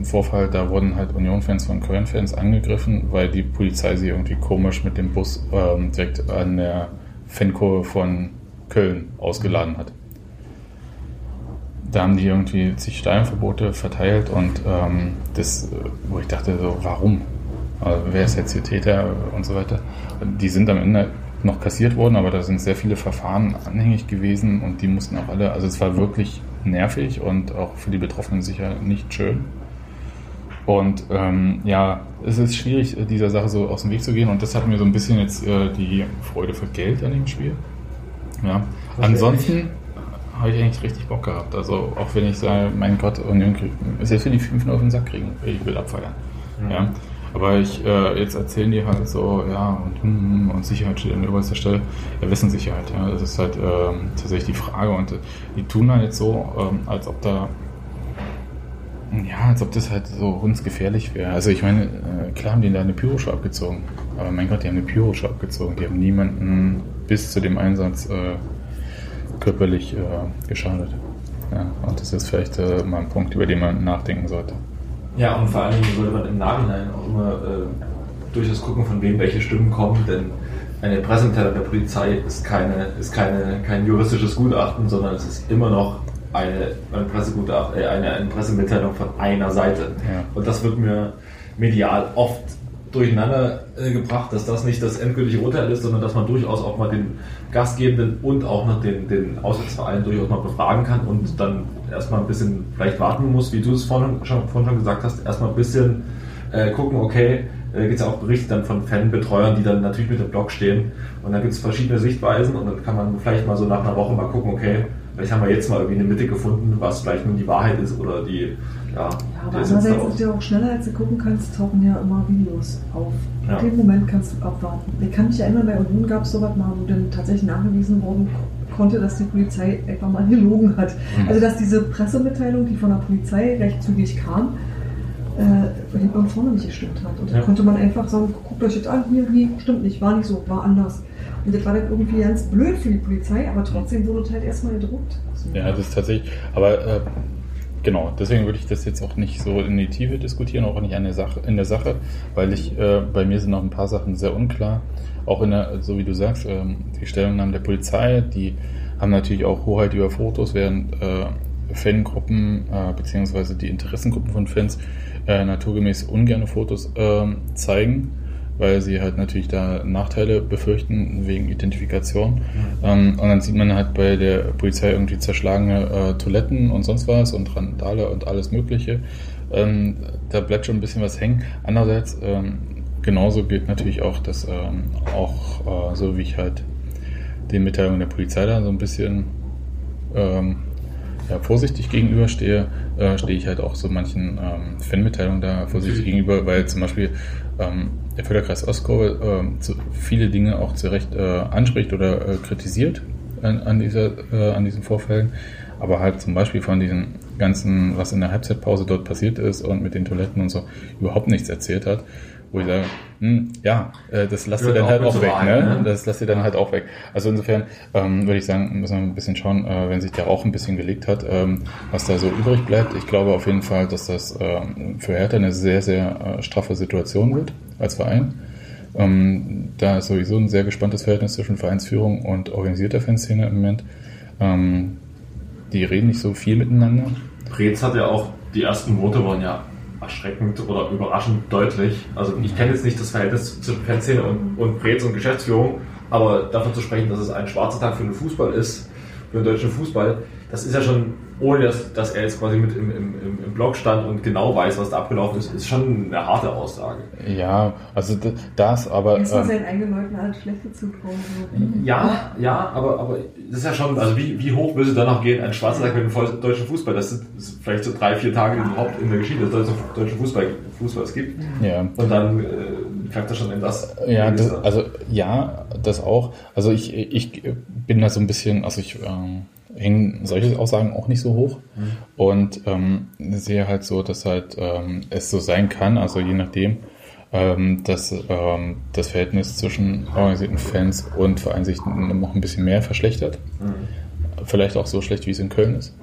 Speaker 1: Vorfall, da wurden halt Union-Fans von Köln-Fans angegriffen, weil die Polizei sie irgendwie komisch mit dem Bus ähm, direkt an der Fankurve von Köln ausgeladen hat. Da haben die irgendwie zig Steinverbote verteilt und ähm, das, wo ich dachte so, warum? Also, wer ist jetzt hier Täter und so weiter. Die sind am Ende noch kassiert worden, aber da sind sehr viele Verfahren anhängig gewesen und die mussten auch alle, also es war wirklich nervig und auch für die Betroffenen sicher nicht schön. Und ähm, ja, es ist schwierig, dieser Sache so aus dem Weg zu gehen und das hat mir so ein bisschen jetzt äh, die Freude für Geld an dem Spiel. Ja. Ansonsten habe ich eigentlich richtig Bock gehabt. Also auch wenn ich sage, mein Gott, Union selbst wenn die 5 auf den Sack kriegen, ich will abfeiern. Mhm. Ja. Aber ich, äh, jetzt erzählen die halt so, ja, und, hm, und Sicherheit steht an oberster Stelle. Ja, Wissenssicherheit, ja. Das ist halt ähm, tatsächlich die Frage. Und äh, die tun halt jetzt so, ähm, als ob da, ja, als ob das halt so uns gefährlich wäre. Also ich meine, äh, klar haben die da eine Pyroshow abgezogen. Aber mein Gott, die haben eine Pyroshow abgezogen. Die haben niemanden bis zu dem Einsatz äh, körperlich äh, geschadet. Ja, und das ist vielleicht äh, mal ein Punkt, über den man nachdenken sollte.
Speaker 3: Ja, und vor allen Dingen sollte man im Nachhinein auch immer äh, durchaus gucken, von wem welche Stimmen kommen, denn eine Pressemitteilung der Polizei ist, keine, ist keine, kein juristisches Gutachten, sondern es ist immer noch eine, ein Pressegutachten, äh, eine, eine Pressemitteilung von einer Seite. Ja. Und das wird mir medial oft durcheinander äh, gebracht, dass das nicht das endgültige Urteil ist, sondern dass man durchaus auch mal den Gastgebenden und auch noch den, den Auswärtsverein durchaus mal befragen kann und dann erstmal ein bisschen vielleicht warten muss, wie du es vorhin schon, vorhin schon gesagt hast, erstmal ein bisschen äh, gucken, okay, da gibt es ja auch Berichte dann von Fanbetreuern, die dann natürlich mit dem Blog stehen und dann gibt es verschiedene Sichtweisen und dann kann man vielleicht mal so nach einer Woche mal gucken, okay, vielleicht haben wir jetzt mal irgendwie eine Mitte gefunden, was vielleicht nun die Wahrheit ist oder die
Speaker 2: ja, ja aber andererseits ist ja auch schneller, als du gucken kannst, tauchen ja immer Videos auf. Ja. In dem Moment kannst du abwarten. Ich kann mich erinnern, bei Union gab es sowas mal, wo dann tatsächlich nachgewiesen worden konnte, dass die Polizei einfach mal (laughs) gelogen hat. Mhm. Also dass diese Pressemitteilung, die von der Polizei recht zügig kam, äh, hinten und vorne nicht gestimmt hat. Und ja. da konnte man einfach sagen, guckt euch das an, hier, nee, stimmt nicht, war nicht so, war anders. Und das war dann irgendwie ganz blöd für die Polizei, aber trotzdem wurde es halt erstmal gedruckt.
Speaker 1: Ja, das ist tatsächlich, aber äh, Genau, deswegen würde ich das jetzt auch nicht so in die Tiefe diskutieren, auch nicht der Sache, in der Sache, weil ich, äh, bei mir sind noch ein paar Sachen sehr unklar. Auch in der, so wie du sagst, äh, die Stellungnahmen der Polizei, die haben natürlich auch Hoheit über Fotos, während äh, Fangruppen äh, beziehungsweise die Interessengruppen von Fans äh, naturgemäß ungerne Fotos äh, zeigen weil sie halt natürlich da Nachteile befürchten wegen Identifikation. Ähm, und dann sieht man halt bei der Polizei irgendwie zerschlagene äh, Toiletten und sonst was und Randale und alles Mögliche. Ähm, da bleibt schon ein bisschen was hängen. Andererseits, ähm, genauso gilt natürlich auch, dass ähm, auch äh, so wie ich halt den Mitteilungen der Polizei da so ein bisschen ähm, ja, vorsichtig gegenüberstehe, äh, stehe ich halt auch so manchen ähm, Fanmitteilungen da vorsichtig gegenüber, weil zum Beispiel der Förderkreis Ostkurve äh, zu, viele Dinge auch zu Recht äh, anspricht oder äh, kritisiert an, an, dieser, äh, an diesen Vorfällen, aber halt zum Beispiel von diesem ganzen, was in der Halbzeitpause dort passiert ist und mit den Toiletten und so, überhaupt nichts erzählt hat wo ich sage, hm, ja, äh, das lasst ihr dann halt auch weg, ne? ne? Das lasst ihr dann halt auch weg. Also insofern ähm, würde ich sagen, müssen wir ein bisschen schauen, äh, wenn sich der Rauch ein bisschen gelegt hat, ähm, was da so übrig bleibt. Ich glaube auf jeden Fall, dass das ähm, für Hertha eine sehr, sehr äh, straffe Situation wird als Verein. Ähm, da ist sowieso ein sehr gespanntes Verhältnis zwischen Vereinsführung und organisierter Fanszene im Moment. Ähm, die reden nicht so viel miteinander.
Speaker 3: Preetz hat ja auch, die ersten Worte waren ja erschreckend oder überraschend deutlich. Also ich kenne jetzt nicht das Verhältnis zwischen Fanszene und, und Brez und Geschäftsführung, aber davon zu sprechen, dass es ein schwarzer Tag für den Fußball ist für den deutschen Fußball. Das ist ja schon, ohne dass, dass er jetzt quasi mit im, im, im Blog stand und genau weiß, was da abgelaufen ist, ist schon eine harte Aussage.
Speaker 1: Ja, also das, aber.
Speaker 2: Ist das ähm, seinen eigenen Leuten alles schlechte zutrauen?
Speaker 3: Ja, ja, aber, aber das ist ja schon, also wie, wie hoch würde dann noch gehen, ein schwarzer Tag mit dem deutschen Fußball? Das sind vielleicht so drei, vier Tage überhaupt in der Geschichte des deutschen Fußball, Fußballs gibt.
Speaker 1: Ja.
Speaker 3: Und dann äh, greift das schon in das.
Speaker 1: Ja, das, also ja, das auch. Also ich, ich bin da so ein bisschen, also ich ähm, hängen solche Aussagen auch nicht so hoch mhm. und ähm, sehe halt so, dass halt ähm, es so sein kann, also je nachdem, ähm, dass ähm, das Verhältnis zwischen organisierten Fans und Verein sich noch ein bisschen mehr verschlechtert. Mhm. Vielleicht auch so schlecht, wie es in Köln ist.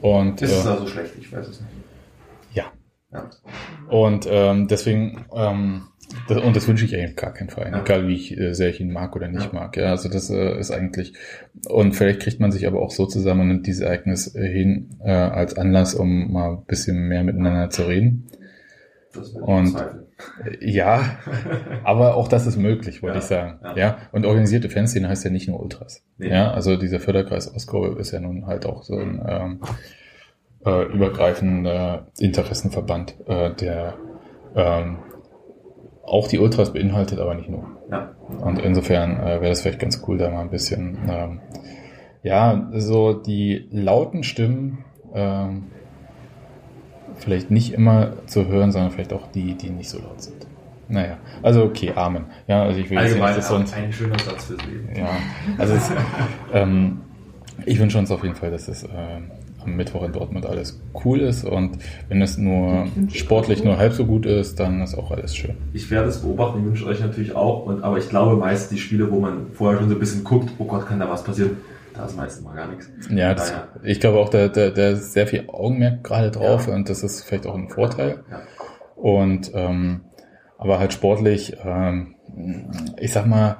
Speaker 1: Und,
Speaker 3: ist es äh, da so schlecht? Ich weiß es nicht.
Speaker 1: Ja. ja. Und ähm, deswegen ähm, und das wünsche ich eigentlich gar keinen Verein, ja. egal wie ich, äh, sehr ich ihn mag oder nicht ja. mag. Ja, also das äh, ist eigentlich, und vielleicht kriegt man sich aber auch so zusammen und nimmt dieses Ereignis äh, hin äh, als Anlass, um mal ein bisschen mehr miteinander zu reden. Und ja, aber auch das ist möglich, wollte ja, ich sagen. Ja. ja. Und organisierte Fanszene heißt ja nicht nur Ultras. Nee. Ja, also dieser Förderkreis Ostkurve ist ja nun halt auch so ein ähm, äh, übergreifender Interessenverband, äh, der ähm, auch die Ultras beinhaltet, aber nicht nur. Ja. Und insofern äh, wäre das vielleicht ganz cool, da mal ein bisschen, ähm, ja, so die lauten Stimmen ähm, vielleicht nicht immer zu hören, sondern vielleicht auch die, die nicht so laut sind. Naja, also okay, Amen. Ja, also ich will
Speaker 3: Allgemein jetzt nicht, ein schöner Satz fürs Leben.
Speaker 1: Ja, also es, ähm, ich wünsche uns auf jeden Fall, dass es ähm, am Mittwoch in Dortmund alles cool ist und wenn es nur sportlich nur halb so gut ist, dann ist auch alles schön.
Speaker 3: Ich werde es beobachten, ich wünsche euch natürlich auch, und, aber ich glaube meist die Spiele, wo man vorher schon so ein bisschen guckt, oh Gott, kann da was passieren, da ist meistens mal gar nichts.
Speaker 1: Ja, das, ich glaube auch, da, da, da ist sehr viel Augenmerk gerade drauf ja. und das ist vielleicht auch ein Vorteil. Ja. Und ähm, aber halt sportlich, ähm, ich sag mal,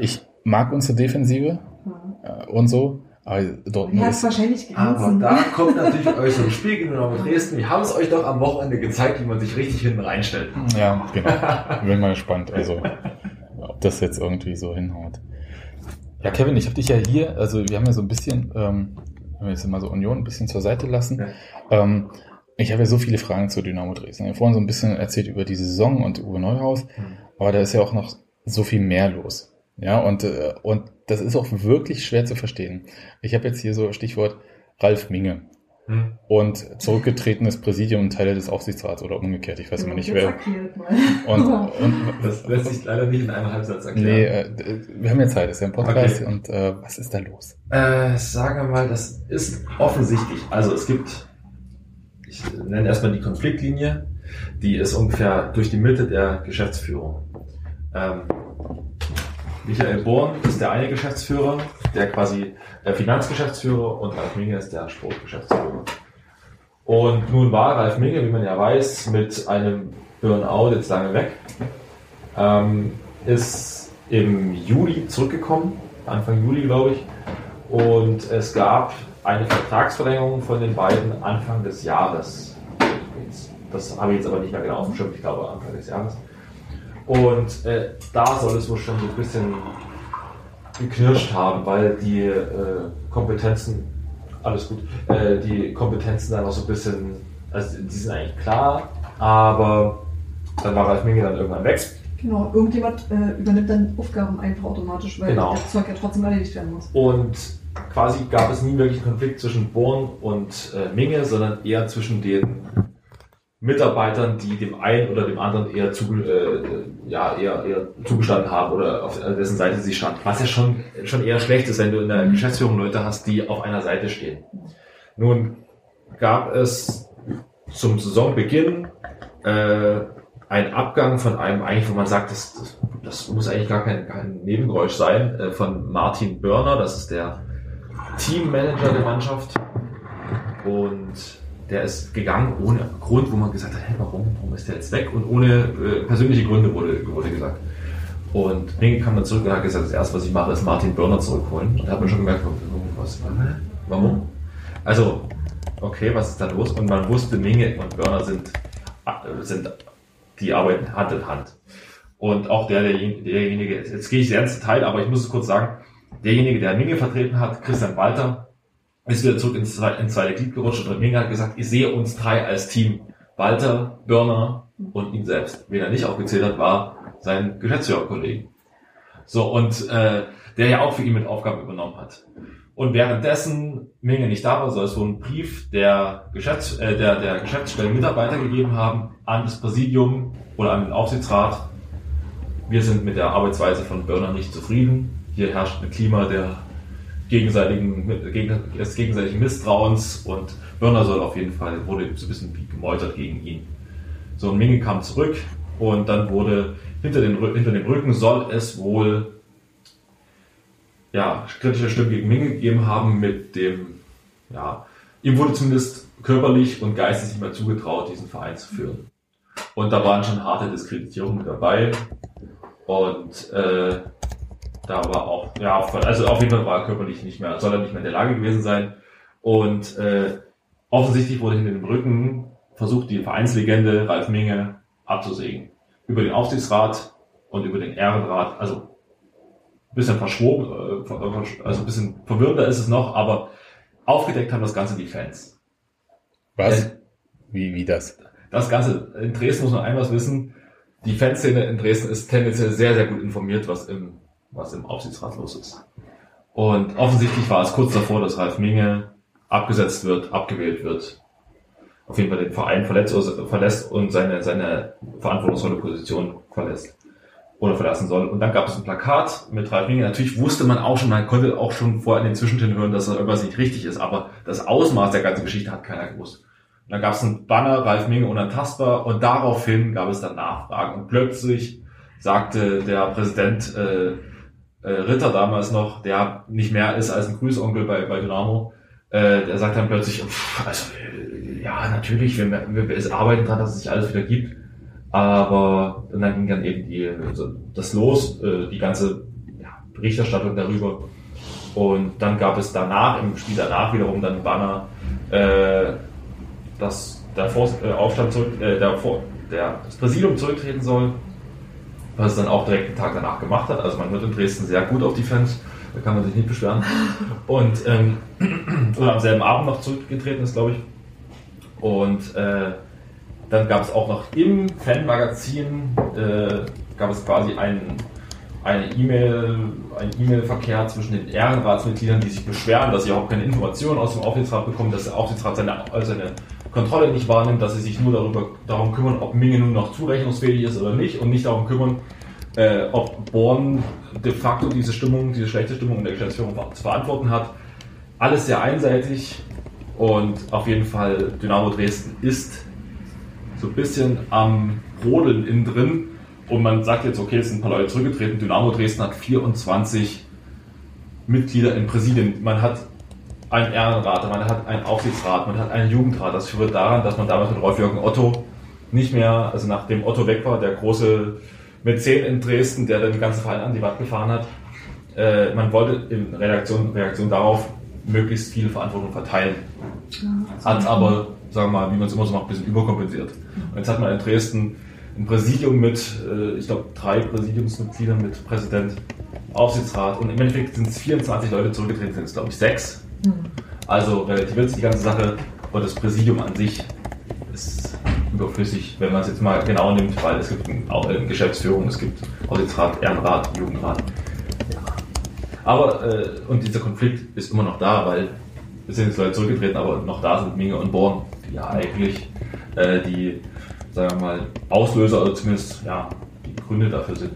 Speaker 1: ich mag unsere Defensive mhm. äh, und so,
Speaker 2: aber Dortmund ist, wahrscheinlich
Speaker 3: Aber da (laughs) kommt natürlich euch so ein Spiel gegen Dynamo Dresden. Wir haben es euch doch am Wochenende gezeigt, wie man sich richtig hinten reinstellt.
Speaker 1: Ja, genau. (laughs) Bin mal gespannt, also ob das jetzt irgendwie so hinhaut. Ja, Kevin, ich habe dich ja hier, also wir haben ja so ein bisschen, ähm, wenn wir jetzt mal so Union ein bisschen zur Seite lassen. Ja. Ähm, ich habe ja so viele Fragen zu Dynamo Dresden. Ich habe vorhin so ein bisschen erzählt über die Saison und Uwe Neuhaus, mhm. aber da ist ja auch noch so viel mehr los. Ja, und, äh, und das ist auch wirklich schwer zu verstehen. Ich habe jetzt hier so Stichwort Ralf Minge. Hm. Und zurückgetretenes Präsidium und Teile des Aufsichtsrats oder umgekehrt, ich weiß immer nicht wer.
Speaker 3: Und, (laughs) und, das lässt sich leider nicht in einem Halbsatz erklären.
Speaker 1: Nee, äh, wir haben ja Zeit, das ist ja ein Podcast okay. und äh, was ist da los?
Speaker 3: Äh, sagen wir mal, das ist offensichtlich. Also es gibt, ich nenne erstmal die Konfliktlinie, die ist ungefähr durch die Mitte der Geschäftsführung. Ähm, Michael Born ist der eine Geschäftsführer, der quasi der Finanzgeschäftsführer und Ralf Minge ist der Sportgeschäftsführer. Und nun war Ralf Minge, wie man ja weiß, mit einem Burnout jetzt lange weg, ähm, ist im Juli zurückgekommen, Anfang Juli glaube ich, und es gab eine Vertragsverlängerung von den beiden Anfang des Jahres. Das habe ich jetzt aber nicht mehr genau auf dem Schirm, ich glaube Anfang des Jahres. Und äh, da soll es wohl schon so ein bisschen geknirscht haben, weil die äh, Kompetenzen, alles gut, äh, die Kompetenzen dann auch so ein bisschen, also die sind eigentlich klar, aber dann war Ralf Minge dann irgendwann weg.
Speaker 2: Genau, irgendjemand äh, übernimmt dann Aufgaben einfach automatisch, weil genau. das Zeug ja trotzdem erledigt werden muss.
Speaker 3: Und quasi gab es nie wirklich Konflikt zwischen Born und äh, Minge, sondern eher zwischen den Mitarbeitern, die dem einen oder dem anderen eher, zu, äh, ja, eher, eher zugestanden haben oder auf dessen Seite sie stand. Was ja schon, schon eher schlecht ist, wenn du in der Geschäftsführung Leute hast, die auf einer Seite stehen. Nun gab es zum Saisonbeginn äh, einen Abgang von einem, eigentlich, wo man sagt, das, das muss eigentlich gar kein, kein Nebengeräusch sein, äh, von Martin Börner, das ist der Teammanager der Mannschaft. Und der ist gegangen ohne Grund, wo man gesagt hat, hey, warum, warum ist der jetzt weg? Und ohne äh, persönliche Gründe wurde, wurde gesagt. Und Ringe kam dann zurück und hat gesagt, das erste, was ich mache, ist Martin Börner zurückholen. Und da hat man schon gemerkt, was, warum? Also, okay, was ist da los? Und man wusste, Minge und Börner sind, äh, sind, die arbeiten Hand in Hand. Und auch der, derjenige, jetzt gehe ich sehr ins Detail, aber ich muss es kurz sagen, derjenige, der Minge vertreten hat, Christian Walter, ist wieder zurück ins, ins zweite Glied gerutscht und Minge hat gesagt, ich sehe uns drei als Team. Walter, Börner und ihn selbst. Wen er nicht aufgezählt hat, war sein Geschäftsführerkollege. So, und äh, der ja auch für ihn mit Aufgaben übernommen hat. Und währenddessen Minge nicht da war, soll es so einen Brief der, Geschäfts äh, der, der Geschäftsstellen Mitarbeiter gegeben haben an das Präsidium oder an den Aufsichtsrat. Wir sind mit der Arbeitsweise von Börner nicht zufrieden. Hier herrscht ein Klima der gegenseitigen, gegen, des gegenseitigen Misstrauens und Börner soll auf jeden Fall, wurde so ein bisschen wie gemeutert gegen ihn. So, und Minge kam zurück und dann wurde hinter, den, hinter dem Rücken soll es wohl ja, kritische Stimmen gegen Minge gegeben haben mit dem, ja, ihm wurde zumindest körperlich und geistig nicht mehr zugetraut, diesen Verein zu führen. Und da waren schon harte Diskreditierungen dabei. Und äh, da war auch, ja, also auf jeden Fall war er körperlich nicht mehr, soll er nicht mehr in der Lage gewesen sein. Und äh, offensichtlich wurde hinter dem Rücken versucht, die Vereinslegende Ralf Minge abzusägen. Über den Aufsichtsrat und über den Ehrenrat, also ein bisschen verschwoben, äh, versch- also ein bisschen verwirrender ist es noch, aber aufgedeckt haben das Ganze die Fans.
Speaker 1: Was?
Speaker 3: Äh,
Speaker 1: Wie, wie das?
Speaker 3: das Ganze, in Dresden muss man einmal wissen, die Fanszene in Dresden ist tendenziell sehr, sehr gut informiert, was im, was im Aufsichtsrat los ist. Und offensichtlich war es kurz davor, dass Ralf Minge abgesetzt wird, abgewählt wird, auf jeden Fall den Verein verletzt, verlässt und seine, seine verantwortungsvolle Position verlässt oder verlassen soll. Und dann gab es ein Plakat mit Ralf Minge. Natürlich wusste man auch schon, man konnte auch schon vorher in den Zwischentönen hören, dass da irgendwas nicht richtig ist, aber das Ausmaß der ganzen Geschichte hat keiner gewusst. Und dann gab es ein Banner, Ralf Minge unantastbar, und daraufhin gab es dann Nachfragen. Und plötzlich sagte der Präsident äh, äh, Ritter damals noch, der nicht mehr ist als ein Grüßonkel bei, bei Dynamo, äh, der sagt dann plötzlich, pff, also äh, ja, natürlich, wir, wir, wir arbeiten daran, dass es sich alles wieder gibt. Aber dann ging dann eben die, also das los, äh, die ganze ja, Berichterstattung darüber. Und dann gab es danach, im Spiel danach wiederum dann Banner, äh, dass der Vor äh, Aufstand zurück, äh, der, Vor der, das Präsidium zurücktreten soll, was es dann auch direkt den Tag danach gemacht hat. Also man hört in Dresden sehr gut auf die Fans, da kann man sich nicht beschweren. Und ähm, (clears throat) oder am selben Abend noch zurückgetreten ist, glaube ich. Und äh, dann gab es auch noch im Fanmagazin äh, gab es quasi einen eine E-Mail, ein E-Mail-Verkehr zwischen den Ehrenratsmitgliedern, die sich beschweren, dass sie auch keine Informationen aus dem Aufsichtsrat bekommen, dass der Aufsichtsrat seine, seine Kontrolle nicht wahrnimmt, dass sie sich nur darüber, darum kümmern, ob Minge nun noch zurechnungsfähig ist oder nicht und nicht darum kümmern, äh, ob Born de facto diese Stimmung, diese schlechte Stimmung in der Geschäftsführung zu verantworten hat. Alles sehr einseitig und auf jeden Fall Dynamo Dresden ist so ein bisschen am Rodeln innen drin. Und man sagt jetzt, okay, es sind ein paar Leute zurückgetreten. Dynamo Dresden hat 24 Mitglieder im Präsidium. Man hat einen Ehrenrat, man hat einen Aufsichtsrat, man hat einen Jugendrat. Das führt daran, dass man damals mit Rolf-Jürgen Otto nicht mehr, also nachdem Otto weg war, der große Mäzen in Dresden, der dann den ganzen Verein an die Wand gefahren hat, äh, man wollte in Reaktion, Reaktion darauf möglichst viel Verantwortung verteilen. Hat aber, sagen wir mal, wie man es immer so macht, ein bisschen überkompensiert. Und jetzt hat man in Dresden ein Präsidium mit, äh, ich glaube, drei Präsidiumsmitgliedern mit Präsident, Aufsichtsrat und im Endeffekt sind es 24 Leute zurückgetreten, sind es glaube ich sechs. Also relativiert die ganze Sache und das Präsidium an sich ist überflüssig, wenn man es jetzt mal genau nimmt, weil es gibt auch eine Geschäftsführung, es gibt Aufsichtsrat, Ehrenrat, Jugendrat. Ja. Aber, äh, und dieser Konflikt ist immer noch da, weil es sind jetzt Leute zurückgetreten, aber noch da sind Minge und Born, die ja eigentlich äh, die, sagen wir mal, Auslöser oder zumindest ja, die Gründe dafür sind.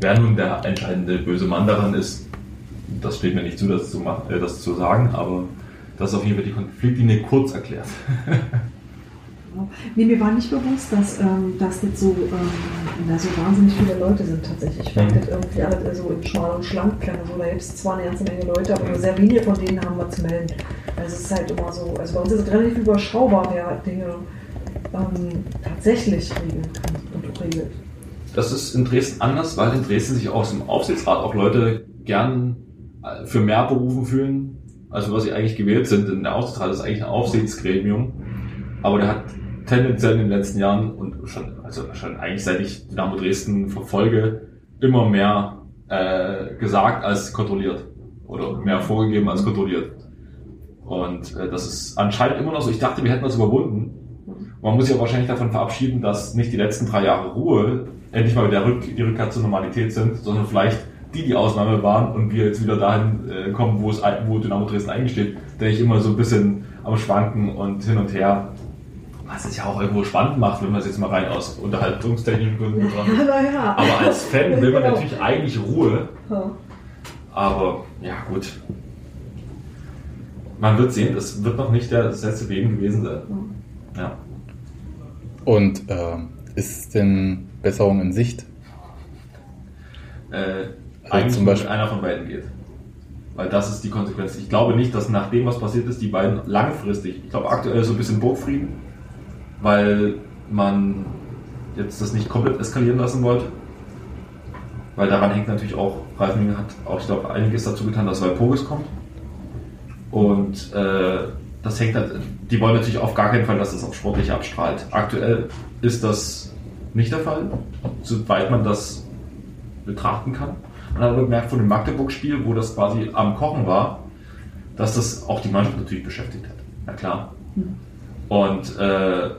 Speaker 3: Wer nun der entscheidende böse Mann daran ist, das steht mir nicht zu, das zu, machen, äh, das zu sagen, aber das ist auf jeden Fall die Konfliktlinie kurz erklärt. (laughs)
Speaker 2: Nee, mir war nicht bewusst, dass, ähm, das so, ähm, na, so wahnsinnig viele Leute sind tatsächlich. Ich fand
Speaker 3: Mhm.
Speaker 2: das irgendwie alle so in schmal und schlank klang. So, da gibt es zwar eine ganze Menge Leute, aber nur sehr wenige von denen haben was zu melden. Also es ist halt immer so, also bei uns ist es relativ überschaubar, wer Dinge ähm, tatsächlich regeln kann und regelt.
Speaker 3: Das ist in Dresden anders, weil in Dresden sich aus dem Aufsichtsrat auch Leute gern für mehr berufen fühlen, als was sie eigentlich gewählt sind. Denn der Aufsichtsrat ist eigentlich ein Aufsichtsgremium, aber der hat tendenziell in den letzten Jahren und schon, also schon eigentlich seit ich Dynamo Dresden verfolge, immer mehr äh, gesagt als kontrolliert. oder mehr vorgegeben als kontrolliert. Und äh, das ist anscheinend immer noch so. Ich dachte, wir hätten das überwunden. Man muss ja wahrscheinlich davon verabschieden, dass nicht die letzten drei Jahre Ruhe endlich mal wieder die Rückkehr zur Normalität sind, sondern vielleicht die die Ausnahme waren und wir jetzt wieder dahin äh, kommen, wo es wo Dynamo Dresden eigentlich steht, denke ich immer so ein bisschen am Schwanken und hin und her. Was es ja auch irgendwo spannend macht, wenn man es jetzt mal rein aus unterhaltungstechnischen Gründen (laughs) betrachtet.
Speaker 2: Ja, ja.
Speaker 3: Aber als Fan will man
Speaker 2: Genau.
Speaker 3: natürlich eigentlich Ruhe.
Speaker 2: Ja.
Speaker 3: Aber ja, gut. Man wird sehen, das wird noch nicht der das letzte Leben gewesen sein. Ja.
Speaker 1: Und ähm, ist denn Besserung in Sicht?
Speaker 3: Äh, eigentlich
Speaker 1: zum Beispiel-
Speaker 3: einer von beiden geht. Weil das ist die Konsequenz. Ich glaube nicht, dass nach dem, was passiert ist, die beiden langfristig, ich glaube aktuell so ein bisschen Burgfrieden, weil man jetzt das nicht komplett eskalieren lassen wollte. Weil daran hängt natürlich auch, Ralf Minge hat auch, ich glaube, einiges dazu getan, dass Walpurgis kommt. Und äh, das hängt halt, die wollen natürlich auf gar keinen Fall, dass das auf sportlich abstrahlt. Aktuell ist das nicht der Fall, soweit man das betrachten kann. Man hat aber gemerkt von dem Magdeburg-Spiel, wo das quasi am Kochen war, dass das auch die Mannschaft natürlich beschäftigt hat. Na klar. Und äh,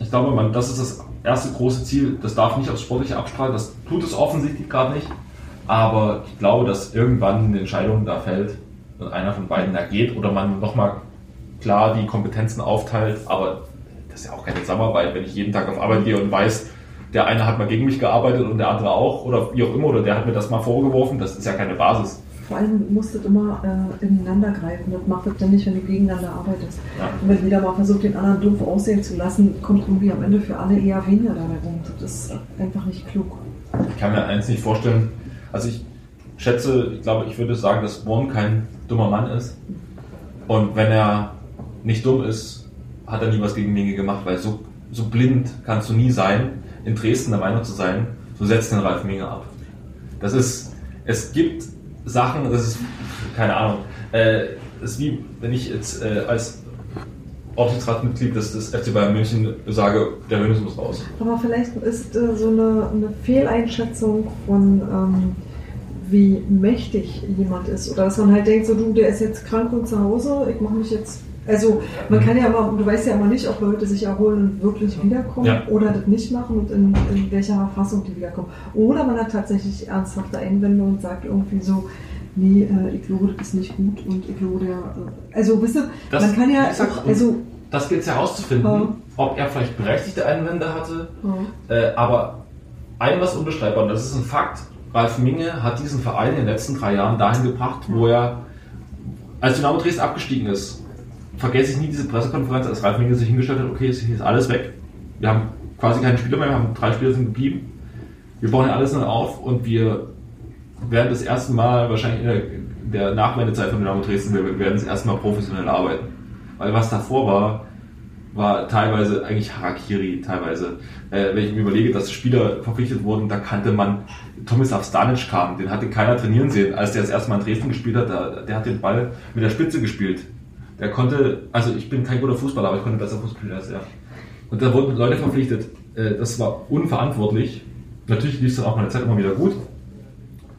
Speaker 3: ich glaube, man, das ist das erste große Ziel. Das darf nicht aufs Sportliche abstrahlen. Das tut es offensichtlich gerade nicht. Aber ich glaube, dass irgendwann eine Entscheidung da fällt und einer von beiden da geht oder man nochmal klar die Kompetenzen aufteilt. Aber das ist ja auch keine Zusammenarbeit, wenn ich jeden Tag auf Arbeit gehe und weiß, der eine hat mal gegen mich gearbeitet und der andere auch oder wie auch immer oder der hat mir das mal vorgeworfen. Das ist ja keine Basis.
Speaker 2: Vor allem musst du immer äh, ineinander greifen. Das macht es dann nicht, wenn du gegeneinander arbeitest.
Speaker 3: Ja.
Speaker 2: Und wenn jeder mal versucht, den anderen doof aussehen zu lassen, kommt irgendwie am Ende für alle eher weniger dabei rum. Das ist einfach nicht klug.
Speaker 3: Ich kann mir eins nicht vorstellen. Also ich schätze, ich glaube, ich würde sagen, dass Born kein dummer Mann ist. Und wenn er nicht dumm ist, hat er nie was gegen Dinge gemacht, weil so, so blind kannst du nie sein, in Dresden der Meinung zu sein, du setzt den Ralf Minge ab. Das ist, es gibt Sachen, das ist, keine Ahnung, äh, das ist wie, wenn ich jetzt äh, als Aufsichtsratsmitglied des, des FC Bayern München sage, der Hönes muss raus.
Speaker 2: Aber vielleicht ist äh, so eine, eine Fehleinschätzung von, ähm, wie mächtig jemand ist. Oder dass man halt denkt, so du, der ist jetzt krank und zu Hause, ich mache mich jetzt. Also man kann ja immer, du weißt ja immer nicht, ob Leute sich erholen und wirklich wiederkommen
Speaker 3: Ja.
Speaker 2: oder das nicht machen und in, in welcher Verfassung die wiederkommen. Oder man hat tatsächlich ernsthafte Einwände und sagt irgendwie so, nee, äh, ich glaube, das ist nicht gut und ich glaube, der. Äh, also wisst ihr,
Speaker 3: Das-
Speaker 2: man kann ja auch, also
Speaker 3: Das gilt es herauszufinden,
Speaker 2: Ja.
Speaker 3: ob er vielleicht berechtigte Einwände hatte. Äh, aber ein was unbestreitbar, und das ist ein Fakt, Ralf Minge hat diesen Verein in den letzten drei Jahren dahin gebracht, wo er, als Dynamo Dresden abgestiegen ist, vergesse ich nie diese Pressekonferenz, als Ralf Minge sich hingestellt hat, okay, es ist alles weg. Wir haben quasi keine Spieler mehr, wir haben drei Spieler sind geblieben. Wir bauen ja alles neu auf und wir werden das erste Mal wahrscheinlich in der, in der Nachwendezeit von Dynamo Dresden, wir werden das erste Mal professionell arbeiten. Weil was davor war, war teilweise eigentlich Harakiri, teilweise. Äh, wenn ich mir überlege, dass Spieler verpflichtet wurden, da kannte man, Tomislav Stanic kam, den hatte keiner trainieren sehen. Als der das erste Mal in Dresden gespielt hat, da, der hat den Ball mit der Spitze gespielt. Der konnte, also ich bin kein guter Fußballer, aber ich konnte besser Fußball spielen als er. Und da wurden Leute verpflichtet. Äh, das war unverantwortlich. Natürlich lief es dann auch mal eine Zeit immer wieder gut.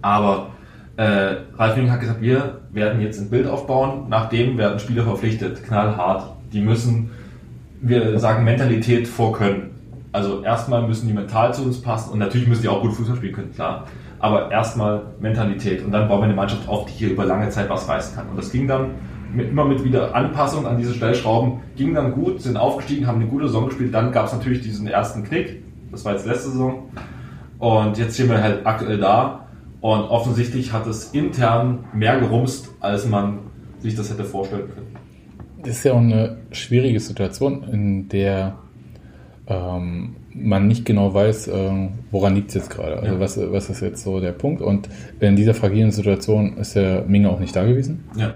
Speaker 3: Aber äh, Ralf Jung hat gesagt, wir werden jetzt ein Bild aufbauen, nachdem werden Spieler verpflichtet, knallhart. Die müssen, wir sagen Mentalität vor Können. Also erstmal müssen die mental zu uns passen und natürlich müssen die auch gut Fußball spielen können, klar. Aber erstmal Mentalität und dann bauen wir eine Mannschaft auf, die hier über lange Zeit was reißen kann. Und das ging dann mit, immer mit wieder Anpassung an diese Stellschrauben, ging dann gut, sind aufgestiegen, haben eine gute Saison gespielt. Dann gab es natürlich diesen ersten Knick, das war jetzt letzte Saison. Und jetzt stehen wir halt aktuell da. Und offensichtlich hat es intern mehr gerumst, als man sich das hätte vorstellen können.
Speaker 1: Das ist ja auch eine schwierige Situation, in der ähm, man nicht genau weiß, äh, woran liegt es jetzt gerade. Also
Speaker 3: Ja.
Speaker 1: was, was ist jetzt so der Punkt? Und in dieser fragilen Situation ist der Minge auch nicht da gewesen.
Speaker 3: Ja.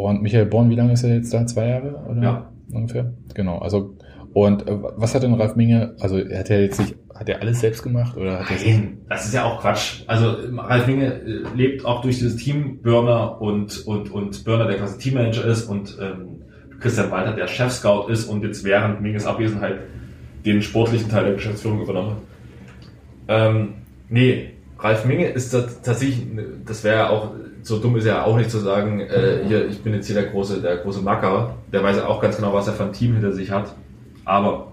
Speaker 1: Und Michael Born, wie lange ist er jetzt da? Zwei Jahre? Oder?
Speaker 3: Ja.
Speaker 1: Ungefähr. Genau. Also, und äh, was hat denn Ralf Minge, also hat er jetzt nicht, hat er alles selbst gemacht oder hat
Speaker 3: Nein, das ist ja auch Quatsch. Also Ralf Minge äh, lebt auch durch dieses Team Börner und, und, und Börner, der quasi Teammanager ist und ähm, Christian Walter, der Chef-Scout ist und jetzt während Minges Abwesenheit den sportlichen Teil der Geschäftsführung übernommen hat. Ähm, nee, Ralf Minge ist das tatsächlich, das wäre ja auch so dumm ist er auch nicht zu sagen, äh, hier, ich bin jetzt hier der große, der große Macker. Der weiß auch ganz genau, was er für ein Team hinter sich hat. Aber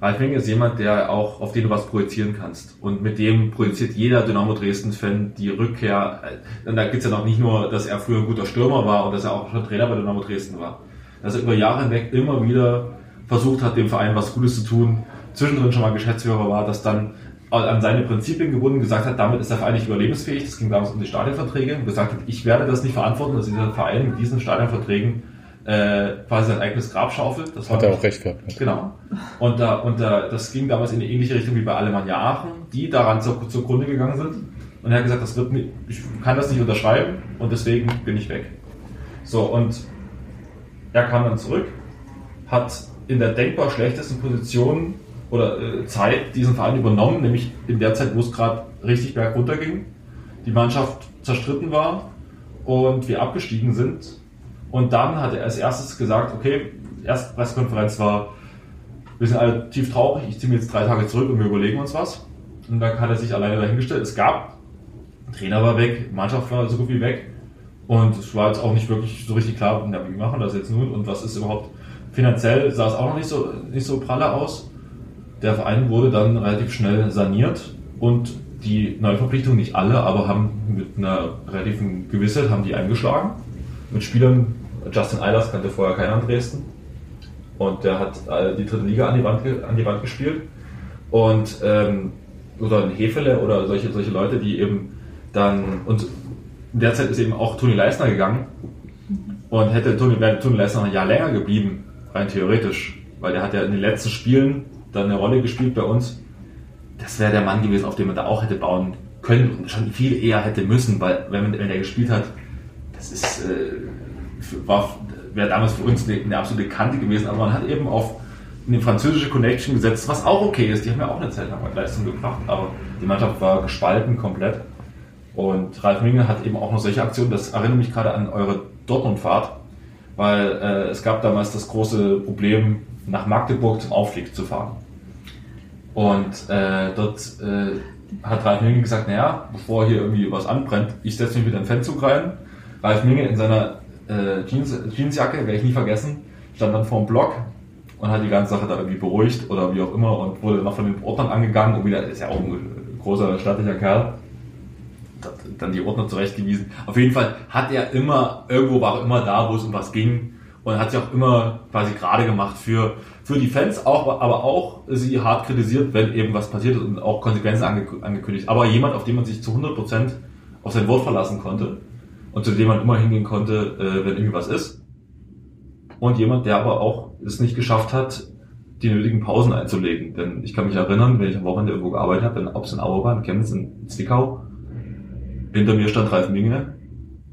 Speaker 3: Ralf Ming ist jemand, der auch, auf den du was projizieren kannst. Und mit dem projiziert jeder Dynamo Dresden-Fan die Rückkehr. Und da gibt's ja noch nicht nur, dass er früher ein guter Stürmer war und dass er auch schon Trainer bei Dynamo Dresden war. Dass er über Jahre hinweg immer wieder versucht hat, dem Verein was Gutes zu tun, zwischendrin schon mal Geschäftsführer war, das dann an seine Prinzipien gebunden gesagt hat, damit ist der Verein nicht überlebensfähig. Das ging damals um die Stadionverträge und gesagt hat, ich werde das nicht verantworten, dass dieser Verein mit diesen Stadionverträgen äh, quasi sein eigenes Grab schaufelt. Das
Speaker 1: Hat er auch recht gehabt.
Speaker 3: Genau. Und, da, und da, das ging damals in die ähnliche Richtung wie bei Alemannia Aachen, die daran zu, zugrunde gegangen sind. Und er hat gesagt, das wird nicht, ich kann das nicht unterschreiben und deswegen bin ich weg. So, und er kam dann zurück, hat in der denkbar schlechtesten Position oder äh, Zeit diesen Verein übernommen, nämlich in der Zeit, wo es gerade richtig bergunter ging, die Mannschaft zerstritten war und wir abgestiegen sind. Und dann hat er als erstes gesagt, okay, erste Pressekonferenz war, wir sind alle tief traurig, ich ziehe mir jetzt drei Tage zurück und wir überlegen uns was. Und dann hat er sich alleine dahingestellt. Es gab, Trainer war weg, Mannschaft war so gut wie weg. Und es war jetzt auch nicht wirklich so richtig klar, wie machen das jetzt nun und was ist überhaupt finanziell sah es auch noch nicht so, nicht so pralle aus. Der Verein wurde dann relativ schnell saniert und die Neuverpflichtungen, nicht alle, aber haben mit einer relativen Gewissheit haben die eingeschlagen. Mit Spielern, Justin Eilers kannte vorher keiner in Dresden. Und der hat äh, die dritte Liga an die Wand, an die Wand gespielt. Und, ähm, oder ein Hefele oder solche, solche Leute, die eben dann, und in der Zeit ist eben auch Toni Leisner gegangen. Und hätte Toni, wäre Toni Leisner ein Jahr länger geblieben, rein theoretisch, weil der hat ja in den letzten Spielen dann eine Rolle gespielt bei uns. Das wäre der Mann gewesen, auf den man da auch hätte bauen können und schon viel eher hätte müssen, weil wenn, wenn er gespielt hat, das ist, äh, wäre damals für uns eine, eine, absolute Kante gewesen, aber man hat eben auf eine französische Connection gesetzt, was auch okay ist. Die haben ja auch eine Zeit lang Leistung gebracht, aber die Mannschaft war gespalten komplett. Und Ralf Minge hat eben auch noch solche Aktionen, das erinnert mich gerade an eure Dortmund-Fahrt, weil äh, es gab damals das große Problem, nach Magdeburg zum Aufstieg zu fahren. Und äh, dort äh, hat Ralf Minge gesagt, naja, bevor hier irgendwie was anbrennt, ich setze mich in den Fanzug rein. Ralf Minge in seiner äh, Jeans, Jeansjacke, werde ich nie vergessen, stand dann vor dem Block und hat die ganze Sache da irgendwie beruhigt oder wie auch immer und wurde noch von den Ordnern angegangen und wieder, ist ja auch ein großer, stattlicher Kerl, dann die Ordner zurechtgewiesen. Auf jeden Fall hat er immer, irgendwo war er immer da, wo es um was ging und hat sich auch immer quasi gerade gemacht für, für die Fans, auch, aber auch sie hart kritisiert, wenn eben was passiert ist und auch Konsequenzen angekündigt. Aber jemand, auf den man sich zu 100% auf sein Wort verlassen konnte und zu dem man immer hingehen konnte, äh, wenn irgendwie was ist. Und jemand, der aber auch es nicht geschafft hat, die nötigen Pausen einzulegen. Denn ich kann mich erinnern, wenn ich am Wochenende irgendwo gearbeitet habe, ob es in Auerbahn, in Chemnitz, in Zwickau, hinter mir stand Ralf Minge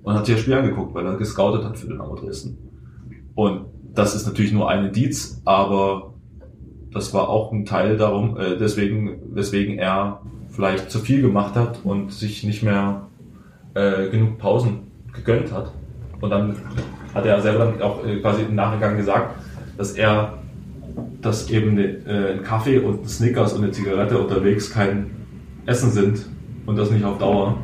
Speaker 3: und hat sich das Spiel angeguckt, weil er gescoutet hat für den Dynamo Dresden. Und das ist natürlich nur ein Indiz, aber das war auch ein Teil darum, äh, deswegen, weswegen er vielleicht zu viel gemacht hat und sich nicht mehr äh, genug Pausen gegönnt hat. Und dann hat er selber dann auch äh, quasi im Nachgang gesagt, dass er, dass eben äh, ein Kaffee und ein Snickers und eine Zigarette unterwegs kein Essen sind und das nicht auf Dauer.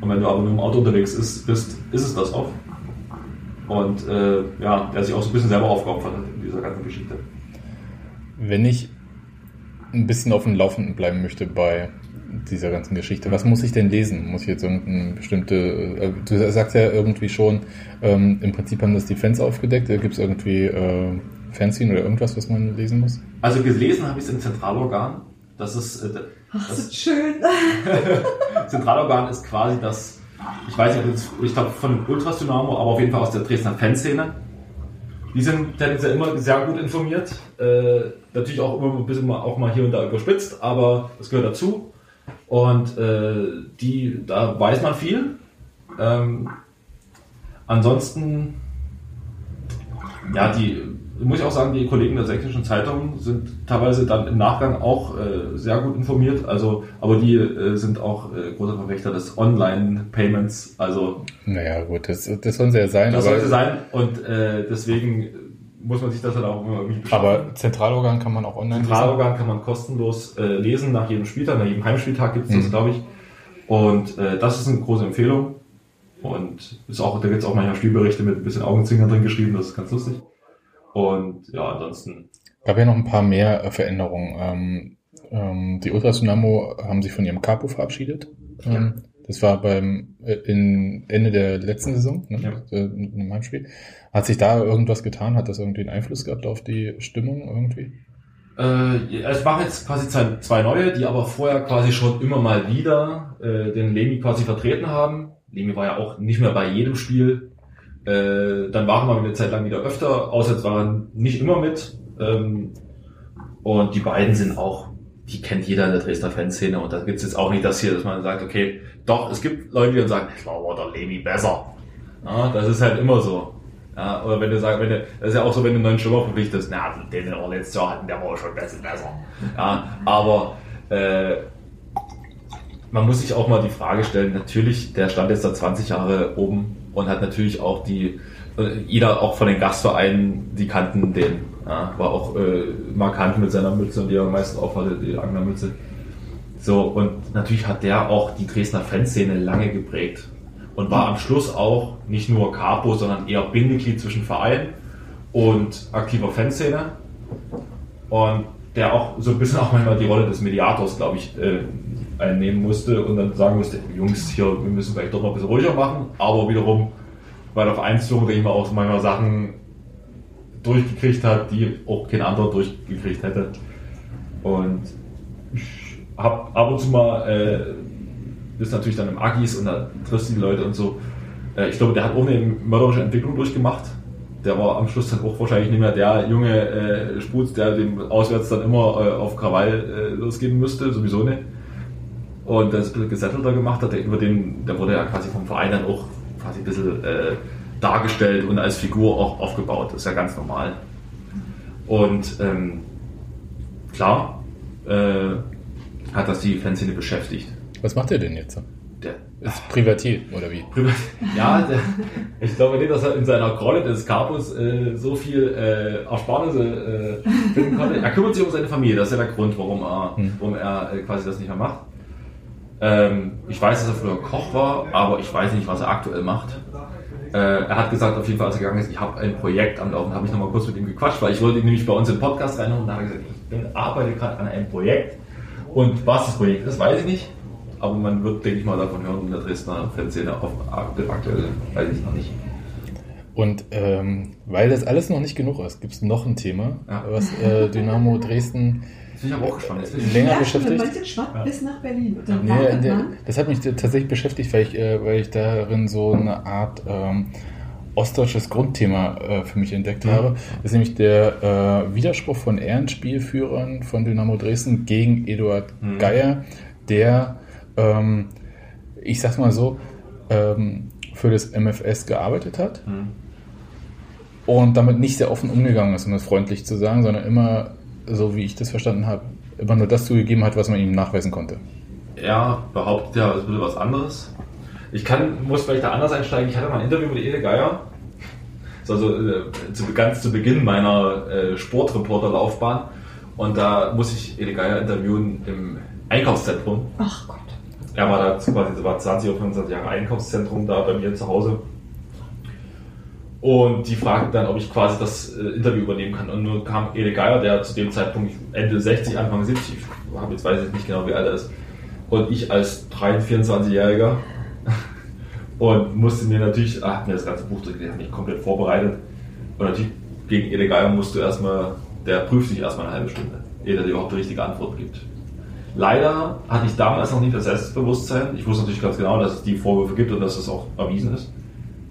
Speaker 3: Und wenn du aber mit dem Auto unterwegs ist, bist, ist es das oft. Und äh, ja, der sich auch so ein bisschen selber aufgeopfert hat in dieser ganzen Geschichte.
Speaker 1: Wenn ich ein bisschen auf dem Laufenden bleiben möchte bei dieser ganzen Geschichte, was muss ich denn lesen? Muss ich jetzt irgendeine bestimmte, äh, du sagst ja irgendwie schon, ähm, im Prinzip haben das die Fans aufgedeckt, gibt es irgendwie äh, Fanzine oder irgendwas, was man lesen muss?
Speaker 3: Also gelesen habe ich es im Zentralorgan. Das ist, äh,
Speaker 2: Ach, das ist schön. (laughs)
Speaker 3: Zentralorgan ist quasi das, ich weiß nicht, ich glaube von Ultras Dynamo, aber auf jeden Fall aus der Dresdner Fanszene. Die sind tendenziell immer sehr gut informiert. Äh, natürlich auch immer ein bisschen mal, auch mal hier und da überspitzt, aber das gehört dazu. Und äh, die, da weiß man viel. Ähm, ansonsten, ja, die muss ich auch sagen, die Kollegen der Sächsischen Zeitung sind teilweise dann im Nachgang auch äh, sehr gut informiert. Also, aber die äh, sind auch äh, großer Verfechter des Online-Payments. Also,
Speaker 1: naja, gut, das, das sollen sie ja sein.
Speaker 3: Das sollte sein und äh, deswegen muss man sich das dann auch immer irgendwie
Speaker 1: beschaffen. Aber Zentralorgan kann man auch online
Speaker 3: Zentralorgan lesen? kann man kostenlos äh, lesen nach jedem Spieltag, nach jedem Heimspieltag gibt es das, mhm. glaube ich. Und äh, das ist eine große Empfehlung. Und ist auch, da gibt es auch manchmal Spielberichte mit ein bisschen Augenzwinkern drin geschrieben, das ist ganz lustig. Und ja, ansonsten.
Speaker 1: Gab ja noch ein paar mehr äh, Veränderungen. Ähm, ähm, die Ultras Dynamo haben sich von ihrem Capo verabschiedet. Ähm, das war beim äh, in Ende der letzten Saison, ne?
Speaker 3: Ja.
Speaker 1: äh, im Heimspiel. Hat sich da irgendwas getan? Hat das irgendwie einen Einfluss gehabt auf die Stimmung irgendwie?
Speaker 3: Äh, es machen jetzt quasi zwei, zwei neue, die aber vorher quasi schon immer mal wieder äh, den Lemi quasi vertreten haben. Lemi war ja auch nicht mehr bei jedem Spiel. Äh, dann waren wir eine Zeit lang wieder öfter. Auswärts waren nicht immer mit. Ähm, und die beiden sind auch, die kennt jeder in der Dresdner Fanszene. Und da gibt es jetzt auch nicht das hier, dass man sagt, okay, doch, es gibt Leute, die dann sagen, ich war der Lemi besser. Ja, das ist halt immer so. Ja, oder wenn du sagst, wenn du, das ist ja auch so, wenn du einen neuen Stürmer verpflichtest, na, den wir letztes Jahr hatten, der war schon besser, besser. Ja, aber äh, man muss sich auch mal die Frage stellen, natürlich, der stand jetzt da 20 Jahre oben und hat natürlich auch die, äh, jeder auch von den Gastvereinen, die kannten den. Ja, war auch äh, markant mit seiner Mütze und die er am meisten aufhatte, die Anglermütze. So, und natürlich hat der auch die Dresdner Fanszene lange geprägt und war am Schluss auch nicht nur Capo, sondern eher Bindeglied zwischen Verein und aktiver Fanszene. Und der auch so ein bisschen auch manchmal die Rolle des Mediators, glaube ich, äh, einnehmen musste und dann sagen musste, Jungs, hier, wir müssen vielleicht doch mal ein bisschen ruhiger machen, aber wiederum bei der Vereinsführung, denke ich mal, auch manchmal Sachen durchgekriegt hat, die auch kein anderer durchgekriegt hätte. Und ich habe ab und zu mal, äh, bist natürlich dann im Agis und da triffst du die Leute und so. Äh, ich glaube, der hat auch eine mörderische Entwicklung durchgemacht. Der war am Schluss dann auch wahrscheinlich nicht mehr der junge äh, Spuz, der dem auswärts dann immer äh, auf Krawall äh, losgehen müsste, sowieso nicht. Und das ein bisschen gesettelter gemacht hat, der, über den, der wurde ja quasi vom Verein dann auch quasi ein bisschen äh, dargestellt und als Figur auch aufgebaut. Das ist ja ganz normal. Und ähm, klar äh, hat das die Fanszene beschäftigt.
Speaker 1: Was macht er denn jetzt?
Speaker 3: Der,
Speaker 1: Ist Privatier oder wie?
Speaker 3: Privat- ja, der, ich glaube nicht, dass er in seiner Rolle des Capus äh, so viel äh, Ersparnisse äh, finden konnte. Er kümmert sich um seine Familie, das ist ja der Grund, warum er,
Speaker 1: Hm.
Speaker 3: warum er äh, quasi das nicht mehr macht. Ähm, ich weiß, dass er früher Koch war, aber ich weiß nicht, was er aktuell macht. Äh, er hat gesagt, auf jeden Fall, als er gegangen ist, ich habe ein Projekt am Laufen, habe ich nochmal kurz mit ihm gequatscht, weil ich wollte ihn nämlich bei uns im Podcast reinholen und da hat er gesagt, ich bin, arbeite gerade an einem Projekt und was das Projekt ist, weiß ich nicht. Aber man wird, denke ich mal, davon hören in der Dresdner Fanszene auf aktuell, weiß ich noch nicht.
Speaker 1: Und ähm, weil das alles noch nicht genug ist, gibt es noch ein Thema,
Speaker 3: Ja.
Speaker 1: was äh, Dynamo Dresden
Speaker 3: Jetzt bin ich aber auch gespannt. Ich
Speaker 1: länger
Speaker 2: Ja,
Speaker 1: beschäftigt.
Speaker 2: Schwappt
Speaker 3: Ja.
Speaker 2: bis nach Berlin. Und dann wartet
Speaker 1: der, das hat mich tatsächlich beschäftigt, weil ich, äh, weil ich darin so eine Art ähm, ostdeutsches Grundthema äh, für mich entdeckt
Speaker 3: Mhm.
Speaker 1: habe. Das ist nämlich der äh, Widerspruch von Ehrenspielführern von Dynamo Dresden gegen Eduard
Speaker 3: Mhm.
Speaker 1: Geier, der, ähm, ich sag's mal so, ähm, für das MFS gearbeitet hat
Speaker 3: Hm.
Speaker 1: und damit nicht sehr offen umgegangen ist, um es freundlich zu sagen, sondern immer, so wie ich das verstanden habe, immer nur das zugegeben hat, was man ihm nachweisen konnte.
Speaker 3: Er behauptet ja ein bisschen was anderes. Ich kann, muss vielleicht da anders einsteigen. Ich hatte mal ein Interview mit Ede Geier. Also äh, zu, ganz zu Beginn meiner äh, Sportreporterlaufbahn. Und da muss ich Ede Geier interviewen im Einkaufszentrum.
Speaker 2: Ach Gott.
Speaker 3: Er war da quasi, das war 20 oder 25 Jahre Einkaufszentrum da bei mir zu Hause. Und die fragten dann, ob ich quasi das äh, Interview übernehmen kann. Und nun kam Ede Geier, der zu dem Zeitpunkt Ende 60, Anfang 70, ich habe jetzt weiß ich nicht genau, wie alt er ist. Und ich als 23, 24-Jähriger (laughs) und musste mir natürlich, ah, mir das ganze Buch durchgelesen, hab mich komplett vorbereitet. Und natürlich gegen Ede Geier musst du erstmal, der prüft dich erstmal eine halbe Stunde, ehe er dir überhaupt die richtige Antwort gibt. Leider hatte ich damals noch nicht das Selbstbewusstsein. Ich wusste natürlich ganz genau, dass es die Vorwürfe gibt und dass es auch erwiesen ist.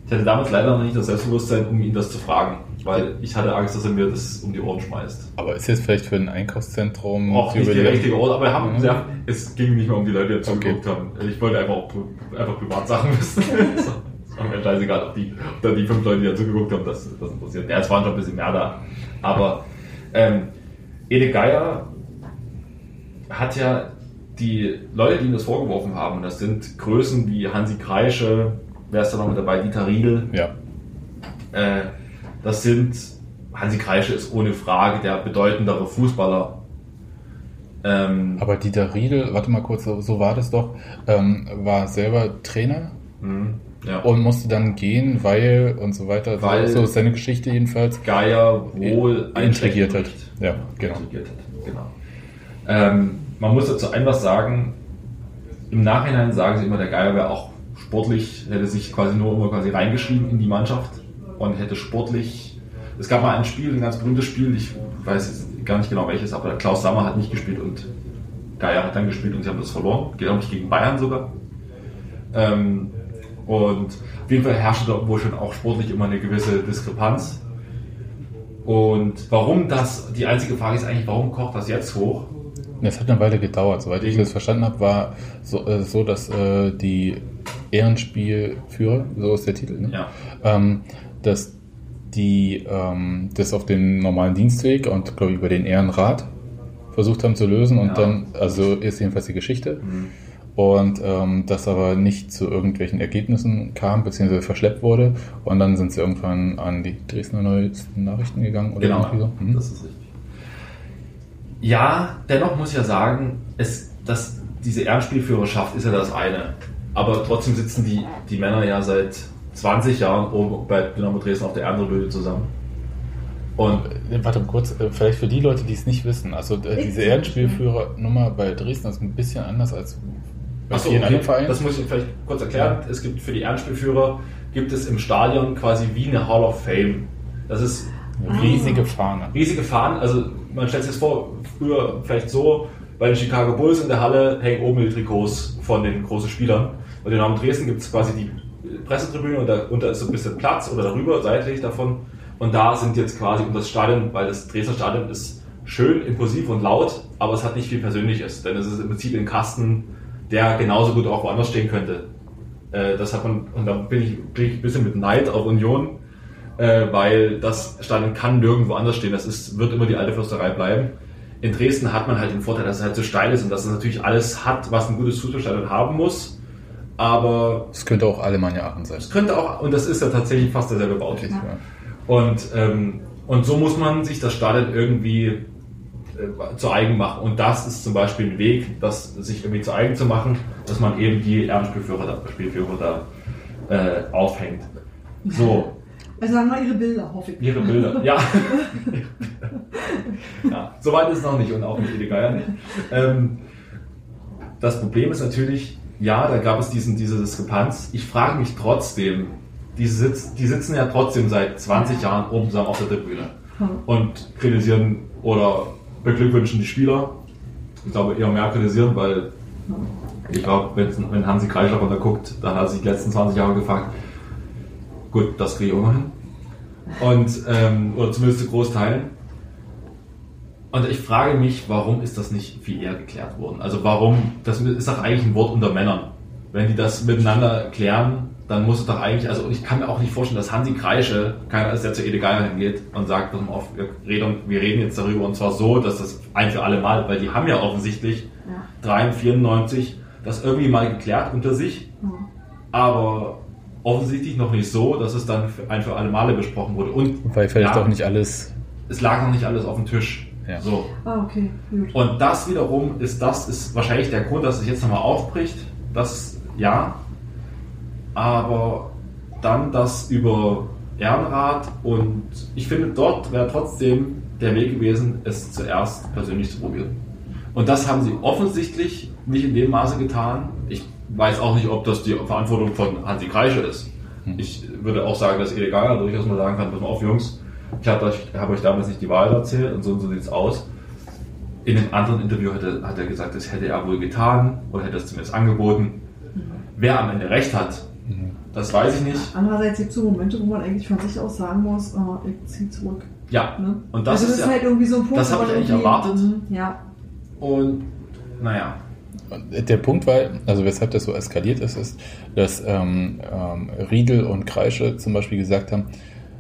Speaker 3: Ich hatte damals leider noch nicht das Selbstbewusstsein, um ihn das zu fragen, weil ich hatte Angst, dass er mir das um die Ohren schmeißt.
Speaker 1: Aber ist jetzt vielleicht für ein Einkaufszentrum
Speaker 3: Auch nicht der
Speaker 1: Jubiläum-
Speaker 3: richtige Ort, aber wir haben,
Speaker 1: Mhm.
Speaker 3: ja, es ging nicht mehr um die Leute, die zugeguckt
Speaker 1: Okay.
Speaker 3: haben. Ich wollte einfach auch einfach Privatsachen (laughs) wissen. Es war mir scheißegal, ob die, ob da die fünf Leute, die da zugeguckt haben, das, das interessiert. Ja, es waren schon ein bisschen mehr da. Aber ähm, Ede Geier hat ja die Leute, die ihm das vorgeworfen haben, und das sind Größen wie Hansi Kreische, wer ist da noch mit dabei, Dieter Riedel,
Speaker 1: Ja,
Speaker 3: äh, das sind, Hansi Kreische ist ohne Frage der bedeutendere Fußballer. Ähm,
Speaker 1: aber Dieter Riedel, warte mal kurz, so, so war das doch, ähm, war selber Trainer
Speaker 3: mh. Ja.
Speaker 1: und musste dann gehen, weil und so weiter.
Speaker 3: Weil-
Speaker 1: so ist seine Geschichte jedenfalls.
Speaker 3: Geier wohl ein
Speaker 1: Intrigiert hat. Ja, genau.
Speaker 3: intrigiert hat. Genau. Ähm, man muss dazu einfach sagen, im Nachhinein sagen sie immer, der Geier wäre auch sportlich, hätte sich quasi nur immer quasi reingeschrieben in die Mannschaft und hätte sportlich. Es gab mal ein Spiel, ein ganz berühmtes Spiel, ich weiß gar nicht genau welches, aber Klaus Sammer hat nicht gespielt und Geier hat dann gespielt und sie haben das verloren. Geht auch nicht gegen Bayern sogar. Ähm, und auf jeden Fall herrschte da wohl schon auch sportlich immer eine gewisse Diskrepanz. Und warum das, die einzige Frage ist eigentlich, warum kocht das jetzt hoch?
Speaker 1: Es hat eine Weile gedauert. Soweit ich das verstanden habe, war so, äh, so dass äh, die Ehrenspielführer, so ist der Titel, ne?
Speaker 3: Ja.
Speaker 1: ähm, dass die ähm, das auf den normalen Dienstweg und glaube ich über den Ehrenrat versucht haben zu lösen und
Speaker 3: Ja.
Speaker 1: dann, also ist jedenfalls die Geschichte. Und ähm, das aber nicht zu irgendwelchen Ergebnissen kam, beziehungsweise verschleppt wurde. Und dann sind sie irgendwann an die Dresdner Neuesten Nachrichten gegangen oder
Speaker 3: Genau,
Speaker 1: irgendwie so. Mhm.
Speaker 3: das ist richtig. Ja, dennoch muss ich ja sagen, es, dass diese Ehrenspielführerschaft ist ja das eine. Aber trotzdem sitzen die, die Männer ja seit 20 Jahren oben bei Dynamo Dresden auf der Ehrentribüne zusammen. Und
Speaker 1: Warte mal kurz, äh, vielleicht für die Leute, die es nicht wissen. Also äh, diese Ehrenspielführernummer bei Dresden ist ein bisschen anders als bei
Speaker 3: Achso,
Speaker 1: vielen
Speaker 3: okay.
Speaker 1: anderen Vereinen.
Speaker 3: das muss ich vielleicht kurz erklären. Es gibt für die Ehrenspielführer gibt es im Stadion quasi wie eine Hall of Fame. Das ist
Speaker 1: riesige Fahne.
Speaker 3: riesige Fahnen. Also man stellt sich das vor, früher vielleicht so, bei den Chicago Bulls in der Halle hängen oben die Trikots von den großen Spielern. Den Namen Dresden gibt es quasi die Pressetribüne und darunter ist so ein bisschen Platz oder darüber, seitlich davon. Und da sind jetzt quasi um das Stadion, weil das Dresdner Stadion ist schön, impulsiv und laut, aber es hat nicht viel Persönliches, denn es ist im Prinzip ein Kasten, der genauso gut auch woanders stehen könnte. Äh, das hat man, und da bin ich, bin ich ein bisschen mit Neid auf Union, äh, weil das Stadion kann nirgendwo anders stehen. Das ist, wird immer die alte Fürsterei bleiben. In Dresden hat man halt den Vorteil, dass es halt so steil ist und dass es natürlich alles hat, was ein gutes Fußballstadion haben muss. Aber
Speaker 1: Das könnte auch Alemannia Aachen sein.
Speaker 3: es könnte auch, und das ist ja tatsächlich fast derselbe Bautyp.
Speaker 1: Ja.
Speaker 3: Und, ähm, und so muss man sich das Stadion irgendwie äh, zu eigen machen. Und das ist zum Beispiel ein Weg, das sich irgendwie zu eigen zu machen, dass man eben die Ehrenspielführer da, Spielführer da äh, aufhängt. So,
Speaker 2: Also haben wir ihre Bilder, hoffe ich.
Speaker 3: ihre Bilder. Ja. (laughs) ja. Soweit ist es noch nicht und auch mit Ede Geier nicht. Ähm, das Problem ist natürlich, ja, da gab es diesen, diese Diskrepanz. Ich frage mich trotzdem, die, sitz, die sitzen ja trotzdem seit 20 Jahren oben zusammen auf der Tribüne
Speaker 2: Hm.
Speaker 3: und kritisieren oder beglückwünschen die Spieler. Ich glaube eher mehr kritisieren, weil ich glaube, wenn, wenn Hansi Kreischer runter guckt, dann hat er sich die letzten 20 Jahre gefragt, gut, das kriege ich auch noch hin. Und, ähm, oder zumindest zu Großteilen. Und ich frage mich, warum ist das nicht viel eher geklärt worden? Also warum, das ist doch eigentlich ein Wort unter Männern. Wenn die das miteinander klären, dann muss es doch eigentlich, also ich kann mir auch nicht vorstellen, dass Hansi Kreische, keiner ist, der zu Ede Geier hingeht und sagt, pass mal auf, wir reden, wir reden jetzt darüber und zwar so, dass das ein für alle Mal, weil die haben ja offensichtlich
Speaker 2: Ja.
Speaker 3: 93, 94 das irgendwie mal geklärt unter sich,
Speaker 2: Ja.
Speaker 3: aber offensichtlich noch nicht so, dass es dann für ein für alle Male besprochen wurde. Und
Speaker 1: Weil vielleicht
Speaker 3: ja,
Speaker 1: auch nicht alles.
Speaker 3: es lag noch nicht alles auf dem Tisch.
Speaker 1: Ja.
Speaker 3: So.
Speaker 2: Ah, okay, gut.
Speaker 3: Und das wiederum ist das ist wahrscheinlich der Grund, dass es jetzt nochmal aufbricht. Das ja. Aber dann das über Ehrenrat und ich finde, dort wäre trotzdem der Weg gewesen, es zuerst persönlich zu probieren. Und das haben sie offensichtlich nicht in dem Maße getan. Weiß auch nicht, ob das die Verantwortung von Hansi Kreische ist. Ich würde auch sagen, dass Ede Geier durchaus mal sagen kann, pass mal auf, Jungs, ich habe euch, hab euch damals nicht die Wahrheit erzählt und so und so sieht es aus. In einem anderen Interview hat er, hat er gesagt, das hätte er wohl getan oder hätte es zumindest angeboten. Wer am Ende recht hat, das weiß ich nicht.
Speaker 2: Andererseits gibt es so Momente, wo man eigentlich von sich aus sagen muss, äh, ich ziehe zurück.
Speaker 3: Ja,
Speaker 2: Ne?
Speaker 3: Und das
Speaker 2: also
Speaker 3: ist
Speaker 2: das
Speaker 3: ja-
Speaker 2: halt irgendwie so ein Punkt,
Speaker 3: das hab
Speaker 2: wo
Speaker 3: ich eigentlich erwartet.
Speaker 2: Mhm, Ja.
Speaker 3: und naja,
Speaker 1: Der Punkt war, also weshalb das so eskaliert ist, ist, dass ähm, ähm, Riedel und Kreische zum Beispiel gesagt haben,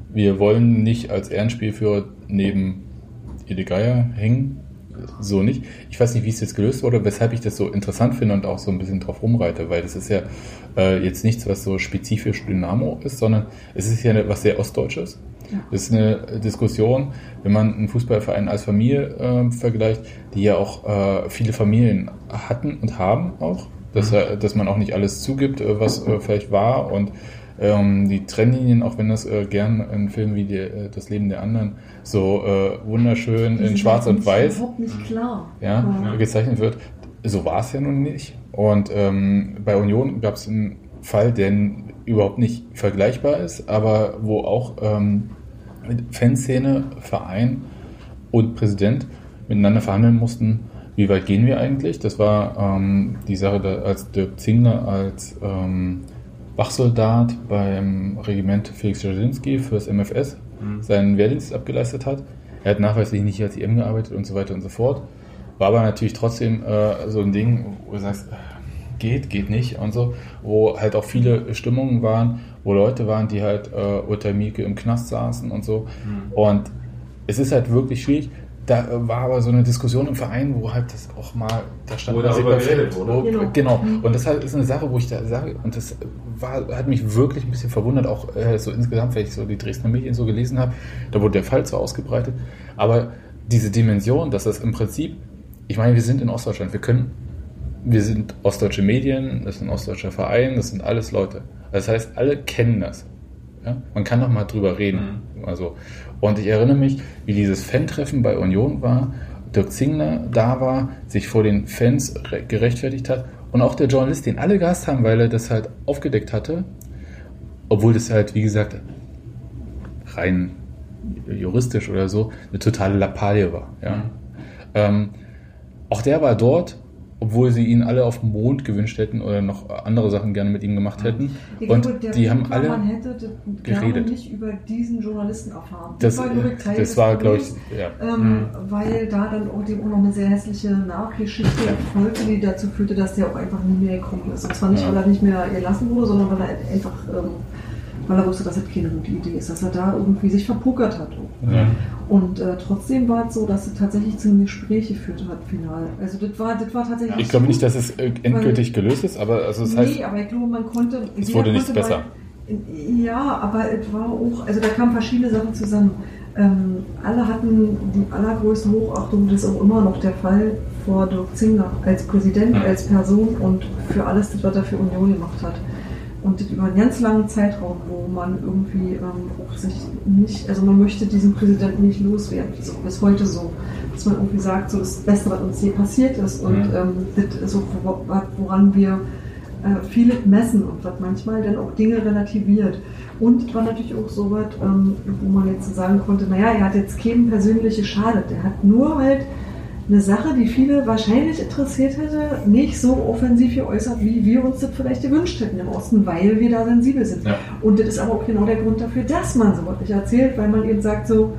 Speaker 1: wir wollen nicht als Ehrenspielführer neben Ede Geier hängen, so nicht. Ich weiß nicht, wie es jetzt gelöst wurde, weshalb ich das so interessant finde und auch so ein bisschen drauf rumreite, weil das ist ja äh, jetzt nichts, was so spezifisch Dynamo ist, sondern es ist ja was sehr Ostdeutsches.
Speaker 2: Ja.
Speaker 1: Das ist eine Diskussion, wenn man einen Fußballverein als Familie äh, vergleicht, die ja auch äh, viele Familien hatten und haben auch. dass,
Speaker 3: Mhm.
Speaker 1: äh, dass man auch nicht alles zugibt, äh, was äh, vielleicht war und ähm, die Trennlinien, auch wenn das äh, gern in Filmen wie die, äh, Das Leben der anderen so äh, wunderschön in Schwarz und Weiß
Speaker 2: klar.
Speaker 1: ja,
Speaker 2: Ja.
Speaker 1: gezeichnet wird. So war es ja nun nicht. Und ähm, bei Union gab es einen Fall, der überhaupt nicht vergleichbar ist, aber wo auch ähm, Fanszene, Verein und Präsident miteinander verhandeln mussten, wie weit gehen wir eigentlich. Das war ähm, die Sache, da, als Dirk Zingler als ähm, Wachsoldat beim Regiment Felix Jasinski fürs MFS seinen Wehrdienst abgeleistet hat. Er hat nachweislich nicht als IM gearbeitet und so weiter und so fort. War aber natürlich trotzdem äh, so ein Ding, wo du sagst, äh, geht, geht nicht und so, wo halt auch viele Stimmungen waren, wo Leute waren, die halt äh, unter Mieke im Knast saßen und so. Und es ist halt wirklich schwierig. Da äh, war aber so eine Diskussion im Verein, wo halt das auch mal, da stand
Speaker 3: Wo darüber geredet wurde.
Speaker 2: Genau.
Speaker 1: Genau. Und das halt ist eine Sache, wo ich da sage, und das war, hat mich wirklich ein bisschen verwundert, auch äh, so insgesamt, wenn ich so die Dresdner Medien so gelesen habe, da wurde der Fall zwar ausgebreitet, aber diese Dimension, dass das im Prinzip, ich meine, wir sind in Ostdeutschland, wir können, wir sind ostdeutsche Medien, das ist ein ostdeutscher Verein, das sind alles Leute. Das heißt, alle kennen das. Ja? Man kann noch mal drüber reden. Also, und ich erinnere mich, wie dieses Fan-Treffen bei Union war, Dirk Zingler da war, sich vor den Fans re- gerechtfertigt hat und auch der Journalist, den alle gehasst haben, weil er das halt aufgedeckt hatte, obwohl das halt, wie gesagt, rein juristisch oder so eine totale Lappalie war. Ja? Ähm, auch der war dort, obwohl sie ihn alle auf dem Mond gewünscht hätten oder noch andere Sachen gerne mit ihm gemacht hätten.
Speaker 2: Ich
Speaker 1: Und
Speaker 2: glaube,
Speaker 1: die haben
Speaker 2: war,
Speaker 1: alle
Speaker 2: Man hätte das gerne
Speaker 1: geredet.
Speaker 2: nicht über diesen Journalisten erfahren.
Speaker 1: Das,
Speaker 2: glaube ich, Teil
Speaker 1: das war, glaube ich, ja.
Speaker 2: Ähm, Weil da dann auch, dem auch noch eine sehr hässliche Nachgeschichte folgte, die dazu führte, dass der auch einfach nie mehr gekommen ist. Und zwar nicht,
Speaker 1: Ja.
Speaker 2: weil er nicht mehr gelassen wurde, sondern weil er einfach, ähm, weil er wusste, dass das keine gute Idee ist, dass er da irgendwie sich verpokert hat.
Speaker 1: Ja.
Speaker 2: Und äh, trotzdem war es so, dass es tatsächlich zu einem Gespräch geführt hat, final. Also das war, das war tatsächlich.
Speaker 1: Ich glaube nicht, dass es äh, endgültig gelöst ist, aber also das heißt,
Speaker 2: nee, aber ich glaube, man konnte.
Speaker 1: Es wurde nichts
Speaker 2: konnte
Speaker 1: besser.
Speaker 2: Mal, ja, aber es war auch, also da kamen verschiedene Sachen zusammen. Ähm, alle hatten die allergrößte Hochachtung, das ist auch immer noch der Fall, vor Dirk Zingler als Präsident, als Person und für alles, das, was er für Union gemacht hat. Und das über einen ganz langen Zeitraum, wo man irgendwie ähm, auch sich nicht, also man möchte diesen Präsidenten nicht loswerden. Das ist auch bis heute so. Dass man irgendwie sagt, so das Beste, was uns je passiert ist und
Speaker 3: Mhm.
Speaker 2: ähm, das ist so, wo- woran wir äh, viele messen und was manchmal dann auch Dinge relativiert. Und es war natürlich auch so was, ähm, wo man jetzt sagen konnte, naja, er hat jetzt keinen persönlich geschadet. Er hat nur halt eine Sache, die viele wahrscheinlich interessiert hätte, nicht so offensiv geäußert, wie wir uns das vielleicht gewünscht hätten im Osten, weil wir da sensibel sind.
Speaker 3: Ja.
Speaker 2: Und das ist aber auch genau der Grund dafür, dass man sowas nicht erzählt, weil man eben sagt so,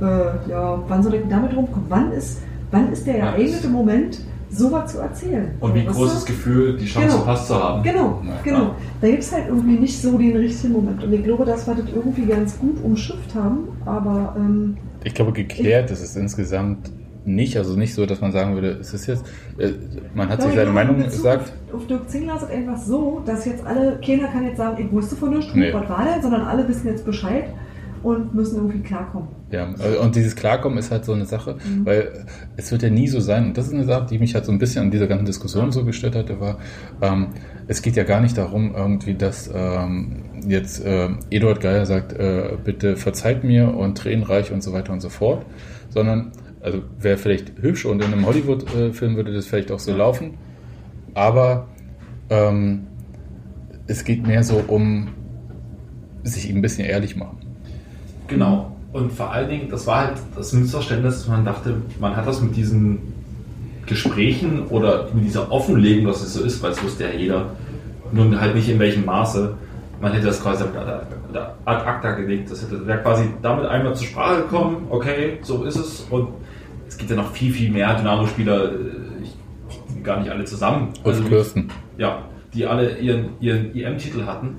Speaker 2: äh, ja, wann soll ich denn damit rumkommen? Wann ist, wann ist der
Speaker 3: Ja,
Speaker 2: geeignete Moment, sowas zu erzählen?
Speaker 3: Und wie groß das Gefühl, die Chance
Speaker 2: Genau.
Speaker 3: verpasst zu haben.
Speaker 2: Genau,
Speaker 1: Ja.
Speaker 2: genau. Da gibt es halt irgendwie nicht so den richtigen Moment. Und ich glaube, dass wir das irgendwie ganz gut umschifft haben, aber ähm,
Speaker 1: ich glaube, geklärt ist es insgesamt nicht. Also nicht so, dass man sagen würde, es ist jetzt, äh, man hat sich seine Meinung
Speaker 2: in Bezug
Speaker 1: gesagt.
Speaker 2: Auf, auf Dirk Zingler ist es einfach so, dass jetzt alle, keiner kann jetzt sagen, ich wusste von nichts,
Speaker 1: Nee.
Speaker 2: was war denn, sondern alle wissen jetzt Bescheid und müssen irgendwie klarkommen.
Speaker 1: Ja, äh, und dieses Klarkommen ist halt so eine Sache,
Speaker 2: Mhm.
Speaker 1: weil es wird ja nie so sein, und das ist eine Sache, die mich halt so ein bisschen an dieser ganzen Diskussion so gestört hatte, war, ähm, es geht ja gar nicht darum, irgendwie, dass ähm, jetzt äh, Eduard Geier sagt, äh, bitte verzeiht mir und tränenreich und so weiter und so fort, sondern, also wäre vielleicht hübsch und in einem Hollywood-Film würde das vielleicht auch so laufen, aber ähm, es geht mehr so um sich ein bisschen ehrlich machen.
Speaker 3: Genau. Und vor allen Dingen, das war halt das Missverständnis, dass man dachte, man hat das mit diesen Gesprächen oder mit dieser Offenlegung, dass es so ist, weil es wusste ja jeder, nun halt nicht in welchem Maße. Man hätte das quasi ad acta gelegt. Das hätte wäre quasi damit einmal zur Sprache gekommen, okay, so ist es. Und es gibt ja noch viel, viel mehr Dynamo-Spieler, äh, gar nicht alle zusammen. Also,
Speaker 1: Kirsten.
Speaker 3: ja, die alle ihren, ihren EM-Titel hatten.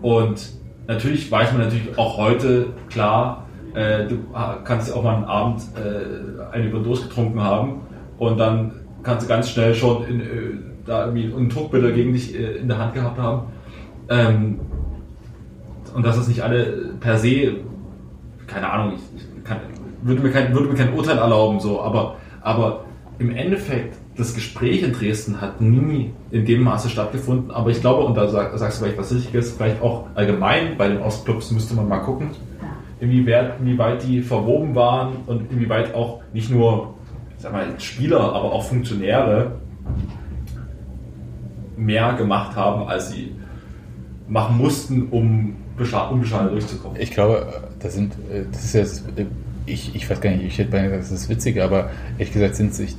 Speaker 3: Und natürlich weiß man natürlich auch heute klar, äh, du kannst auch mal einen Abend äh, eine Überdose getrunken haben und dann kannst du ganz schnell schon in, äh, da irgendwie einen Druckbilder gegen dich äh, in der Hand gehabt haben. Ähm, und dass das nicht alle per se, keine Ahnung, ich, ich kann, würde, mir kein, würde mir kein Urteil erlauben, so, aber, aber im Endeffekt das Gespräch in Dresden hat nie in dem Maße stattgefunden, aber ich glaube, und da sag, sagst du vielleicht was Richtiges, vielleicht auch allgemein bei den Ostclubs müsste man mal gucken, inwieweit, inwieweit die verwoben waren und inwieweit auch nicht nur sag mal, Spieler, aber auch Funktionäre mehr gemacht haben, als sie machen mussten, um unbeschadet durchzukommen.
Speaker 1: Ich glaube, das sind, äh, das ist jetzt, äh, ich, ich weiß gar nicht, ich hätte beinahe gesagt, das ist witzig, aber ehrlich gesagt sind, sich,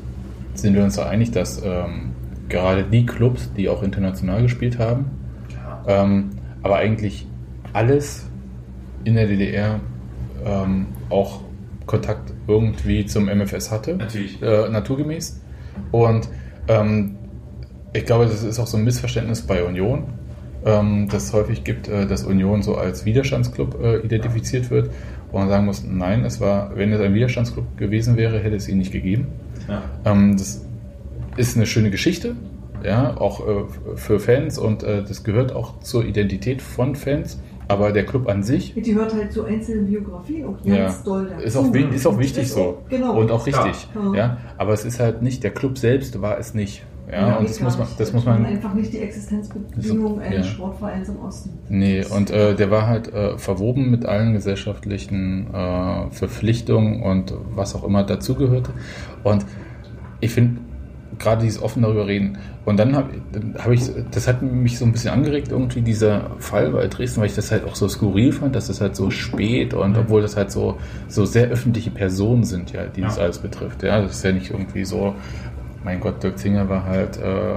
Speaker 1: sind wir uns so einig, dass ähm, gerade die Clubs, die auch international gespielt haben, ja. ähm, aber eigentlich alles in der DDR ähm, auch Kontakt irgendwie zum MFS hatte.
Speaker 3: Natürlich.
Speaker 1: Äh, naturgemäß. Und ähm, ich glaube, das ist auch so ein Missverständnis bei Union, ähm, dass es häufig gibt, äh, dass Union so als Widerstandsclub äh, identifiziert wird. Wo man sagen muss, nein, es war, wenn es ein Widerstandsclub gewesen wäre, hätte es ihn nicht gegeben. Ja. Ähm, das ist eine schöne Geschichte, ja, auch äh, für Fans und äh, das gehört auch zur Identität von Fans. Aber der Club an sich.
Speaker 2: Die hört halt zu einzelnen Biografien auch ganz ja, doll dazu.
Speaker 1: Ist auch, ist auch wichtig so. Genau. Und auch richtig. Ja. ja. Aber es ist halt nicht, der Club selbst war es nicht. Ja, ja und das muss man, das muss man.
Speaker 2: Einfach nicht die Existenzbedingungen eines ja. Sportvereins im Osten.
Speaker 1: Nee, und äh, der war halt äh, verwoben mit allen gesellschaftlichen äh, Verpflichtungen und was auch immer dazugehörte. Und ich finde, gerade dieses offen darüber reden. Und dann habe hab ich, das hat mich so ein bisschen angeregt, irgendwie dieser Fall bei Dresden, weil ich das halt auch so skurril fand, dass das halt so spät und obwohl das halt so, so sehr öffentliche Personen sind, ja, die ja. das alles betrifft. Ja, das ist ja nicht irgendwie so, mein Gott, Dirk Zinger war halt, äh,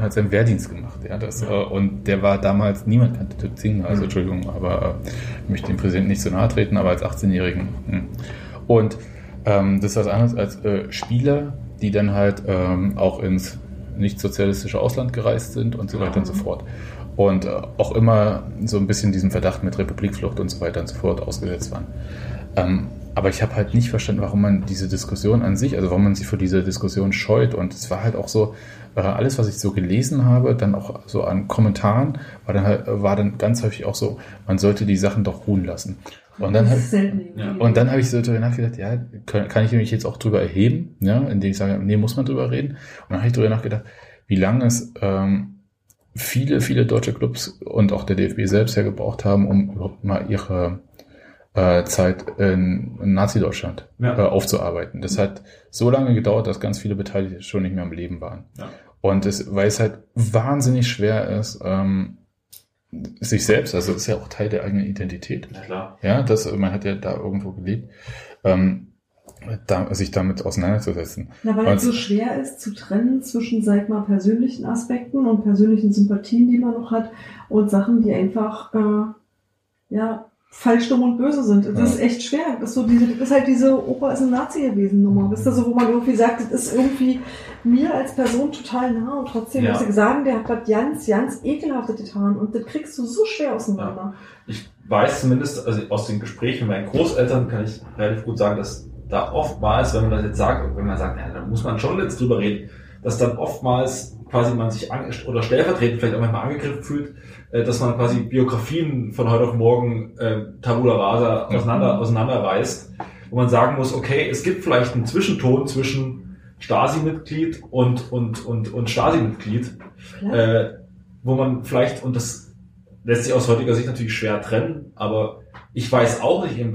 Speaker 1: hat seinen Wehrdienst gemacht, ja, das, ja. Äh, und der war damals, niemand kannte Dirk Zinger, also mhm. Entschuldigung, aber äh, ich möchte dem Präsidenten nicht so nahe treten, aber als 18-Jährigen. Hm. Und ähm, das ist was anderes als äh, Spieler, die dann halt ähm, auch ins nicht-sozialistische Ausland gereist sind und so weiter und so fort. Und äh, auch immer so ein bisschen diesem Verdacht mit Republikflucht und so weiter und so fort ausgesetzt waren. Ähm, aber ich habe halt nicht verstanden, warum man diese Diskussion an sich, also warum man sich vor dieser Diskussion scheut. Und es war halt auch so, alles, was ich so gelesen habe, dann auch so an Kommentaren, war dann, halt, war dann ganz häufig auch so, man sollte die Sachen doch ruhen lassen. Und dann, hab, ja. und dann habe ich so darüber nachgedacht, ja, kann, kann ich mich jetzt auch drüber erheben, ja, indem ich sage, nee, muss man drüber reden. Und dann habe ich darüber nachgedacht, wie lange es ähm, viele, viele deutsche Clubs und auch der DFB selbst ja gebraucht haben, um überhaupt mal ihre äh, Zeit in, in Nazi-Deutschland ja. äh, aufzuarbeiten. Das hat so lange gedauert, dass ganz viele Beteiligte schon nicht mehr am Leben waren. Ja. Und es, weil es halt wahnsinnig schwer ist, ähm, sich selbst, also das ist ja auch Teil der eigenen Identität.
Speaker 3: Ja, klar.
Speaker 1: Ja, das, man hat ja da irgendwo gelebt, ähm, da, sich damit auseinanderzusetzen.
Speaker 2: Na, weil es so schwer ist zu trennen zwischen, sag mal, persönlichen Aspekten und persönlichen Sympathien, die man noch hat, und Sachen, die einfach, äh, ja, falsch, dumm und böse sind. Das ja. ist echt schwer. Das ist, so diese, das ist halt diese Opa ist ein Nazi gewesen Nummer. Wisst ihr, so, wo man irgendwie sagt, das ist irgendwie mir als Person total nah und trotzdem ja. muss ich sagen, der hat das ganz, ganz ekelhafte getan und das kriegst du so schwer auseinander.
Speaker 3: Ja. Ich weiß zumindest, also aus den Gesprächen mit meinen Großeltern kann ich relativ gut sagen, dass da oftmals, wenn man das jetzt sagt, wenn man sagt, ja, da muss man schon jetzt drüber reden, dass dann oftmals quasi man sich oder stellvertretend vielleicht auch manchmal angegriffen fühlt, dass man quasi Biografien von heute auf morgen äh, Tabula Rasa auseinander, auseinanderreißt, wo man sagen muss, okay, es gibt vielleicht einen Zwischenton zwischen Stasi-Mitglied und, und, und, und Stasi-Mitglied, äh, wo man vielleicht, und das lässt sich aus heutiger Sicht natürlich schwer trennen, aber ich weiß auch nicht, eben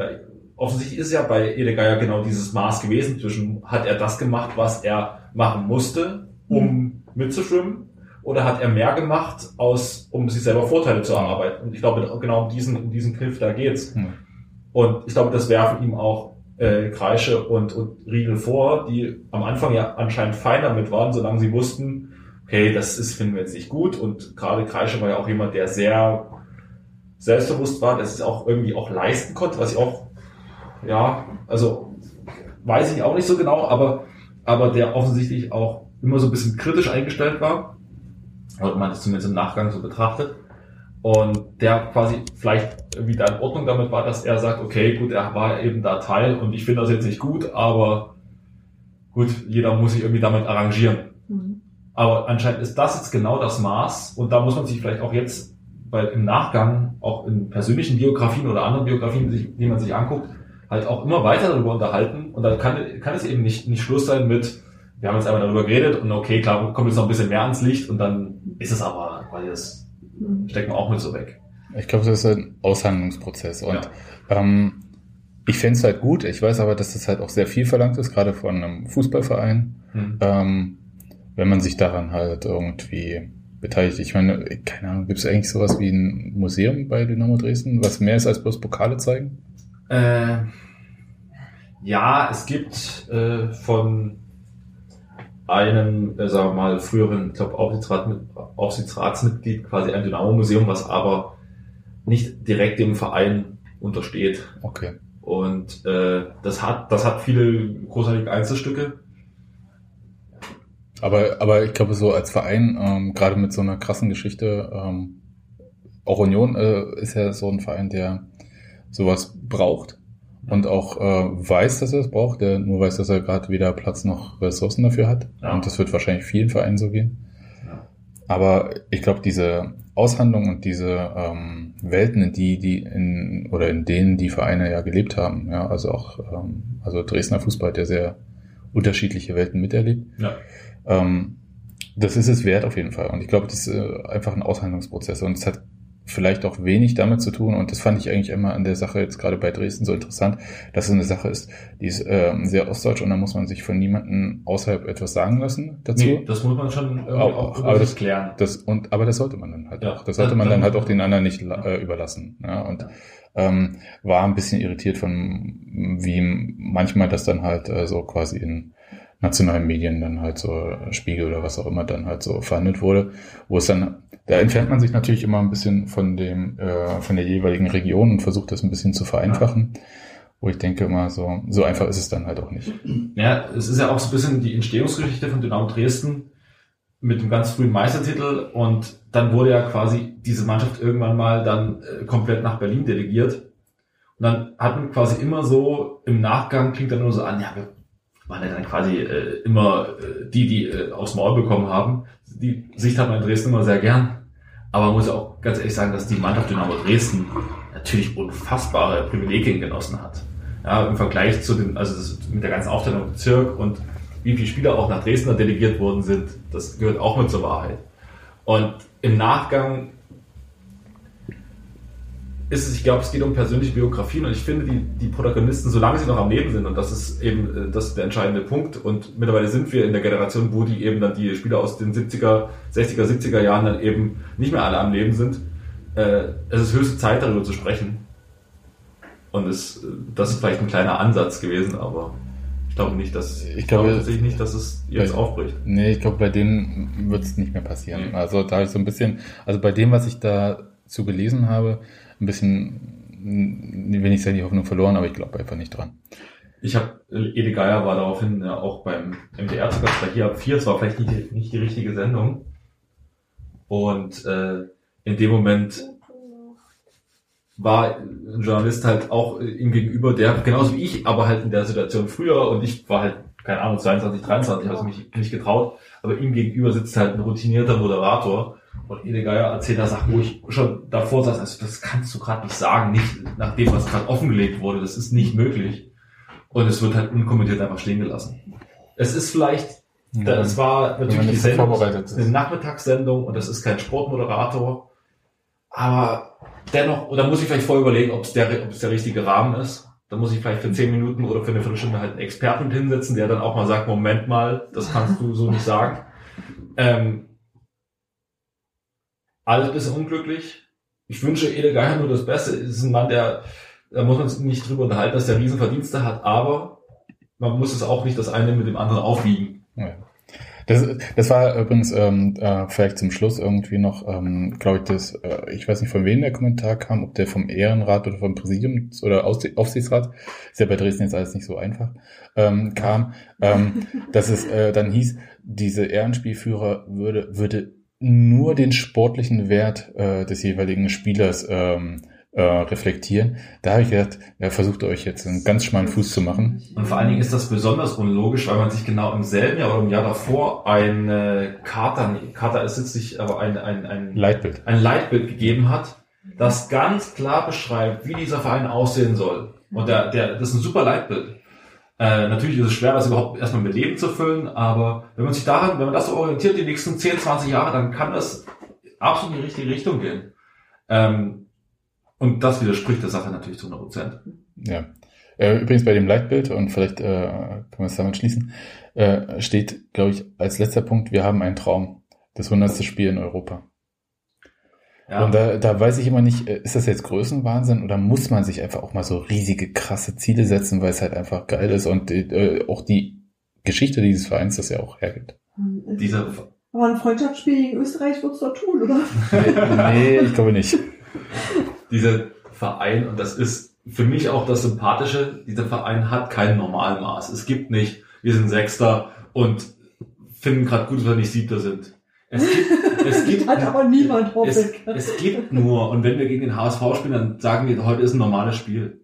Speaker 3: offensichtlich ist ja bei Edegeier genau dieses Maß gewesen zwischen, hat er das gemacht, was er machen musste, um mhm. mitzuschwimmen, oder hat er mehr gemacht, aus, um sich selber Vorteile zu erarbeiten? Und ich glaube, genau um diesen, um diesen Kniff da geht's. Mhm. Und ich glaube, das werfen ihm auch äh, Kreische und, und Riegel vor, die am Anfang ja anscheinend fein damit waren, solange sie wussten, okay, das ist, finden wir jetzt nicht gut. Und gerade Kreische war ja auch jemand, der sehr selbstbewusst war, der es auch irgendwie auch leisten konnte, was ich auch, ja, also weiß ich auch nicht so genau, aber, aber der offensichtlich auch immer so ein bisschen kritisch eingestellt war oder man das zumindest im Nachgang so betrachtet. Und der quasi vielleicht wieder in Ordnung damit war, dass er sagt, okay, gut, er war eben da Teil und ich finde das jetzt nicht gut, aber gut, jeder muss sich irgendwie damit arrangieren. Mhm. Aber anscheinend ist das jetzt genau das Maß und da muss man sich vielleicht auch jetzt weil im Nachgang, auch in persönlichen Biografien oder anderen Biografien, die, man sich anguckt, halt auch immer weiter darüber unterhalten und dann kann, kann es eben nicht, nicht Schluss sein mit, wir haben jetzt einmal darüber geredet und okay, klar, kommt jetzt noch ein bisschen mehr ans Licht und dann ist es aber, weil das stecken wir auch mit so weg.
Speaker 1: Ich glaube, das ist ein Aushandlungsprozess. Und ja. ähm, ich fände es halt gut. Ich weiß aber, dass das halt auch sehr viel verlangt ist, gerade von einem Fußballverein. Hm. Ähm, wenn man sich daran halt irgendwie beteiligt. Ich meine, keine Ahnung, gibt es eigentlich sowas wie ein Museum bei Dynamo Dresden, was mehr ist als bloß Pokale zeigen?
Speaker 3: Äh, ja, es gibt äh, von einem, äh, sagen wir mal, früheren, ich glaube, Aufsichtsrat, Aufsichtsratsmitglied quasi ein Dynamo-Museum, was aber nicht direkt dem Verein untersteht.
Speaker 1: Okay.
Speaker 3: Und äh, das hat, das hat viele großartige Einzelstücke.
Speaker 1: Aber, aber ich glaube, so als Verein, ähm, gerade mit so einer krassen Geschichte, ähm, auch Union äh, ist ja so ein Verein, der sowas braucht und auch äh, weiß, dass er es braucht, der nur weiß, dass er gerade weder Platz noch Ressourcen dafür hat. Ja. Und das wird wahrscheinlich vielen Vereinen so gehen. Ja. Aber ich glaube, diese Aushandlung und diese ähm, Welten, in die, die in oder in denen die Vereine ja gelebt haben, ja, also auch ähm, also Dresdner Fußball hat ja sehr unterschiedliche Welten miterlebt. Ja. Ähm, das ist es wert auf jeden Fall. Und ich glaube, das ist äh, einfach ein Aushandlungsprozess. Und es hat vielleicht auch wenig damit zu tun. Und das fand ich eigentlich immer an der Sache jetzt gerade bei Dresden so interessant, dass es eine Sache ist, die ist äh, sehr ostdeutsch und da muss man sich von niemandem außerhalb etwas sagen lassen dazu. Nee,
Speaker 3: das muss man schon
Speaker 1: äh, auch, auch aber das, klären. Das, und, aber das sollte man dann halt ja, auch. Das sollte man dann halt auch den anderen nicht äh, überlassen. Ja, und ähm, war ein bisschen irritiert von, wie manchmal das dann halt äh, so quasi in nationalen Medien dann halt so Spiegel oder was auch immer dann halt so verhandelt wurde, wo es dann, da entfernt man sich natürlich immer ein bisschen von dem, äh, von der jeweiligen Region und versucht das ein bisschen zu vereinfachen. Wo ich denke immer so, so einfach ist es dann halt auch nicht.
Speaker 3: Ja, es ist ja auch so ein bisschen die Entstehungsgeschichte von Dynamo Dresden mit dem ganz frühen Meistertitel und dann wurde ja quasi diese Mannschaft irgendwann mal dann äh, komplett nach Berlin delegiert. Und dann hat man quasi immer so im Nachgang klingt dann nur so an, ja, wir waren ja dann quasi äh, immer äh, die, die äh, aufs Maul bekommen haben. Die Sicht hat man in Dresden immer sehr gern. Aber man muss auch ganz ehrlich sagen, dass die Mannschaft Dynamo Dresden natürlich unfassbare Privilegien genossen hat. Ja, im Vergleich zu den, also das, mit der ganzen Aufteilung im Bezirk und wie viele Spieler auch nach Dresden delegiert worden sind, das gehört auch mit zur Wahrheit. Und im Nachgang ist es, ich glaube, es geht um persönliche Biografien und ich finde, die, die Protagonisten, solange sie noch am Leben sind, und das ist eben äh, das ist der entscheidende Punkt, und mittlerweile sind wir in der Generation, wo die eben dann die Spieler aus den 70er, 60er, 70er Jahren dann eben nicht mehr alle am Leben sind. Äh, es ist höchste Zeit, darüber zu sprechen. Und es, das ist vielleicht ein kleiner Ansatz gewesen, aber ich glaube nicht, dass
Speaker 1: ich, ich glaube
Speaker 3: tatsächlich nicht, dass es jetzt bei, aufbricht.
Speaker 1: Nee, ich glaube, bei denen wird es nicht mehr passieren. Mhm. Also da ist so ein bisschen, also bei dem, was ich dazu gelesen habe, ein bisschen, sagen, die Hoffnung verloren, aber ich glaube einfach nicht dran.
Speaker 3: Ich habe, Ede Geier war daraufhin ja, auch beim MDR zu Gast bei hier ab vier, es war vielleicht nicht, nicht die richtige Sendung. Und äh, in dem Moment war ein Journalist halt auch ihm gegenüber, der genauso wie ich, aber halt in der Situation früher und ich war halt, keine Ahnung, 22, 23, habe mich nicht getraut, aber ihm gegenüber sitzt halt ein routinierter Moderator und Ede Geier erzählt da Sachen, wo ich schon davor saß, also das kannst du gerade nicht sagen, nicht nach dem, was gerade offengelegt wurde, das ist nicht möglich. Und es wird halt unkommentiert einfach stehen gelassen. Es ist vielleicht, ja, das war natürlich die Sendung, eine Nachmittagssendung und das ist kein Sportmoderator, aber dennoch, oder muss ich vielleicht vorher überlegen, ob es der, ob es der richtige Rahmen ist. Da muss ich vielleicht für zehn Minuten oder für eine Viertelstunde halt einen Experten hinsetzen, der dann auch mal sagt, Moment mal, das kannst du so nicht sagen. (laughs) Ähm, alles bisschen unglücklich. Ich wünsche Ede Geier nur das Beste. Es ist ein Mann, der, da muss man sich nicht drüber unterhalten, dass der Riesenverdienste hat, aber man muss es auch nicht das eine mit dem anderen aufwiegen.
Speaker 1: Das, das war übrigens ähm, äh, vielleicht zum Schluss irgendwie noch, ähm, glaube ich, das, äh, ich weiß nicht von wem der Kommentar kam, ob der vom Ehrenrat oder vom Präsidium oder Aufsichtsrat, ist ja bei Dresden jetzt alles nicht so einfach, ähm, kam, ähm, dass es äh, dann hieß, diese Ehrenspielführer würde, würde nur den sportlichen Wert äh, des jeweiligen Spielers ähm, äh, reflektieren. Da habe ich gedacht, ja, versucht euch jetzt einen ganz schmalen Fuß zu machen.
Speaker 3: Und vor allen Dingen ist das besonders unlogisch, weil man sich genau im selben Jahr oder im Jahr davor eine Charta, Charta ist jetzt nicht, aber ein, ein, ein
Speaker 1: Leitbild.
Speaker 3: ein Leitbild gegeben hat, das ganz klar beschreibt, wie dieser Verein aussehen soll. Und der, der, das ist ein super Leitbild. Äh, natürlich ist es schwer, das überhaupt erstmal mit Leben zu füllen, aber wenn man sich daran, wenn man das so orientiert, die nächsten 10, 20 Jahre, dann kann das absolut in die richtige Richtung gehen. Ähm, und das widerspricht der Sache natürlich zu 100 Prozent.
Speaker 1: Ja. Äh, übrigens bei dem Leitbild, und vielleicht äh, können wir es damit schließen, äh, steht, glaube ich, als letzter Punkt, wir haben einen Traum. Das 100. Spiel in Europa.
Speaker 3: Ja.
Speaker 1: Und da, da weiß ich immer nicht, äh, ist das jetzt Größenwahnsinn oder muss man sich einfach auch mal so riesige, krasse Ziele setzen, weil es halt einfach geil ist und äh, auch die Geschichte dieses Vereins das ja auch hergibt.
Speaker 2: Hm,
Speaker 3: Dieser,
Speaker 2: Aber ein Freundschaftsspiel gegen Österreich wird's doch tun, oder?
Speaker 1: nee, ich glaube nicht.
Speaker 3: dieser Verein, und das ist für mich auch das Sympathische, dieser Verein hat kein Normalmaß. Es gibt nicht, wir sind Sechster und finden gerade gut, dass wir nicht Siebter sind. Es gibt, es (laughs) gibt,
Speaker 2: Hat aber niemand
Speaker 3: es,
Speaker 2: Hoffnung.
Speaker 3: es gibt nur, und wenn wir gegen den HSV spielen, dann sagen wir, heute ist ein normales Spiel.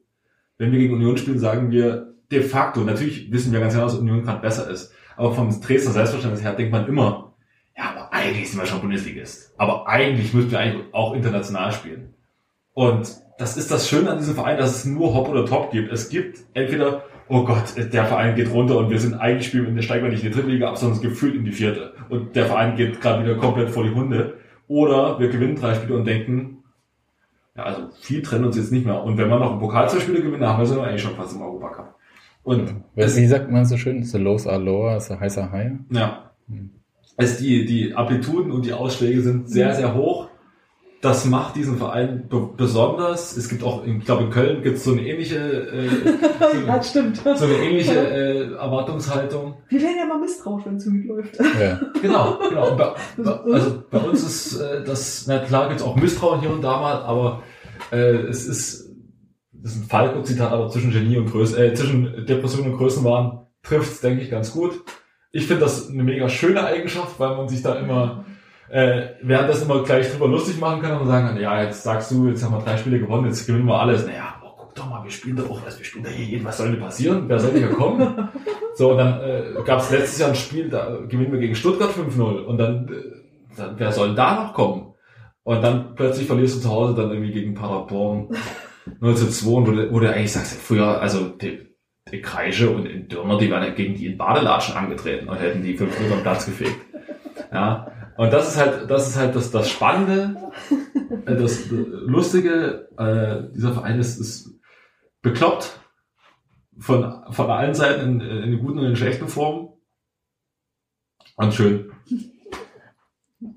Speaker 3: Wenn wir gegen Union spielen, sagen wir de facto, natürlich wissen wir ganz genau, dass Union gerade besser ist, aber vom Dresdner Selbstverständnis her denkt man immer, ja, aber eigentlich sind wir schon Bundesligist. Aber eigentlich müssten wir eigentlich auch international spielen. Und das ist das Schöne an diesem Verein, dass es nur Hop oder Top gibt. Es gibt entweder, oh Gott, der Verein geht runter und wir sind eigentlich spielen, wir steigen wir nicht in die dritte Liga ab, sondern gefühlt in die vierte. Und der Verein geht gerade wieder komplett vor die Hunde. Oder wir gewinnen drei Spiele und denken, ja, also viel trennen uns jetzt nicht mehr. Und wenn wir noch ein Pokal zwei Spiele gewinnen, haben wir wir eigentlich schon fast im Europacup. Und
Speaker 1: Was, wie sagt man so schön? The lows are lower, the highs are higher.
Speaker 3: ja.
Speaker 1: Hm.
Speaker 3: Es die, die Amplituden und die Ausschläge sind sehr, sehr hoch. Das macht diesen Verein be besonders. Es gibt auch, ich glaube in Köln gibt es so eine ähnliche, äh, (laughs)
Speaker 2: ja, stimmt.
Speaker 3: so eine ähnliche äh, Erwartungshaltung.
Speaker 2: Wir werden ja mal misstrauisch, wenn es gut läuft.
Speaker 1: Ja.
Speaker 3: Genau, genau. Bei, bei, also bei uns ist äh, das, na klar gibt's auch Misstrauen hier und da mal, aber äh, es ist, das ist ein Falco-Zitat, aber zwischen Genie und Größe, äh, zwischen Depression und Größenwahn trifft's, denke ich, ganz gut. Ich finde das eine mega schöne Eigenschaft, weil man sich da immer äh, währenddessen immer gleich drüber lustig machen kann und sagen kann, ja, jetzt sagst du, jetzt haben wir drei Spiele gewonnen, jetzt gewinnen wir alles. Naja, aber guck doch mal, wir spielen doch auch, also wir spielen da hier jeden, was soll denn passieren? Wer soll denn hier kommen? (laughs) so, und dann äh, gab es letztes Jahr ein Spiel, da gewinnen wir gegen Stuttgart 5-0 und dann, äh, dann, wer soll denn da noch kommen? Und dann plötzlich verlierst du zu Hause dann irgendwie gegen Paderborn (laughs) 19-2, wo du, wo du eigentlich sagst, früher, also die, die Kreische und in Dürner, die wären ja gegen die in Badelatschen angetreten und hätten die 5-0 am Platz gefegt. Ja, und das ist halt, das ist halt das, das Spannende, (laughs) äh, das Lustige, äh, dieser Verein ist, ist bekloppt von, von allen Seiten in, in den guten und in den schlechten Formen. Und schön.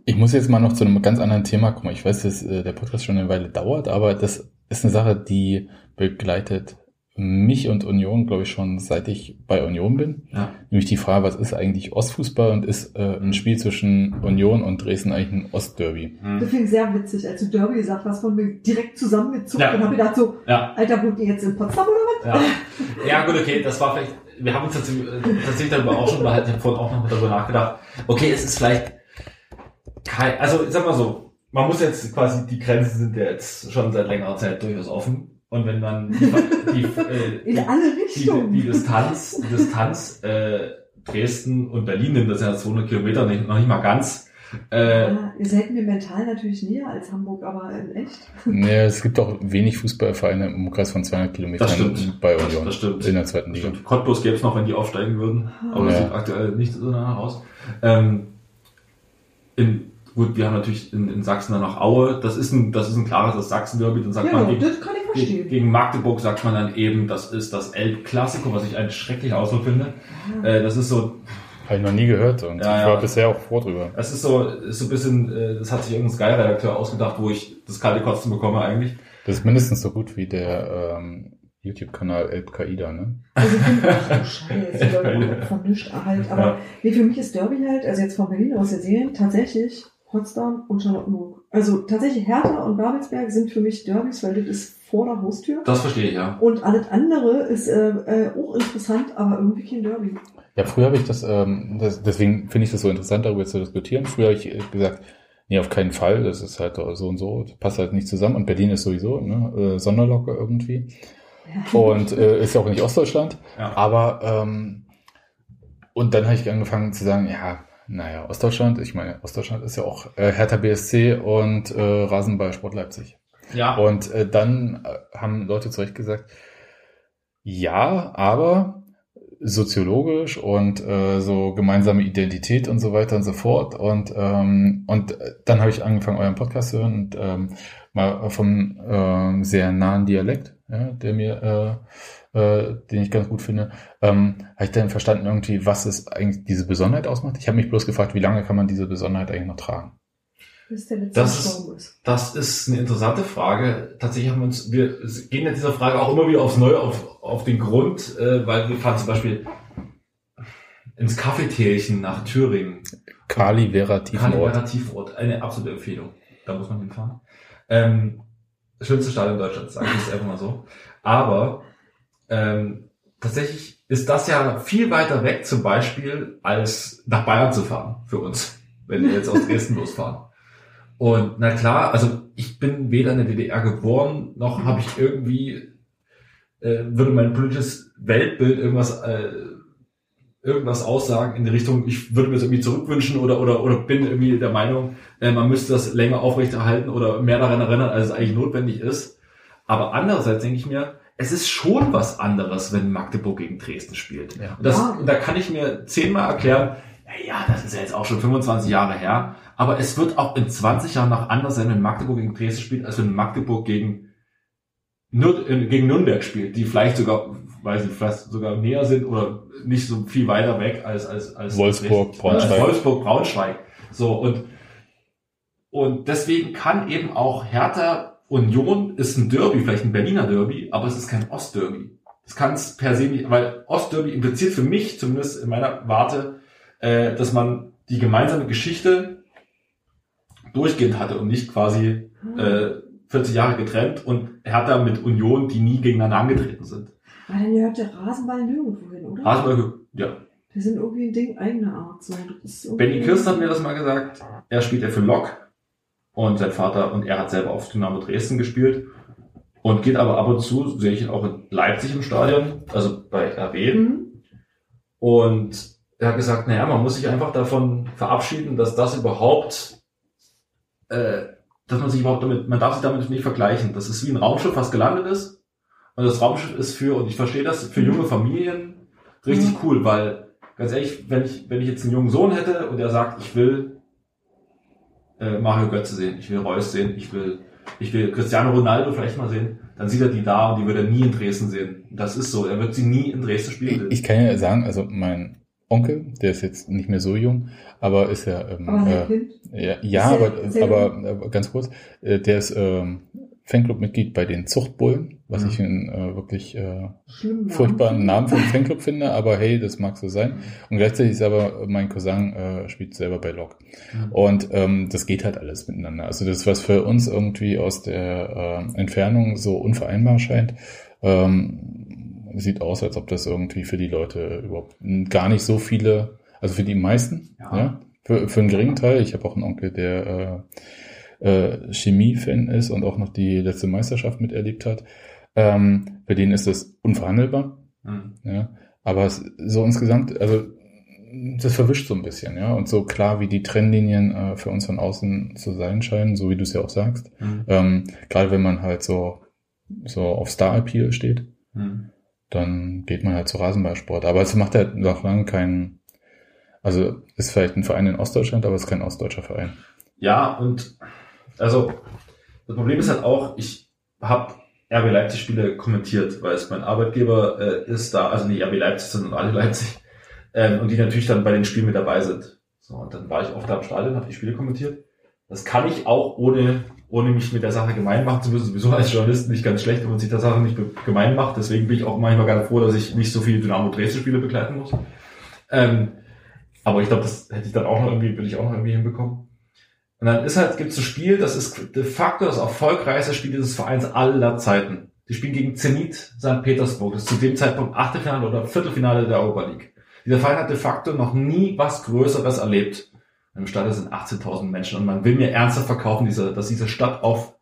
Speaker 1: Ich muss jetzt mal noch zu einem ganz anderen Thema kommen. Ich weiß, dass äh, der Podcast schon eine Weile dauert, aber das ist eine Sache, die begleitet mich und Union, glaube ich, schon seit ich bei Union bin.
Speaker 3: Ja.
Speaker 1: Nämlich die Frage, was ist eigentlich Ostfußball und ist äh, ein Spiel zwischen Union und Dresden eigentlich ein Ostderby?
Speaker 2: Das finde ich sehr witzig, als du Derby gesagt hast, von mir direkt zusammengezuckt
Speaker 3: Ja.
Speaker 2: und habe gedacht so,
Speaker 3: Ja,
Speaker 2: Alter, wohnt ihr jetzt in Potsdam oder was?
Speaker 3: ja. ja, gut, okay, das war vielleicht, wir haben uns tatsächlich, äh, tatsächlich darüber auch schon unterhalten, ich habe vorhin auch noch darüber nachgedacht. Okay, es ist vielleicht kein, also ich sag mal so, man muss jetzt quasi, die Grenzen sind ja jetzt schon seit längerer Zeit durchaus offen. Und wenn man die, die, (laughs) äh,
Speaker 2: In alle
Speaker 3: die,
Speaker 2: Richtungen.
Speaker 3: die Distanz, die Distanz äh, Dresden und Berlin nimmt das ja 200 Kilometer, nicht, noch nicht mal ganz. Äh,
Speaker 2: Ja, ihr seid mir mental natürlich näher als Hamburg, aber in echt.
Speaker 1: Nee, es gibt auch wenig Fußballvereine im Umkreis von 200 Kilometern
Speaker 3: Das stimmt.
Speaker 1: bei Union.
Speaker 3: Das stimmt.
Speaker 1: In der zweiten Liga.
Speaker 3: Stimmt. Cottbus gäbe es noch, wenn die aufsteigen würden, aber das
Speaker 1: Ja.
Speaker 3: sieht aktuell nicht so danach aus. Ähm, in, gut, wir haben natürlich in, in Sachsen dann noch Aue, das ist ein, das ist ein klares das Sachsen-Derby, dann sagt
Speaker 2: Ja,
Speaker 3: man gegen,
Speaker 2: das kann ich verstehen.
Speaker 3: gegen Magdeburg sagt man dann eben, das ist das El-Clasico, was ich einen schrecklichen Ausdruck finde. Äh, das ist so,
Speaker 1: Habe ich noch nie gehört und
Speaker 3: Ja,
Speaker 1: ich
Speaker 3: ja.
Speaker 1: war bisher auch froh drüber.
Speaker 3: das ist so, ist so ein bisschen, äh, das hat sich irgendein Sky-Redakteur ausgedacht, wo ich das kalte Kotzen bekomme eigentlich.
Speaker 1: Das ist mindestens so gut wie der ähm, YouTube-Kanal El Qaida, ne?
Speaker 2: Also ich finde, (laughs) ach du Scheiße, Leute, von nichts halt. Aber
Speaker 3: Ja.
Speaker 2: nee, für mich ist Derby halt, also jetzt von Berlin aus der Serien, tatsächlich Potsdam und Charlottenburg. Also tatsächlich Hertha und Babelsberg sind für mich Derbys, weil das ist vor der Haustür.
Speaker 3: Das verstehe ich, ja.
Speaker 2: Und alles andere ist äh, äh, auch interessant, aber irgendwie kein Derby.
Speaker 1: Ja, früher habe ich das, ähm, das deswegen finde ich das so interessant, darüber zu diskutieren. Früher habe ich gesagt, nee, auf keinen Fall, das ist halt so und so, das passt halt nicht zusammen. Und Berlin ist sowieso ne, äh, Sonderlocke irgendwie. Und äh, ist ja auch nicht Ostdeutschland.
Speaker 3: Ja.
Speaker 1: Aber ähm, und dann habe ich angefangen zu sagen, ja, naja, Ostdeutschland, ich meine, Ostdeutschland ist ja auch äh, Hertha BSC und äh, Rasenball Sport Leipzig.
Speaker 3: Ja,
Speaker 1: Und äh, dann äh, haben Leute zu Recht gesagt, ja, aber soziologisch und äh, so gemeinsame Identität und so weiter und so fort. Und, ähm, und dann habe ich angefangen, euren Podcast zu hören und ähm, mal vom ähm, sehr nahen Dialekt, ja, der mir, äh, äh, den ich ganz gut finde, ähm, habe ich dann verstanden irgendwie, was es eigentlich diese Besonderheit ausmacht. Ich habe mich bloß gefragt, wie lange kann man diese Besonderheit eigentlich noch tragen?
Speaker 2: Bis der letzte
Speaker 3: Das
Speaker 2: ist.
Speaker 3: Das ist eine interessante Frage. Tatsächlich haben wir uns, wir gehen ja dieser Frage auch immer wieder aufs Neue auf, auf den Grund, äh, weil wir fahren zum Beispiel ins Kaffeetälchen nach Thüringen.
Speaker 1: Kali Vera Tiefenort.
Speaker 3: Kalibera Tiefort, eine absolute Empfehlung. Da muss man hinfahren. Ähm, schönste Stadion Deutschlands, sage ich jetzt einfach mal so. Aber ähm, tatsächlich ist das ja viel weiter weg zum Beispiel, als nach Bayern zu fahren für uns, wenn wir jetzt aus Dresden (laughs) losfahren. Und na klar, also ich bin weder in der DDR geboren, noch habe ich irgendwie, äh, würde mein politisches Weltbild irgendwas, äh, irgendwas aussagen in die Richtung, ich würde mir das irgendwie zurückwünschen oder, oder, oder bin irgendwie der Meinung, äh, man müsste das länger aufrechterhalten oder mehr daran erinnern, als es eigentlich notwendig ist. Aber andererseits denke ich mir, es ist schon was anderes, wenn Magdeburg gegen Dresden spielt.
Speaker 1: Ja.
Speaker 3: Und, das, und da kann ich mir zehnmal erklären, ja, das ist ja jetzt auch schon 25 Jahre her, aber es wird auch in 20 Jahren noch anders sein, wenn Magdeburg gegen Dresden spielt, als wenn Magdeburg gegen, Nür äh, gegen Nürnberg spielt, die vielleicht sogar, weiß ich, vielleicht sogar näher sind oder nicht so viel weiter weg als, als, als
Speaker 1: Wolfsburg,
Speaker 3: Dresden.
Speaker 1: Braunschweig.
Speaker 3: Als Wolfsburg, Braunschweig. So, und, und deswegen kann eben auch Hertha Union ist ein Derby, vielleicht ein Berliner Derby, aber es ist kein Ostderby. Das kann es per se nicht, weil Ostderby impliziert für mich, zumindest in meiner Warte, äh, dass man die gemeinsame Geschichte durchgehend hatte und nicht quasi äh, 40 Jahre getrennt und Hertha mit Union, die nie gegeneinander angetreten sind.
Speaker 2: Aber dann gehört der Rasenball nirgendwo hin, oder?
Speaker 3: Rasenberg, ja.
Speaker 2: Die sind irgendwie ein Ding eigener Art. So.
Speaker 3: Benny Kirst hat mir das mal gesagt. Er spielt ja für Lok und sein Vater und er hat selber auf Dynamo Dresden gespielt und geht aber ab und zu, sehe ich ihn auch in Leipzig im Stadion, also bei RB.
Speaker 2: Mhm.
Speaker 3: Und er hat gesagt, naja, man muss sich einfach davon verabschieden, dass das überhaupt, äh, dass man sich überhaupt damit, man darf sich damit nicht vergleichen. Das ist wie ein Raumschiff, was gelandet ist. Und das Raumschiff ist für, und ich verstehe das, für junge Familien richtig
Speaker 2: Mhm.
Speaker 3: cool, weil, ganz ehrlich, wenn ich, wenn ich jetzt einen jungen Sohn hätte und er sagt, ich will äh, Mario Götze sehen, ich will Reus sehen, ich will, ich will Cristiano Ronaldo vielleicht mal sehen, dann sieht er die da und die wird er nie in Dresden sehen. Das ist so, er wird sie nie in Dresden spielen.
Speaker 1: Ich, ich kann ja sagen, also mein Onkel, der ist jetzt nicht mehr so jung, aber ist ja, ähm,
Speaker 2: Aber
Speaker 1: äh,
Speaker 2: Kind.
Speaker 1: ja, ja aber,
Speaker 2: sehr
Speaker 1: aber, aber ganz kurz, äh, der ist ähm, Fanclub-Mitglied bei den Zuchtbullen, was
Speaker 3: Mhm.
Speaker 1: ich einen äh, wirklich äh, furchtbaren Namen für einen Fanclub finde, aber hey, das mag so sein. Und gleichzeitig ist aber mein Cousin äh, spielt selber bei Lok.
Speaker 3: Mhm.
Speaker 1: Und ähm, das geht halt alles miteinander. Also das, was für uns irgendwie aus der äh, Entfernung so unvereinbar scheint, ähm, sieht aus, als ob das irgendwie für die Leute überhaupt gar nicht so viele, also für die meisten, ja,
Speaker 3: Ja.
Speaker 1: für, für einen geringen Teil. Ich habe auch einen Onkel, der äh, äh, Chemie-Fan ist und auch noch die letzte Meisterschaft miterlebt hat. Ähm, für den ist das unverhandelbar.
Speaker 3: Mhm.
Speaker 1: Ja, aber es, so insgesamt, also das verwischt so ein bisschen, ja. Und so klar, wie die Trennlinien äh, für uns von außen zu sein scheinen, so wie du es ja auch sagst.
Speaker 3: Mhm.
Speaker 1: Ähm, Gerade wenn man halt so, so auf Star-Appeal steht,
Speaker 3: Mhm.
Speaker 1: dann geht man halt zu Rasenballsport. Aber es macht halt noch lange keinen, also ist vielleicht ein Verein in Ostdeutschland, aber es ist kein ostdeutscher Verein.
Speaker 3: Ja, und also das Problem ist halt auch, ich habe RB Leipzig Spiele kommentiert, weil es mein Arbeitgeber äh, ist da, also nicht RB Leipzig, sondern alle Leipzig, ähm, und die natürlich dann bei den Spielen mit dabei sind. So, und dann war ich oft da im Stadion, habe die Spiele kommentiert. Das kann ich auch ohne, ohne mich mit der Sache gemein machen zu müssen, sowieso als Journalist nicht ganz schlecht, wenn man sich der Sache nicht gemein macht. Deswegen bin ich auch manchmal ganz froh, dass ich nicht so viele Dynamo Dresden Spiele begleiten muss. Ähm, aber ich glaube, das hätte ich dann auch noch irgendwie, würde ich auch noch irgendwie hinbekommen. Und dann ist halt, gibt's ein Spiel, das ist de facto das erfolgreichste Spiel dieses Vereins aller Zeiten. Die spielen gegen Zenit St. Petersburg. Das ist zu dem Zeitpunkt Achtelfinale oder Viertelfinale der Europa League. Dieser Verein hat de facto noch nie was Größeres erlebt. Im Stadion sind 18.000 Menschen und man will mir ernsthaft verkaufen, diese, dass diese Stadt auf,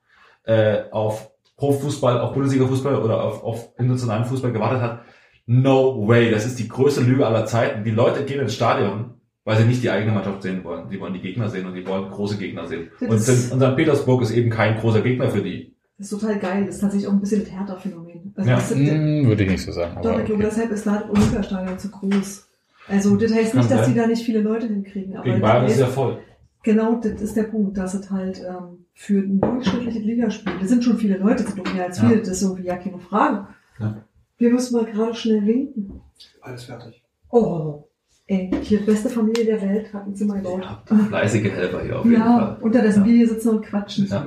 Speaker 3: äh, auf Profifußball, auf Bundesliga-Fußball oder auf, auf internationalen Fußball gewartet hat. No way. Das ist die größte Lüge aller Zeiten. Die Leute gehen ins Stadion, weil sie nicht die eigene Mannschaft sehen wollen. Die wollen die Gegner sehen und die wollen große Gegner sehen.
Speaker 2: Das
Speaker 3: Und, und St. Petersburg ist eben kein großer Gegner für die.
Speaker 2: Das ist total geil. Das ist tatsächlich auch ein bisschen ein Hertha-Phänomen. Also
Speaker 3: Ja.
Speaker 2: das ist,
Speaker 1: Hm, würde ich nicht so sagen.
Speaker 2: doch,
Speaker 1: Aber
Speaker 2: ich glaube,
Speaker 1: okay.
Speaker 2: deshalb ist da das Olympiastadion zu groß. Also das heißt nicht, dass die da nicht viele Leute hinkriegen. Aber
Speaker 3: Gegen Bayern ist ja voll.
Speaker 2: Genau, das ist der Punkt, dass es halt ähm, für ein durchschnittliches Ligaspiel, das sind schon viele Leute, das sind doch mehr als
Speaker 3: Ja.
Speaker 2: viele, das ist irgendwie ja keine Frage.
Speaker 3: Ja.
Speaker 2: Wir müssen mal gerade schnell winken.
Speaker 5: Alles fertig.
Speaker 2: Oh, ey, hier beste Familie der Welt hat ein Zimmer gebaut.
Speaker 3: Ja, fleißige Helfer hier auf jeden
Speaker 2: Ja,
Speaker 3: Fall.
Speaker 2: unterdessen
Speaker 3: Ja.
Speaker 2: wir hier sitzen und quatschen.
Speaker 3: Ja.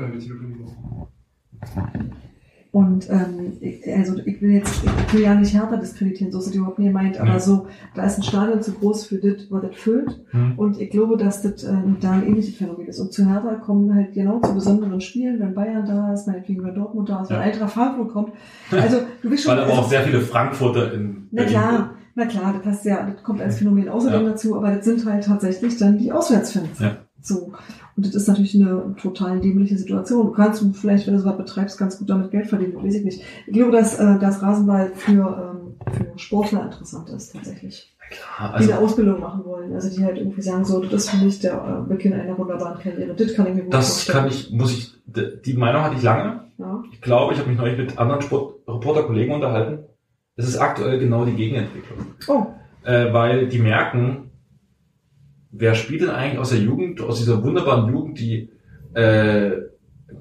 Speaker 2: Und ähm, ich, also ich will jetzt, ich will ja nicht härter diskreditieren, so ist es überhaupt nicht gemeint, aber
Speaker 3: Nee.
Speaker 2: so, da ist ein Stadion zu groß für das, was das füllt.
Speaker 3: Hm.
Speaker 2: Und ich glaube, dass das ähm, da ein ähnliches Phänomen ist. Und zu Hertha kommen halt genau zu besonderen Spielen, wenn Bayern da ist, meinetwegen wenn Dortmund da ist, wenn
Speaker 3: Ja.
Speaker 2: Eintracht Frankfurt kommt. Also du bist schon.
Speaker 3: Weil aber
Speaker 2: also,
Speaker 3: auch sehr viele Frankfurter in
Speaker 2: na klar, na klar, das passt ja, das kommt als Phänomen außerdem
Speaker 3: Ja.
Speaker 2: dazu, aber das sind halt tatsächlich dann die Auswärtsfans.
Speaker 3: Ja.
Speaker 2: So. Und das ist natürlich eine total dämliche Situation. Du kannst vielleicht, wenn du sowas betreibst, ganz gut damit Geld verdienen, weiß ich nicht. Ich glaube, dass äh, das Rasenball für, ähm, für Sportler interessant ist, tatsächlich.
Speaker 3: Klar,
Speaker 2: Die
Speaker 3: also
Speaker 2: eine Ausbildung machen wollen. Also die halt irgendwie sagen, so, das ist für mich der äh, Beginn einer wunderbaren Karriere. Das kann ich mir gut
Speaker 3: das
Speaker 2: vorstellen.
Speaker 3: kann ich, muss ich, die Meinung hatte ich lange.
Speaker 2: Ja.
Speaker 3: Ich glaube, ich habe mich neulich mit anderen Sportreporter-Kollegen unterhalten. Es ist aktuell genau die Gegenentwicklung.
Speaker 2: Oh,
Speaker 3: Äh, weil die merken, wer spielt denn eigentlich aus der Jugend, aus dieser wunderbaren Jugend, die äh,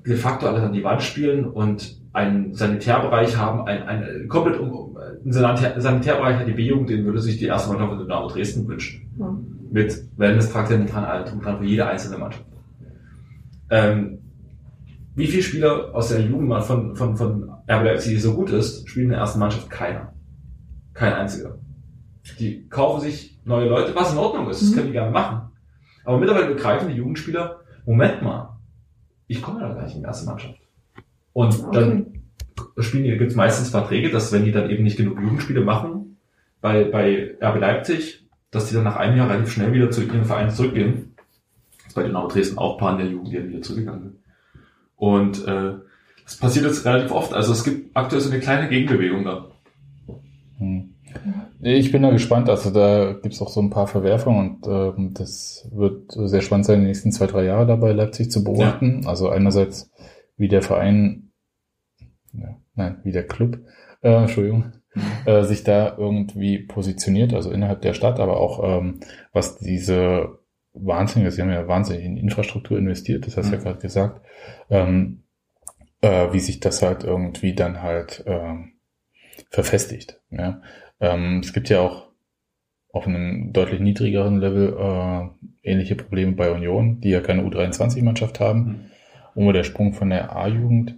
Speaker 3: de facto alles an die Wand spielen und einen Sanitärbereich haben, ein, ein komplett um, ein Sanitär, Sanitärbereich hat die B-Jugend, den würde sich die erste Mannschaft von Dynamo Dresden wünschen.
Speaker 2: ja.
Speaker 3: Mit Wellness-Trakten drum dran für jede einzelne Mannschaft. Ähm, wie viele Spieler aus der Jugend von, von, von RB Leipzig, die so gut ist, spielen in der ersten Mannschaft? Keiner. Kein einziger. Die kaufen sich neue Leute, was in Ordnung ist, das
Speaker 2: Mhm.
Speaker 3: können die gerne machen. Aber mittlerweile begreifen die Jugendspieler, Moment mal, ich komme ja gar nicht in die erste Mannschaft. Und dann spielen die, gibt es meistens Verträge, dass wenn die dann eben nicht genug Jugendspiele machen, bei, bei RB Leipzig, dass die dann nach einem Jahr relativ schnell wieder zu ihren Vereinen zurückgehen. Das ist bei Dynamo Dresden auch ein paar in der Jugend, die dann wieder zurückgegangen sind. Und äh, das passiert jetzt relativ oft. Also es gibt aktuell so eine kleine Gegenbewegung da.
Speaker 1: Hm. Ich bin da gespannt. Also da gibt's auch so ein paar Verwerfungen und ähm, das wird sehr spannend sein, die nächsten zwei, drei Jahre dabei Leipzig zu beobachten. Also einerseits, wie der Verein, ja, nein, wie der Club, äh, Entschuldigung, äh, sich da irgendwie positioniert, also innerhalb der Stadt, aber auch ähm, was diese wahnsinnige, sie haben ja wahnsinnig in Infrastruktur investiert, das hast du
Speaker 3: Mhm.
Speaker 1: ja gerade gesagt, ähm, äh, wie sich das halt irgendwie dann halt ähm, verfestigt. Ja? Ähm, es gibt ja auch auf einem deutlich niedrigeren Level äh, ähnliche Probleme bei Union, die ja keine U23-Mannschaft haben,
Speaker 3: Mhm.
Speaker 1: wo der Sprung von der A-Jugend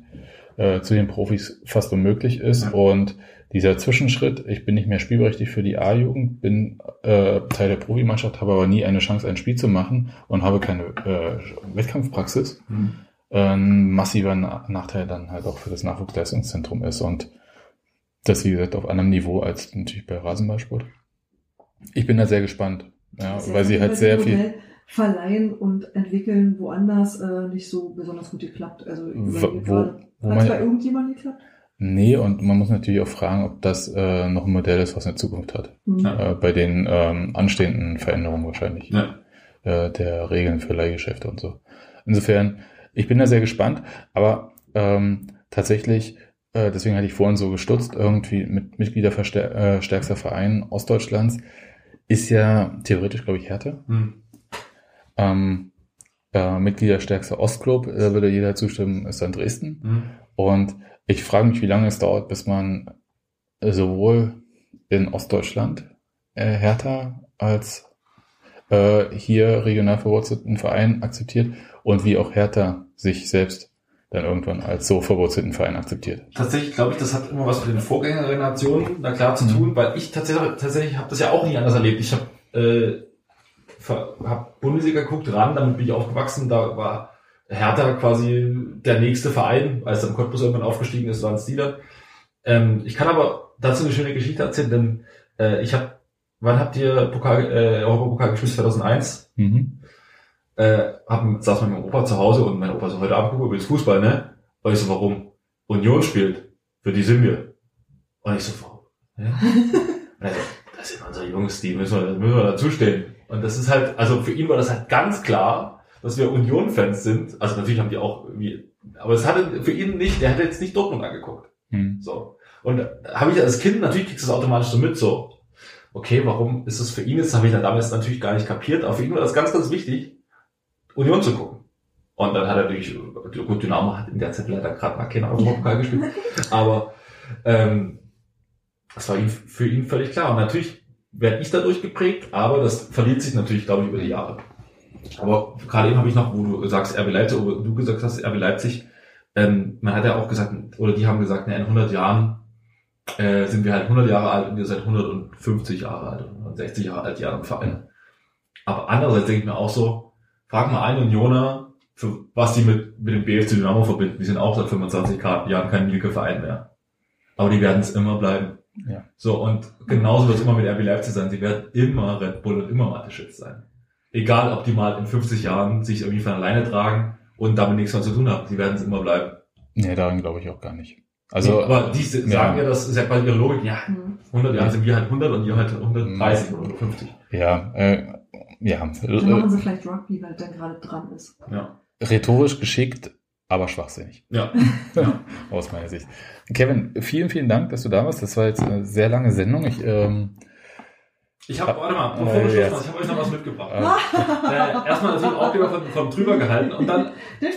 Speaker 1: äh, zu den Profis fast unmöglich ist.
Speaker 3: Ja.
Speaker 1: Und dieser Zwischenschritt, ich bin nicht mehr spielberechtigt für die A-Jugend, bin äh, Teil der Profimannschaft, habe aber nie eine Chance, ein Spiel zu machen und habe keine äh, Wettkampfpraxis,
Speaker 3: Mhm.
Speaker 1: Ein massiver Na Nachteil dann halt auch für das Nachwuchsleistungszentrum ist. Und das, wie gesagt, auf anderem Niveau als natürlich bei Rasenballsport. Ich bin da sehr gespannt, ja,
Speaker 2: Das
Speaker 1: weil sie halt
Speaker 2: das
Speaker 1: sehr
Speaker 2: Modell
Speaker 1: viel.
Speaker 2: verleihen und entwickeln woanders äh, nicht so besonders gut geklappt. Also
Speaker 1: Wo-
Speaker 2: gerade,
Speaker 1: wo
Speaker 2: hat es bei irgendjemandem geklappt?
Speaker 1: Nee, und man muss natürlich auch fragen, ob das äh, noch ein Modell ist, was eine Zukunft hat.
Speaker 2: Hm.
Speaker 3: Ja.
Speaker 1: Äh, bei den ähm, anstehenden Veränderungen wahrscheinlich.
Speaker 3: Ja.
Speaker 1: Äh, der Regeln für Leihgeschäfte und so. Insofern, ich bin da sehr gespannt, aber ähm, tatsächlich, äh, deswegen hatte ich vorhin so gestutzt, irgendwie mit Mitgliederstärkster Verein Ostdeutschlands ist ja theoretisch, glaube ich, Härte.
Speaker 3: Mhm.
Speaker 1: Ähm, äh, Mitgliederstärkster Ostclub, da würde jeder zustimmen, ist dann Dresden.
Speaker 3: Mhm.
Speaker 1: Und ich frage mich, wie lange es dauert, bis man sowohl in Ostdeutschland äh, Hertha als äh, hier regional verwurzelten Verein akzeptiert und wie auch Hertha sich selbst dann irgendwann als so verwurzelten Verein akzeptiert.
Speaker 3: Tatsächlich glaube ich, das hat immer was mit den Vorgängergenerationen na klar zu
Speaker 1: Mhm.
Speaker 3: tun, weil ich tatsächlich, tatsächlich habe das ja auch nie anders erlebt. Ich habe äh, hab Bundesliga geguckt, ran, damit bin ich aufgewachsen, da war Hertha quasi der nächste Verein, als dann Cottbus irgendwann aufgestiegen ist, waren es die. Ähm, ich kann aber dazu eine schöne Geschichte erzählen, denn äh, ich habe, wann habt ihr Pokal, äh, Europapokal gespielt? 2001?
Speaker 1: Mhm.
Speaker 3: Äh, hab, saß mit meinem Opa zu Hause und mein Opa so, heute Abend gucken wir Fußball, ne? Und ich so, warum? Union spielt. Für die sind wir. Und ich so, warum? Ja? Und er so, das sind unsere Jungs, die müssen wir, müssen wir dazustehen. Und das ist halt, also für ihn war das halt ganz klar, dass wir Union-Fans sind. Also natürlich haben die auch irgendwie Aber es hatte für ihn nicht, der hat jetzt nicht Dortmund angeguckt.
Speaker 1: Hm.
Speaker 3: So. Und habe ich als Kind, natürlich kriegst du es automatisch so mit, so, okay, warum ist es für ihn jetzt, habe ich dann damals natürlich gar nicht kapiert, aber für ihn war das ganz, ganz wichtig, Union zu gucken. Und dann hat er natürlich, gut, Dynamo hat in der Zeit leider gerade mal keine Europapokal gespielt, (laughs) aber ähm, das war ihm, für ihn völlig klar. Und natürlich werde ich dadurch geprägt, aber das verliert sich natürlich, glaube ich, über die Jahre. Aber gerade eben habe ich noch, wo du sagst RB Leipzig, oder du gesagt hast RB Leipzig, ähm, man hat ja auch gesagt, oder die haben gesagt, na, in 100 Jahren äh, sind wir halt 100 Jahre alt und ihr seid 150 Jahre alt und 60 Jahre alt, die anderen Vereine. Aber andererseits denke ich mir auch so, frag mal einen Unioner, für was die mit, mit dem BFC Dynamo verbinden. Die sind auch seit 25 Jahren kein Mielke-Verein mehr. Aber die werden es immer bleiben.
Speaker 1: Ja.
Speaker 3: So, und genauso wird es immer mit RB Leipzig sein. Sie werden immer Red Bull und immer Mateschitz sein. Egal, ob die mal in 50 Jahren sich irgendwie von alleine tragen und damit nichts mehr zu tun haben. Sie werden es immer bleiben.
Speaker 1: Nee, daran glaube ich auch gar nicht. Also,
Speaker 3: aber die sagen ja, ja das ist ja quasi ihre Logik. Ja,
Speaker 2: Mhm.
Speaker 3: 100 Jahre sind wir halt 100 und ihr halt 130 oder 150.
Speaker 1: ja, äh, ja,
Speaker 2: Dann
Speaker 1: äh,
Speaker 2: machen sie vielleicht Rugby, weil der gerade dran ist.
Speaker 3: Ja.
Speaker 1: rhetorisch geschickt, aber schwachsinnig. (laughs)
Speaker 3: Ja.
Speaker 1: Aus meiner Sicht. Kevin, vielen, vielen Dank, dass du da warst. Das war jetzt eine sehr lange Sendung. Ich, ähm,
Speaker 3: Ich habe, warte mal,
Speaker 1: Äh,
Speaker 3: bevor wir Schluss
Speaker 1: jetzt.
Speaker 3: machen, ich habe euch noch was mitgebracht.
Speaker 1: äh,
Speaker 3: äh, erstmal natürlich Aufkleber von, von drüber gehalten und dann,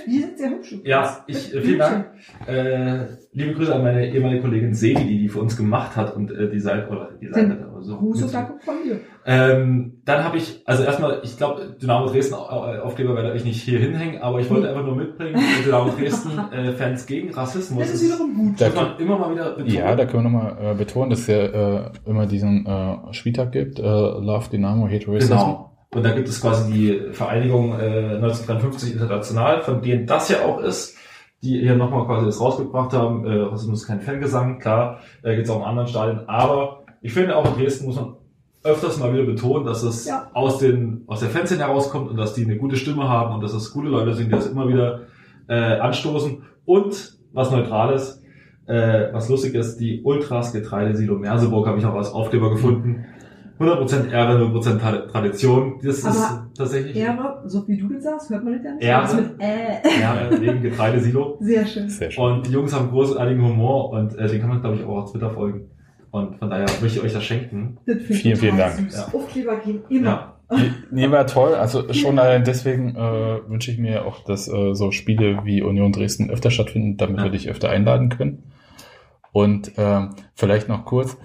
Speaker 2: Die sind sehr hübsch.
Speaker 3: ja, ich, äh, vielen Dank. Äh, liebe Grüße an meine ehemalige Kollegin Sevi, die die für uns gemacht hat und äh, die Seite, oder die Seite, so.
Speaker 2: Gruß und von mir.
Speaker 3: Ähm, dann habe ich, also erstmal, ich glaube, Dynamo Dresden Au- Aufkleber werde ich nicht hier hinhängen, aber ich wollte einfach nur mitbringen, Dynamo Dresden äh, Fans gegen Rassismus.
Speaker 2: Das ist wiederum gut.
Speaker 1: Da-
Speaker 3: muss man immer mal wieder betonen.
Speaker 1: ja, da können wir nochmal äh, betonen, dass es ja äh, immer diesen äh, Spieltag gibt. Äh, Love Dynamo, Hate Racism.
Speaker 3: Genau. Und da gibt es quasi die Vereinigung äh, 1953 International, von denen das ja auch ist, die hier nochmal quasi das rausgebracht haben. Äh, Rassismus ist kein Fangesang, klar, äh, gibt es auch in anderen Stadien. Aber ich finde auch in Dresden muss man öfters mal wieder betonen, dass es
Speaker 2: Ja.
Speaker 3: aus den aus der Fanszene herauskommt und dass die eine gute Stimme haben und dass es gute Leute sind, die das immer wieder äh, anstoßen. Und was Neutrales, äh, was lustig ist, die Ultras Getreidesilo Merseburg habe ich auch als Aufkleber gefunden. 100% Ehre, 0% Tra- Tradition. Das ist
Speaker 2: Aber
Speaker 3: tatsächlich
Speaker 2: Ehre, so wie du das sagst, hört man das ja nicht.
Speaker 3: Ehre.
Speaker 2: Ist mit äh.
Speaker 3: Ehre wegen Getreidesilo.
Speaker 2: Sehr schön.
Speaker 1: Sehr schön.
Speaker 3: Und die Jungs haben großartigen Humor und äh, den kann man, glaube ich, auch auf Twitter folgen. Und von daher möchte ich euch das schenken.
Speaker 2: Das
Speaker 1: Vielen, vielen Dank.
Speaker 3: Ja.
Speaker 2: Aufkleber gehen immer.
Speaker 3: Ja.
Speaker 1: Nee, war toll. Also schon allein deswegen äh, wünsche ich mir auch, dass äh, so Spiele wie Union Dresden öfter stattfinden, damit
Speaker 3: Ja.
Speaker 1: wir dich öfter einladen können. Und ähm, vielleicht noch kurz,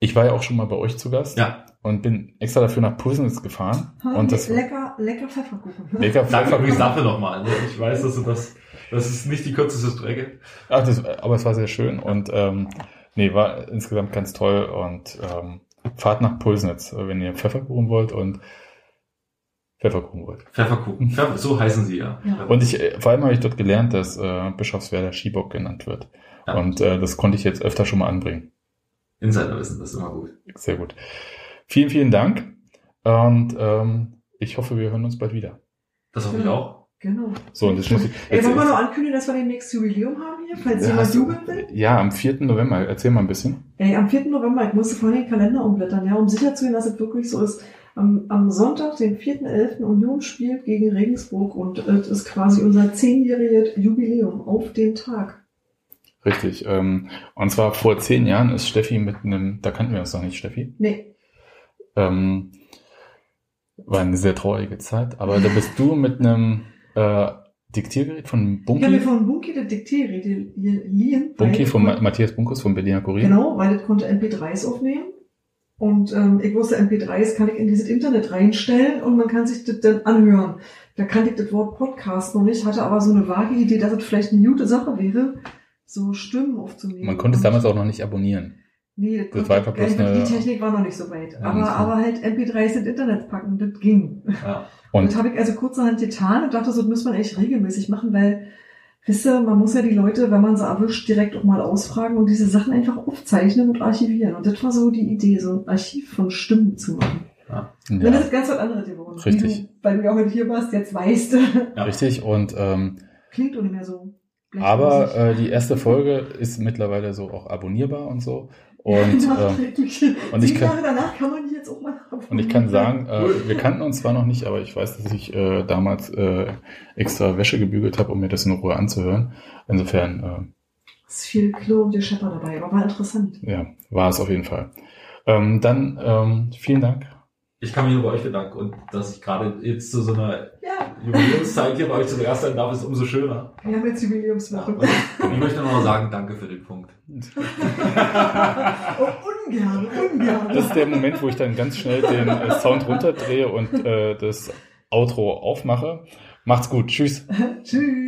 Speaker 1: ich war ja auch schon mal bei euch zu Gast
Speaker 3: Ja.
Speaker 1: und bin extra dafür nach Pusnitz gefahren.
Speaker 2: Ha,
Speaker 1: Und das
Speaker 2: lecker, lecker Pfefferkuchen.
Speaker 1: lecker
Speaker 3: Danke übrigens
Speaker 1: Pfefferkuchen.
Speaker 3: dafür nochmal. Ne? Ich weiß, dass du das, das ist nicht die kürzeste Strecke.
Speaker 1: Ach, das, aber es war sehr schön und ähm, nee, war insgesamt ganz toll und ähm, fahrt nach Pulsnitz, wenn ihr Pfefferkuchen wollt und Pfefferkuchen wollt.
Speaker 3: Pfefferkuchen. Pfeffer, so heißen sie ja.
Speaker 2: Ja.
Speaker 1: Und ich, äh, vor allem habe ich dort gelernt, dass äh, Bischofswerder Schiebock genannt wird.
Speaker 3: Ja.
Speaker 1: Und äh, das konnte ich jetzt öfter schon mal anbringen.
Speaker 3: Insiderwissen, das ist immer gut.
Speaker 1: Sehr gut. Vielen, vielen Dank. Und ähm, ich hoffe, wir hören uns bald wieder.
Speaker 3: Das hoffe ich auch.
Speaker 2: Genau.
Speaker 1: So, und jetzt muss ich.
Speaker 2: Ey,
Speaker 1: Jetzt,
Speaker 2: wollen wir noch ankündigen, dass wir demnächst Jubiläum haben hier, falls
Speaker 1: Ja,
Speaker 2: jemand jubeln will?
Speaker 1: ja, am 4. November. Erzähl mal ein bisschen.
Speaker 2: Ey, am 4. November, ich musste vorhin den Kalender umblättern, ja, um sicher zu gehen, dass es wirklich so ist. Am, am Sonntag, den 4.11. Union spielt gegen Regensburg und es ist quasi unser zehnjähriges Jubiläum auf den Tag.
Speaker 1: Richtig. Ähm, und zwar vor zehn Jahren ist Steffi mit einem, da kannten wir uns noch nicht, Steffi.
Speaker 2: Nee,
Speaker 1: Ähm, war eine sehr traurige Zeit, aber da bist du mit einem äh, Diktiergerät von
Speaker 2: ich habe mir
Speaker 1: Bunky,
Speaker 2: von Bunky das Diktiergerät geliehen.
Speaker 1: Bunky von Ma Matthias Bunkus vom Berliner Kurier.
Speaker 2: Genau, weil das konnte MP3s aufnehmen. Und ähm, ich wusste, MP3s kann ich in dieses Internet reinstellen und man kann sich das dann anhören. Da kannte ich das Wort Podcast noch nicht, hatte aber so eine vage Idee, dass es vielleicht eine gute Sache wäre, so Stimmen aufzunehmen.
Speaker 1: Man konnte es damals auch noch nicht abonnieren.
Speaker 2: Nee, das,
Speaker 1: war einfach bloß
Speaker 2: ja,
Speaker 1: eine-
Speaker 2: Die Technik war noch nicht so weit.
Speaker 1: Ja,
Speaker 2: aber, aber halt MP3s ins Internet packen, das ging.
Speaker 3: Ja.
Speaker 1: Und
Speaker 2: das habe ich also kurzerhand getan und dachte, so das muss man echt regelmäßig machen, weil, wisst ihr, man muss ja die Leute, wenn man sie erwischt, direkt auch mal ausfragen und diese Sachen einfach aufzeichnen und archivieren. Und das war so die Idee, so ein Archiv von Stimmen zu machen. Dann ist
Speaker 1: ja,
Speaker 2: es ganz was anderes geworden.
Speaker 1: Richtig.
Speaker 2: Du, weil du ja heute hier warst, jetzt weißt du.
Speaker 3: Ja.
Speaker 1: richtig. Und ähm,
Speaker 2: Klingt auch nicht mehr so.
Speaker 1: aber äh, die erste Folge ist mittlerweile so auch abonnierbar und so. Und, äh, und ich
Speaker 2: Sieben
Speaker 1: kann-
Speaker 2: Jahre danach kann man die jetzt auch mal
Speaker 1: und ich kann sagen, äh, wir kannten uns zwar noch nicht, aber ich weiß, dass ich äh, damals äh, extra Wäsche gebügelt habe, um mir das in Ruhe anzuhören. Insofern,
Speaker 2: Es ist viel Klo und der Schepper dabei, aber war interessant.
Speaker 1: äh, ja, war es auf jeden Fall. Ähm, dann ähm, vielen Dank.
Speaker 3: Ich kann mich nur bei euch bedanken und dass ich gerade jetzt zu so einer
Speaker 2: Ja,
Speaker 3: Jubiläumszeit hier bei euch zu Gast sein darf, ist umso schöner.
Speaker 2: wir haben jetzt Jubiläumswoche.
Speaker 3: Und ich möchte nur noch sagen, danke für den Punkt.
Speaker 2: Oh, ungern, ungern.
Speaker 1: Das ist der Moment, wo ich dann ganz schnell den äh, Sound runterdrehe und äh, das Outro aufmache. Macht's gut. Tschüss. (laughs)
Speaker 2: Tschüss.